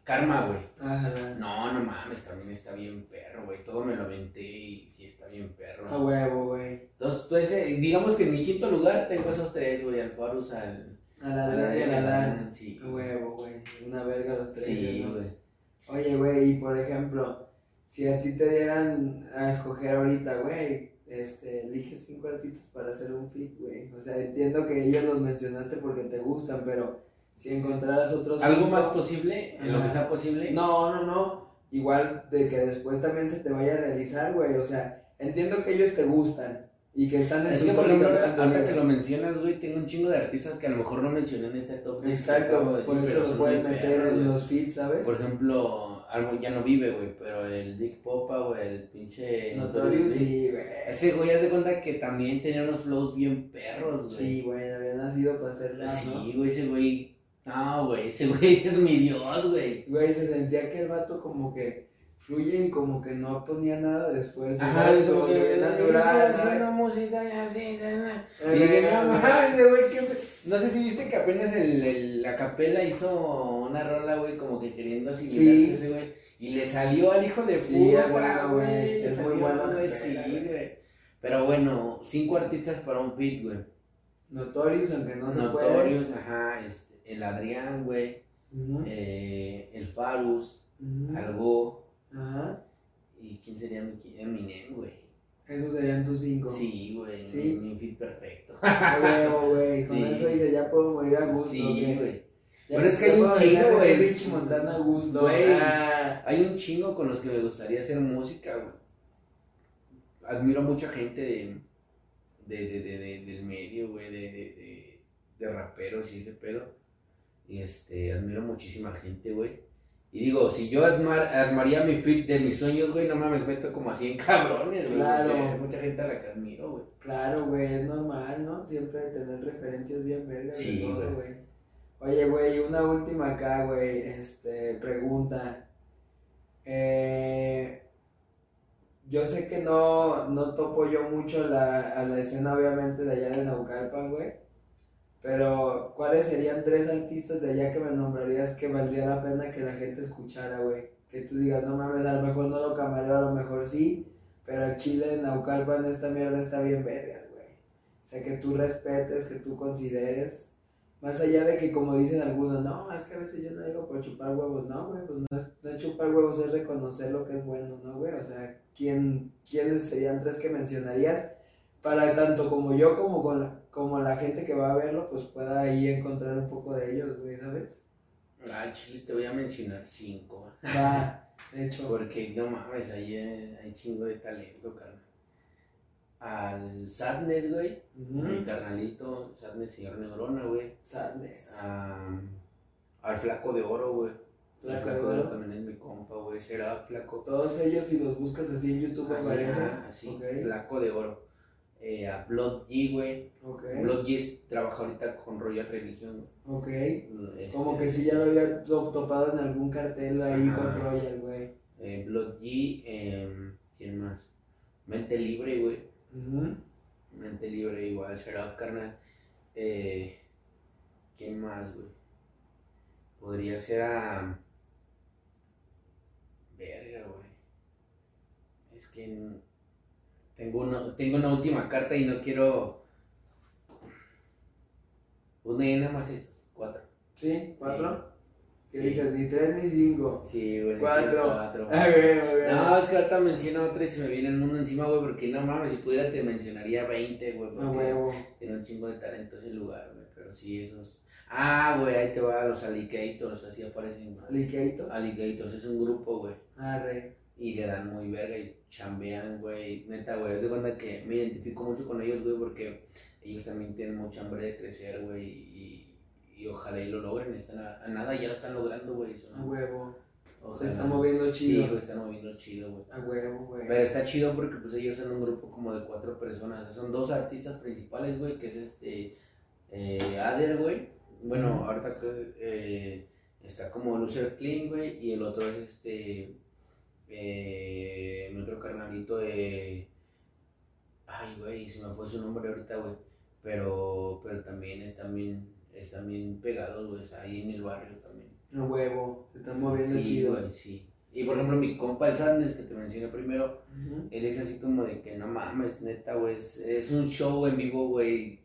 Karma, güey. Ajá. No, no mames, también está bien perro, güey. Todo me lo aventé y sí está bien perro. A huevo, güey. Entonces, digamos que en mi quinto lugar tengo esos tres, güey. Al Farus, al. A la la Sí, A huevo, güey. Una verga los tres. Sí, ¿no? Oye, güey, y por ejemplo, si a ti te dieran a escoger ahorita, güey, este, elige cinco artistas para hacer un fit, güey. O sea, entiendo que ellos los mencionaste porque te gustan, pero si encontraras otros ¿Algo cinco- más posible? ¿En lo que sea posible? No, no, no. Igual de que después también se te vaya a realizar, güey. O sea, entiendo que ellos te gustan y que están en Es que por ejemplo, ahorita que lo mencionas, güey, tengo un chingo de artistas que a lo mejor no mencioné en este top. Exacto, de por eso los muy meter perros, en güey. los feeds, ¿sabes? Por ejemplo, algo ya no vive, güey, pero el Dick Popa, güey, el pinche. Notorious, sí, güey. Ese güey, haz de cuenta que también tenía unos flows bien perros, güey. Sí, güey, había nacido para hacer rap. Sí, güey, ese güey. No, güey, ese güey (laughs) es mi dios, güey. Güey, se sentía que el vato como que fluye y como que no ponía nada de esfuerzo. Ajá, ¿sabes? es como que bien natural, música y así, no güey, sé si viste que apenas el, el- la capela hizo una rola, güey, como que queriendo asimilarse Sí. ese güey. Y le salió al hijo de Sí, puta, es bueno, güey, es muy bueno güey, Sí, Pero bueno, cinco artistas para un beat, güey. Notorious, aunque no se puede. Notorious, ajá, este, el Adrián, güey, eh, el Farus. Algo, Ajá. ¿y quién sería mi Eminem, güey? Esos serían tus cinco. Sí, güey, Sí. mi, mi fit perfecto. (laughs) Huevo, güey. Con Sí. eso dice, ya puedo morir a gusto. Sí, güey. Pero es que hay un chingo, güey. Richie Montana a gusto. Güey. Ah. Hay un chingo con los que me gustaría hacer música, güey. Admiro a mucha gente de, de, de, de- de- del medio, güey, de, de, de, de raperos y ese pedo. Y este, admiro muchísima gente, güey. Y digo, si yo armar- armaría mi fit de mis sueños, güey, no mames, meto como a 100 (laughs) cabrones, güey. Claro. hay Mucha gente a la que admiro, güey. Claro, güey, es normal, ¿no? Siempre tener referencias bien vergas Sí, de todo, güey. güey. Oye, güey, una última acá, güey, este, pregunta. Eh, yo sé que no, no topo yo mucho la, a la escena, obviamente, de allá de Naucalpan, güey. Pero, ¿cuáles serían tres artistas de allá que me nombrarías que valdría la pena que la gente escuchara, güey? Que tú digas, no mames, a lo mejor no lo camareo, a lo mejor sí, pero el chile de Naucalpan, esta mierda está bien vergas, güey. O sea, que tú respetes, que tú consideres. Más allá de que, como dicen algunos, no, es que a veces yo no digo por chupar huevos, no, güey, pues no es, no es chupar huevos, es reconocer lo que es bueno, ¿no, güey? O sea, ¿quién, ¿quiénes serían tres que mencionarías? Para tanto como yo como, con la, como la gente que va a verlo, pues pueda ahí encontrar un poco de ellos, güey, ¿sabes? Ah, chile, te voy a mencionar cinco. Va, (laughs) de hecho. Porque no mames, ahí hay, chingo de talento, carnal. Al Sadness, güey. Ujú. Mi carnalito, Sadness señor Neurona, güey. Sadness. Al Flaco de Oro, güey. Flaco de Oro. también es mi compa, güey. Será Flaco. Todos ellos, si los buscas así en YouTube, Ajá, aparecen. así. Flaco de Oro. Eh, a Blood G, güey. Blood G trabaja ahorita con Royal Religion. Ok. Este, Como que sí ya lo había to- topado en algún cartel ahí Ajá. con Royal, güey. eh, Blood G, em, ¿quién más? Mente Libre, güey. Mente libre igual, será carnal. Eh, ¿Quién más, güey? Podría ser a. Verga, güey. Es que. Tengo una, tengo una última carta y no quiero. Una y nada más es cuatro. ¿Sí? ¿Cuatro? ¿Qué Sí. dices? Ni tres ni cinco. Sí, güey. Cuatro. cuatro. (laughs) Ah, güey, güey. No, es que ahorita menciono otra y se me viene el mundo encima, güey, porque no mames, si pudiera te mencionaría 20, güey. Porque- huevo. tiene un chingo de talento ese lugar, güey. Pero sí, esos. Ah, güey, ahí te va los alligators, así aparecen. Liqueito. Alligators, es un grupo, güey. Arre. Y le dan muy verga y chambean, güey. Neta, güey. Es de cuenta que me identifico mucho con ellos, güey, porque ellos también tienen mucha hambre de crecer, güey. Y, y ojalá y lo logren. Están a, a nada, ya lo están logrando, güey. son- A huevo. Se ojalá. está moviendo Sí, chido. güey, están moviendo chido, güey. A huevo, güey. Pero está chido porque pues ellos son un grupo como de cuatro personas. O sea, son dos artistas principales, güey, que es este eh, Ader, güey. Bueno, ahorita creo eh, está como Loser Clean, güey, y el otro es este eh, mi otro carnalito de ay, güey, se me fue su nombre ahorita, güey. Pero pero también es también es también pegados, güey, está ahí en el barrio también. A huevo. Se están moviendo sí, chido. güey, sí. Y por ejemplo, mi compa el Sadness que te mencioné primero, él es así como de que no mames, neta, güey. Es, es un show en vivo, güey.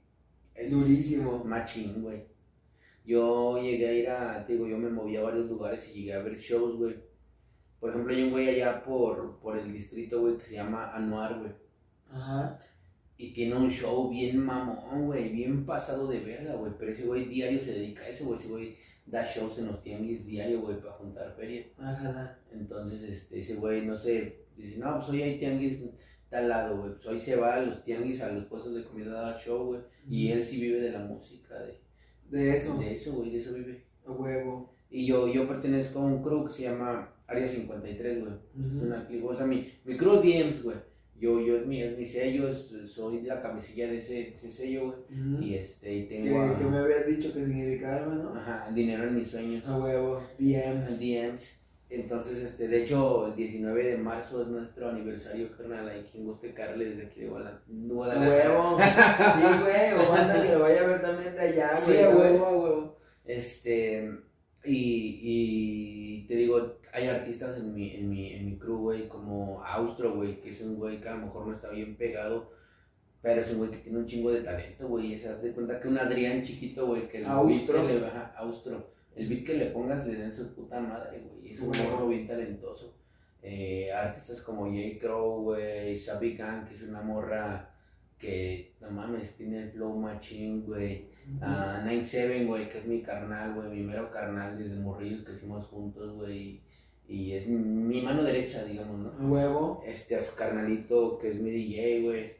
Es Durísimo. Machín, güey. Yo llegué a ir a, te digo, yo me moví a varios lugares y llegué a ver shows, güey. Por ejemplo, hay un güey allá por, por el distrito, güey, que se llama Anuar, güey. Ajá. Y tiene un show bien mamón, güey, bien pasado de verga, güey. Pero ese güey diario se dedica a eso, güey. Ese güey da shows en los tianguis diario, güey, para juntar feria. Ajá. Entonces, este, ese güey, no sé, dice, no, pues hoy hay tianguis tal lado, güey. Pues hoy se va a los tianguis, a los puestos de comida a dar show, güey. Y él sí vive de la música, de, De eso. de eso, güey, de eso vive. A huevo. Y yo, yo pertenezco a un crew que se llama Área 53, güey. Es Ujú. una clip, o sea, mi, mi crew es DMs, güey. Yo, yo es mi, es mi sello, es- soy la cabecilla de ese, de ese sello, güey. Y este, y tengo que me habías dicho que significaba, ¿no? ajá, dinero en mis sueños. A huevo. DMs. DMs. Entonces, este, de hecho, el 19 de marzo es nuestro aniversario, carnal. Hay quien guste carle desde aquí de Guadalajara. Huevo. Sí, güey. O banda que lo vaya a ver también de allá, (laughs) Sí, güey. a ¿sabes? huevo, a huevo. Este, y, y te digo, hay artistas en mi, en mi, en mi crew, güey, como Austro, güey, que es un güey que a lo mejor no está bien pegado, Pero es un güey que tiene un chingo de talento, güey. Se hace cuenta que un Adrián chiquito, güey, que el Austro. beat que le baja, Austro. El beat que le pongas le den su puta madre, güey. Es un morro bien talentoso. Eh, artistas como J. Crow, güey, Sabi Gang, que es una morra que, no mames, tiene el flow machine, güey. Ah, 9-7, güey, que es mi carnal, güey, mi mero carnal, desde morrillos crecimos juntos, güey. Y es mi mano derecha, digamos, ¿no? A huevo. este, a su carnalito que es mi DJ, güey.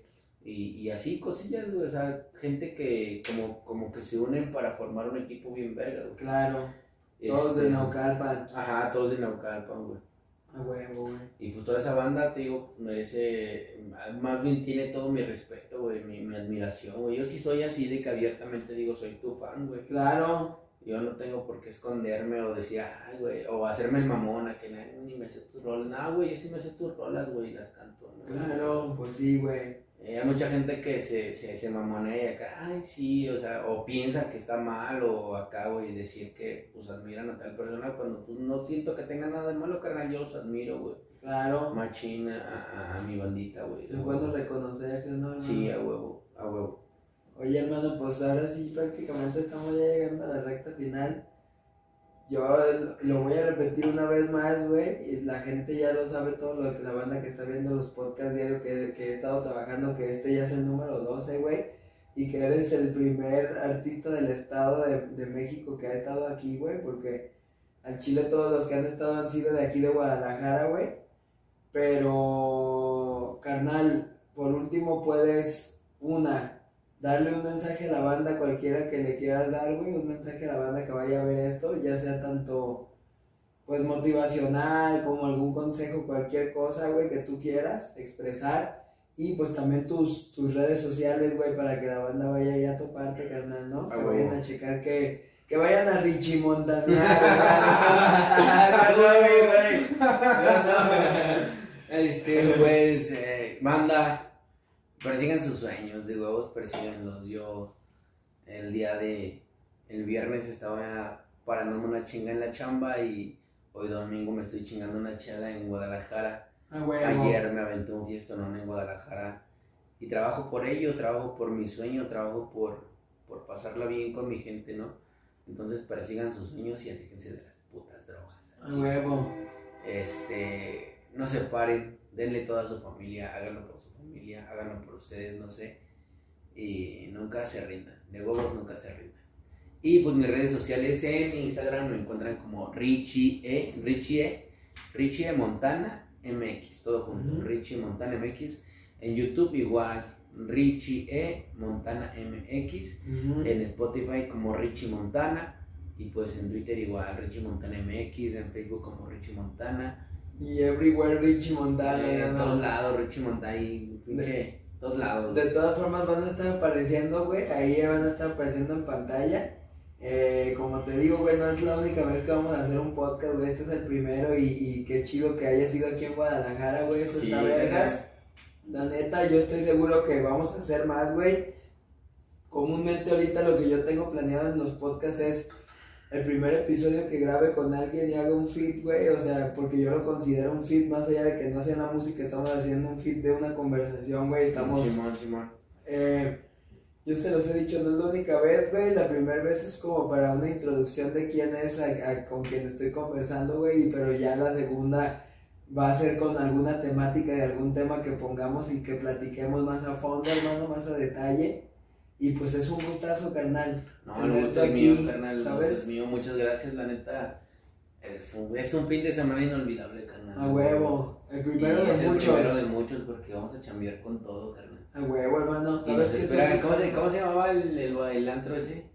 Y, y así cosillas, güey. O sea, gente que como, como que se unen para formar un equipo bien verga, güey. Claro. Todos de Este, Naucalpan. Ajá, todos de Naucalpan, güey. A huevo, güey. Y pues toda esa banda, te digo, merece, más bien tiene todo mi respeto, güey, mi, mi admiración, güey. Yo sí soy así de que abiertamente digo, soy tu fan, güey. Claro. Yo no tengo por qué esconderme o decir, ay, güey, o hacerme el mamón a que "Nah, ni me sé tus rolas. No, güey, yo sí me sé tus rolas, güey, y las canto, ¿no? Claro, pues sí, güey. Eh, hay mucha gente que se, se, se mamonea y acá, ay, sí, o sea, o piensa que está mal o acá, güey, decir que, pues, admiran a tal persona cuando, pues, no siento que tenga nada de malo, carnal, yo los admiro, güey. Claro. Machina a, a, a mi bandita, güey. Es bueno reconocerse, ¿no? hermano? Sí, a huevo, a huevo. Oye, hermano, pues ahora sí prácticamente estamos ya llegando a la recta final. Yo lo voy a repetir una vez más, güey, y la gente ya lo sabe todo lo que la banda que está viendo los podcasts diarios que, que he estado trabajando, que este ya es el número 12, güey, y que eres el primer artista del estado de, de México que ha estado aquí, güey, porque al Chile todos los que han estado han sido de aquí de Guadalajara, güey, pero, carnal, por último puedes, una, darle un mensaje a la banda, cualquiera que le quieras dar, güey, un mensaje a la banda que vaya a ver esto, ya sea tanto, pues, motivacional, como algún consejo, cualquier cosa, güey, que tú quieras expresar, y pues también tus, tus redes sociales, güey, para que la banda vaya ya a toparte, carnal, ¿no? Ah, que vayan a checar que, que vayan a Richie. (laughs) (laughs) Este, pues, eh, banda, persigan sus sueños, de huevos, persíganlos. Yo, el día de, el viernes estaba parándome una chinga en la chamba y hoy domingo me estoy chingando una chela en Guadalajara. Ah, huevo. Ayer me aventé un fiestón en Guadalajara y trabajo por ello, trabajo por mi sueño, trabajo por, por pasarla bien con mi gente, ¿no? Entonces persigan sus sueños y aléjense de las putas drogas. A huevo. Este, no se paren, denle toda a su familia, háganlo por su familia, háganlo por ustedes, no sé. Y nunca se rindan, de huevos nunca se rindan. Y pues mis redes sociales en Instagram me encuentran como Richie E, Richie E, Richie E Montana MX, todo junto. Richie Montana MX. En YouTube igual, Richie E Montana MX. Ujú. En Spotify como Richie Montana. Y pues en Twitter igual, Richie Montana MX. En Facebook como Richie Montana. Y everywhere Richie Montana. Eh, no. todos lados, Richie Montana. Y pinche, todos lados. De todas formas van a estar apareciendo, güey. Ahí van a estar apareciendo en pantalla. Eh, como te digo, güey, no es la única vez que vamos a hacer un podcast, güey. Este es el primero y, y qué chido que haya sido aquí en Guadalajara, güey. Eso Sí, está vergas. La neta, yo estoy seguro que vamos a hacer más, güey. Comúnmente ahorita lo que yo tengo planeado en los podcasts es el primer episodio que grabe con alguien y haga un feed, güey. O sea, porque yo lo considero un feed más allá de que no sea la música, estamos haciendo un feed de una conversación, güey. Estamos Simón, Simón. eh, yo se los he dicho, no es la única vez, güey. La primera vez es como para una introducción de quién es, a- a- con quien estoy conversando, güey. Pero ya la segunda va a ser con alguna temática de algún tema que pongamos y que platiquemos más a fondo, hermano, más a detalle. Y pues es un gustazo, carnal. No, el gusto es mío, carnal. El gusto ¿sabes? es mío. Muchas gracias, la neta. Es un, es un fin de semana inolvidable, carnal. A huevo. El Y primero es de el muchos. primero de muchos porque vamos a chambear con todo, carnal. A huevo, hermano. Y ¿Sabes nos es ¿cómo se? ¿Cómo se llamaba el, el, el antro ese?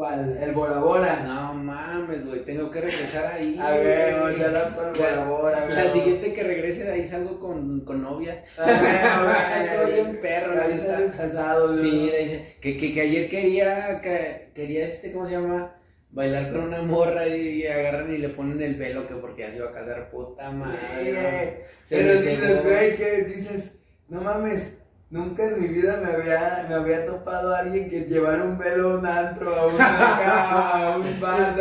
¿Cuál? El Bora Bora. No mames, güey, tengo que regresar ahí. A huevo, güey. shout out por Bora Bora, La huevo. siguiente que regrese de ahí salgo con, con novia. (laughs) A huevo, (laughs) güey. Estoy bien perro, la Ahí neta. sales casado, ¿no? Sí, le dice que, que, que ayer quería, que, quería este, ¿cómo se llama? Bailar con una morra y, y agarran y le ponen el velo que porque ya se iba a casar, puta madre. Sí, ¿no? güey. Pero dices, cebó. güey, que dices, no mames, nunca en mi vida me había, me había topado a alguien que llevara un velo a un antro, a una acá, a un (laughs) bar,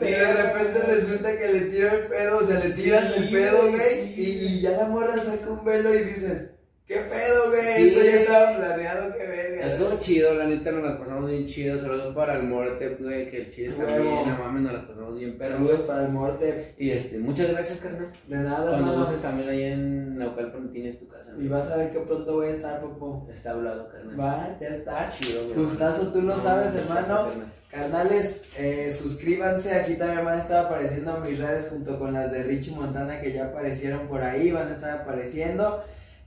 Y de repente resulta que le tiro el pedo, o sea, le tiras Sí, el pedo, güey, güey, sí. y, y ya la morra saca un velo y dices, ¿Qué pedo, güey? Esto ya estaba planeado, qué verga. Estuvo chido, la neta nos las pasamos bien chido. Saludos para el Morte, güey, que el chile también, no mames, nos las pasamos bien perro. Saludos para el Morte. Y este, muchas gracias, carnal. De nada, Cuando hermano. también ahí en Naucalpan tienes tu casa. Y vas a ver que pronto voy a estar, Popo. Está hablado, carnal. Va, ya está. chido, güey. Gustazo, tú lo sabes, hermano. Carnales, eh, suscríbanse, aquí también van a estar apareciendo mis redes junto con las de Richie Montana que ya aparecieron por ahí, van a estar apareciendo.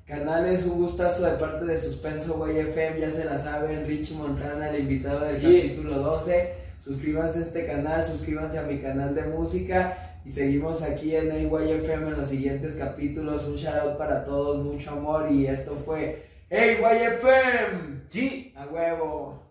Canales, un gustazo de parte de Suspenso YFM, ya se la saben, Richie Montana, el invitado del capítulo 12. Suscríbanse a este canal, suscríbanse a mi canal de música y seguimos aquí en AYFM en los siguientes capítulos. Un shout out para todos, mucho amor y esto fue AYFM. Sí, a huevo.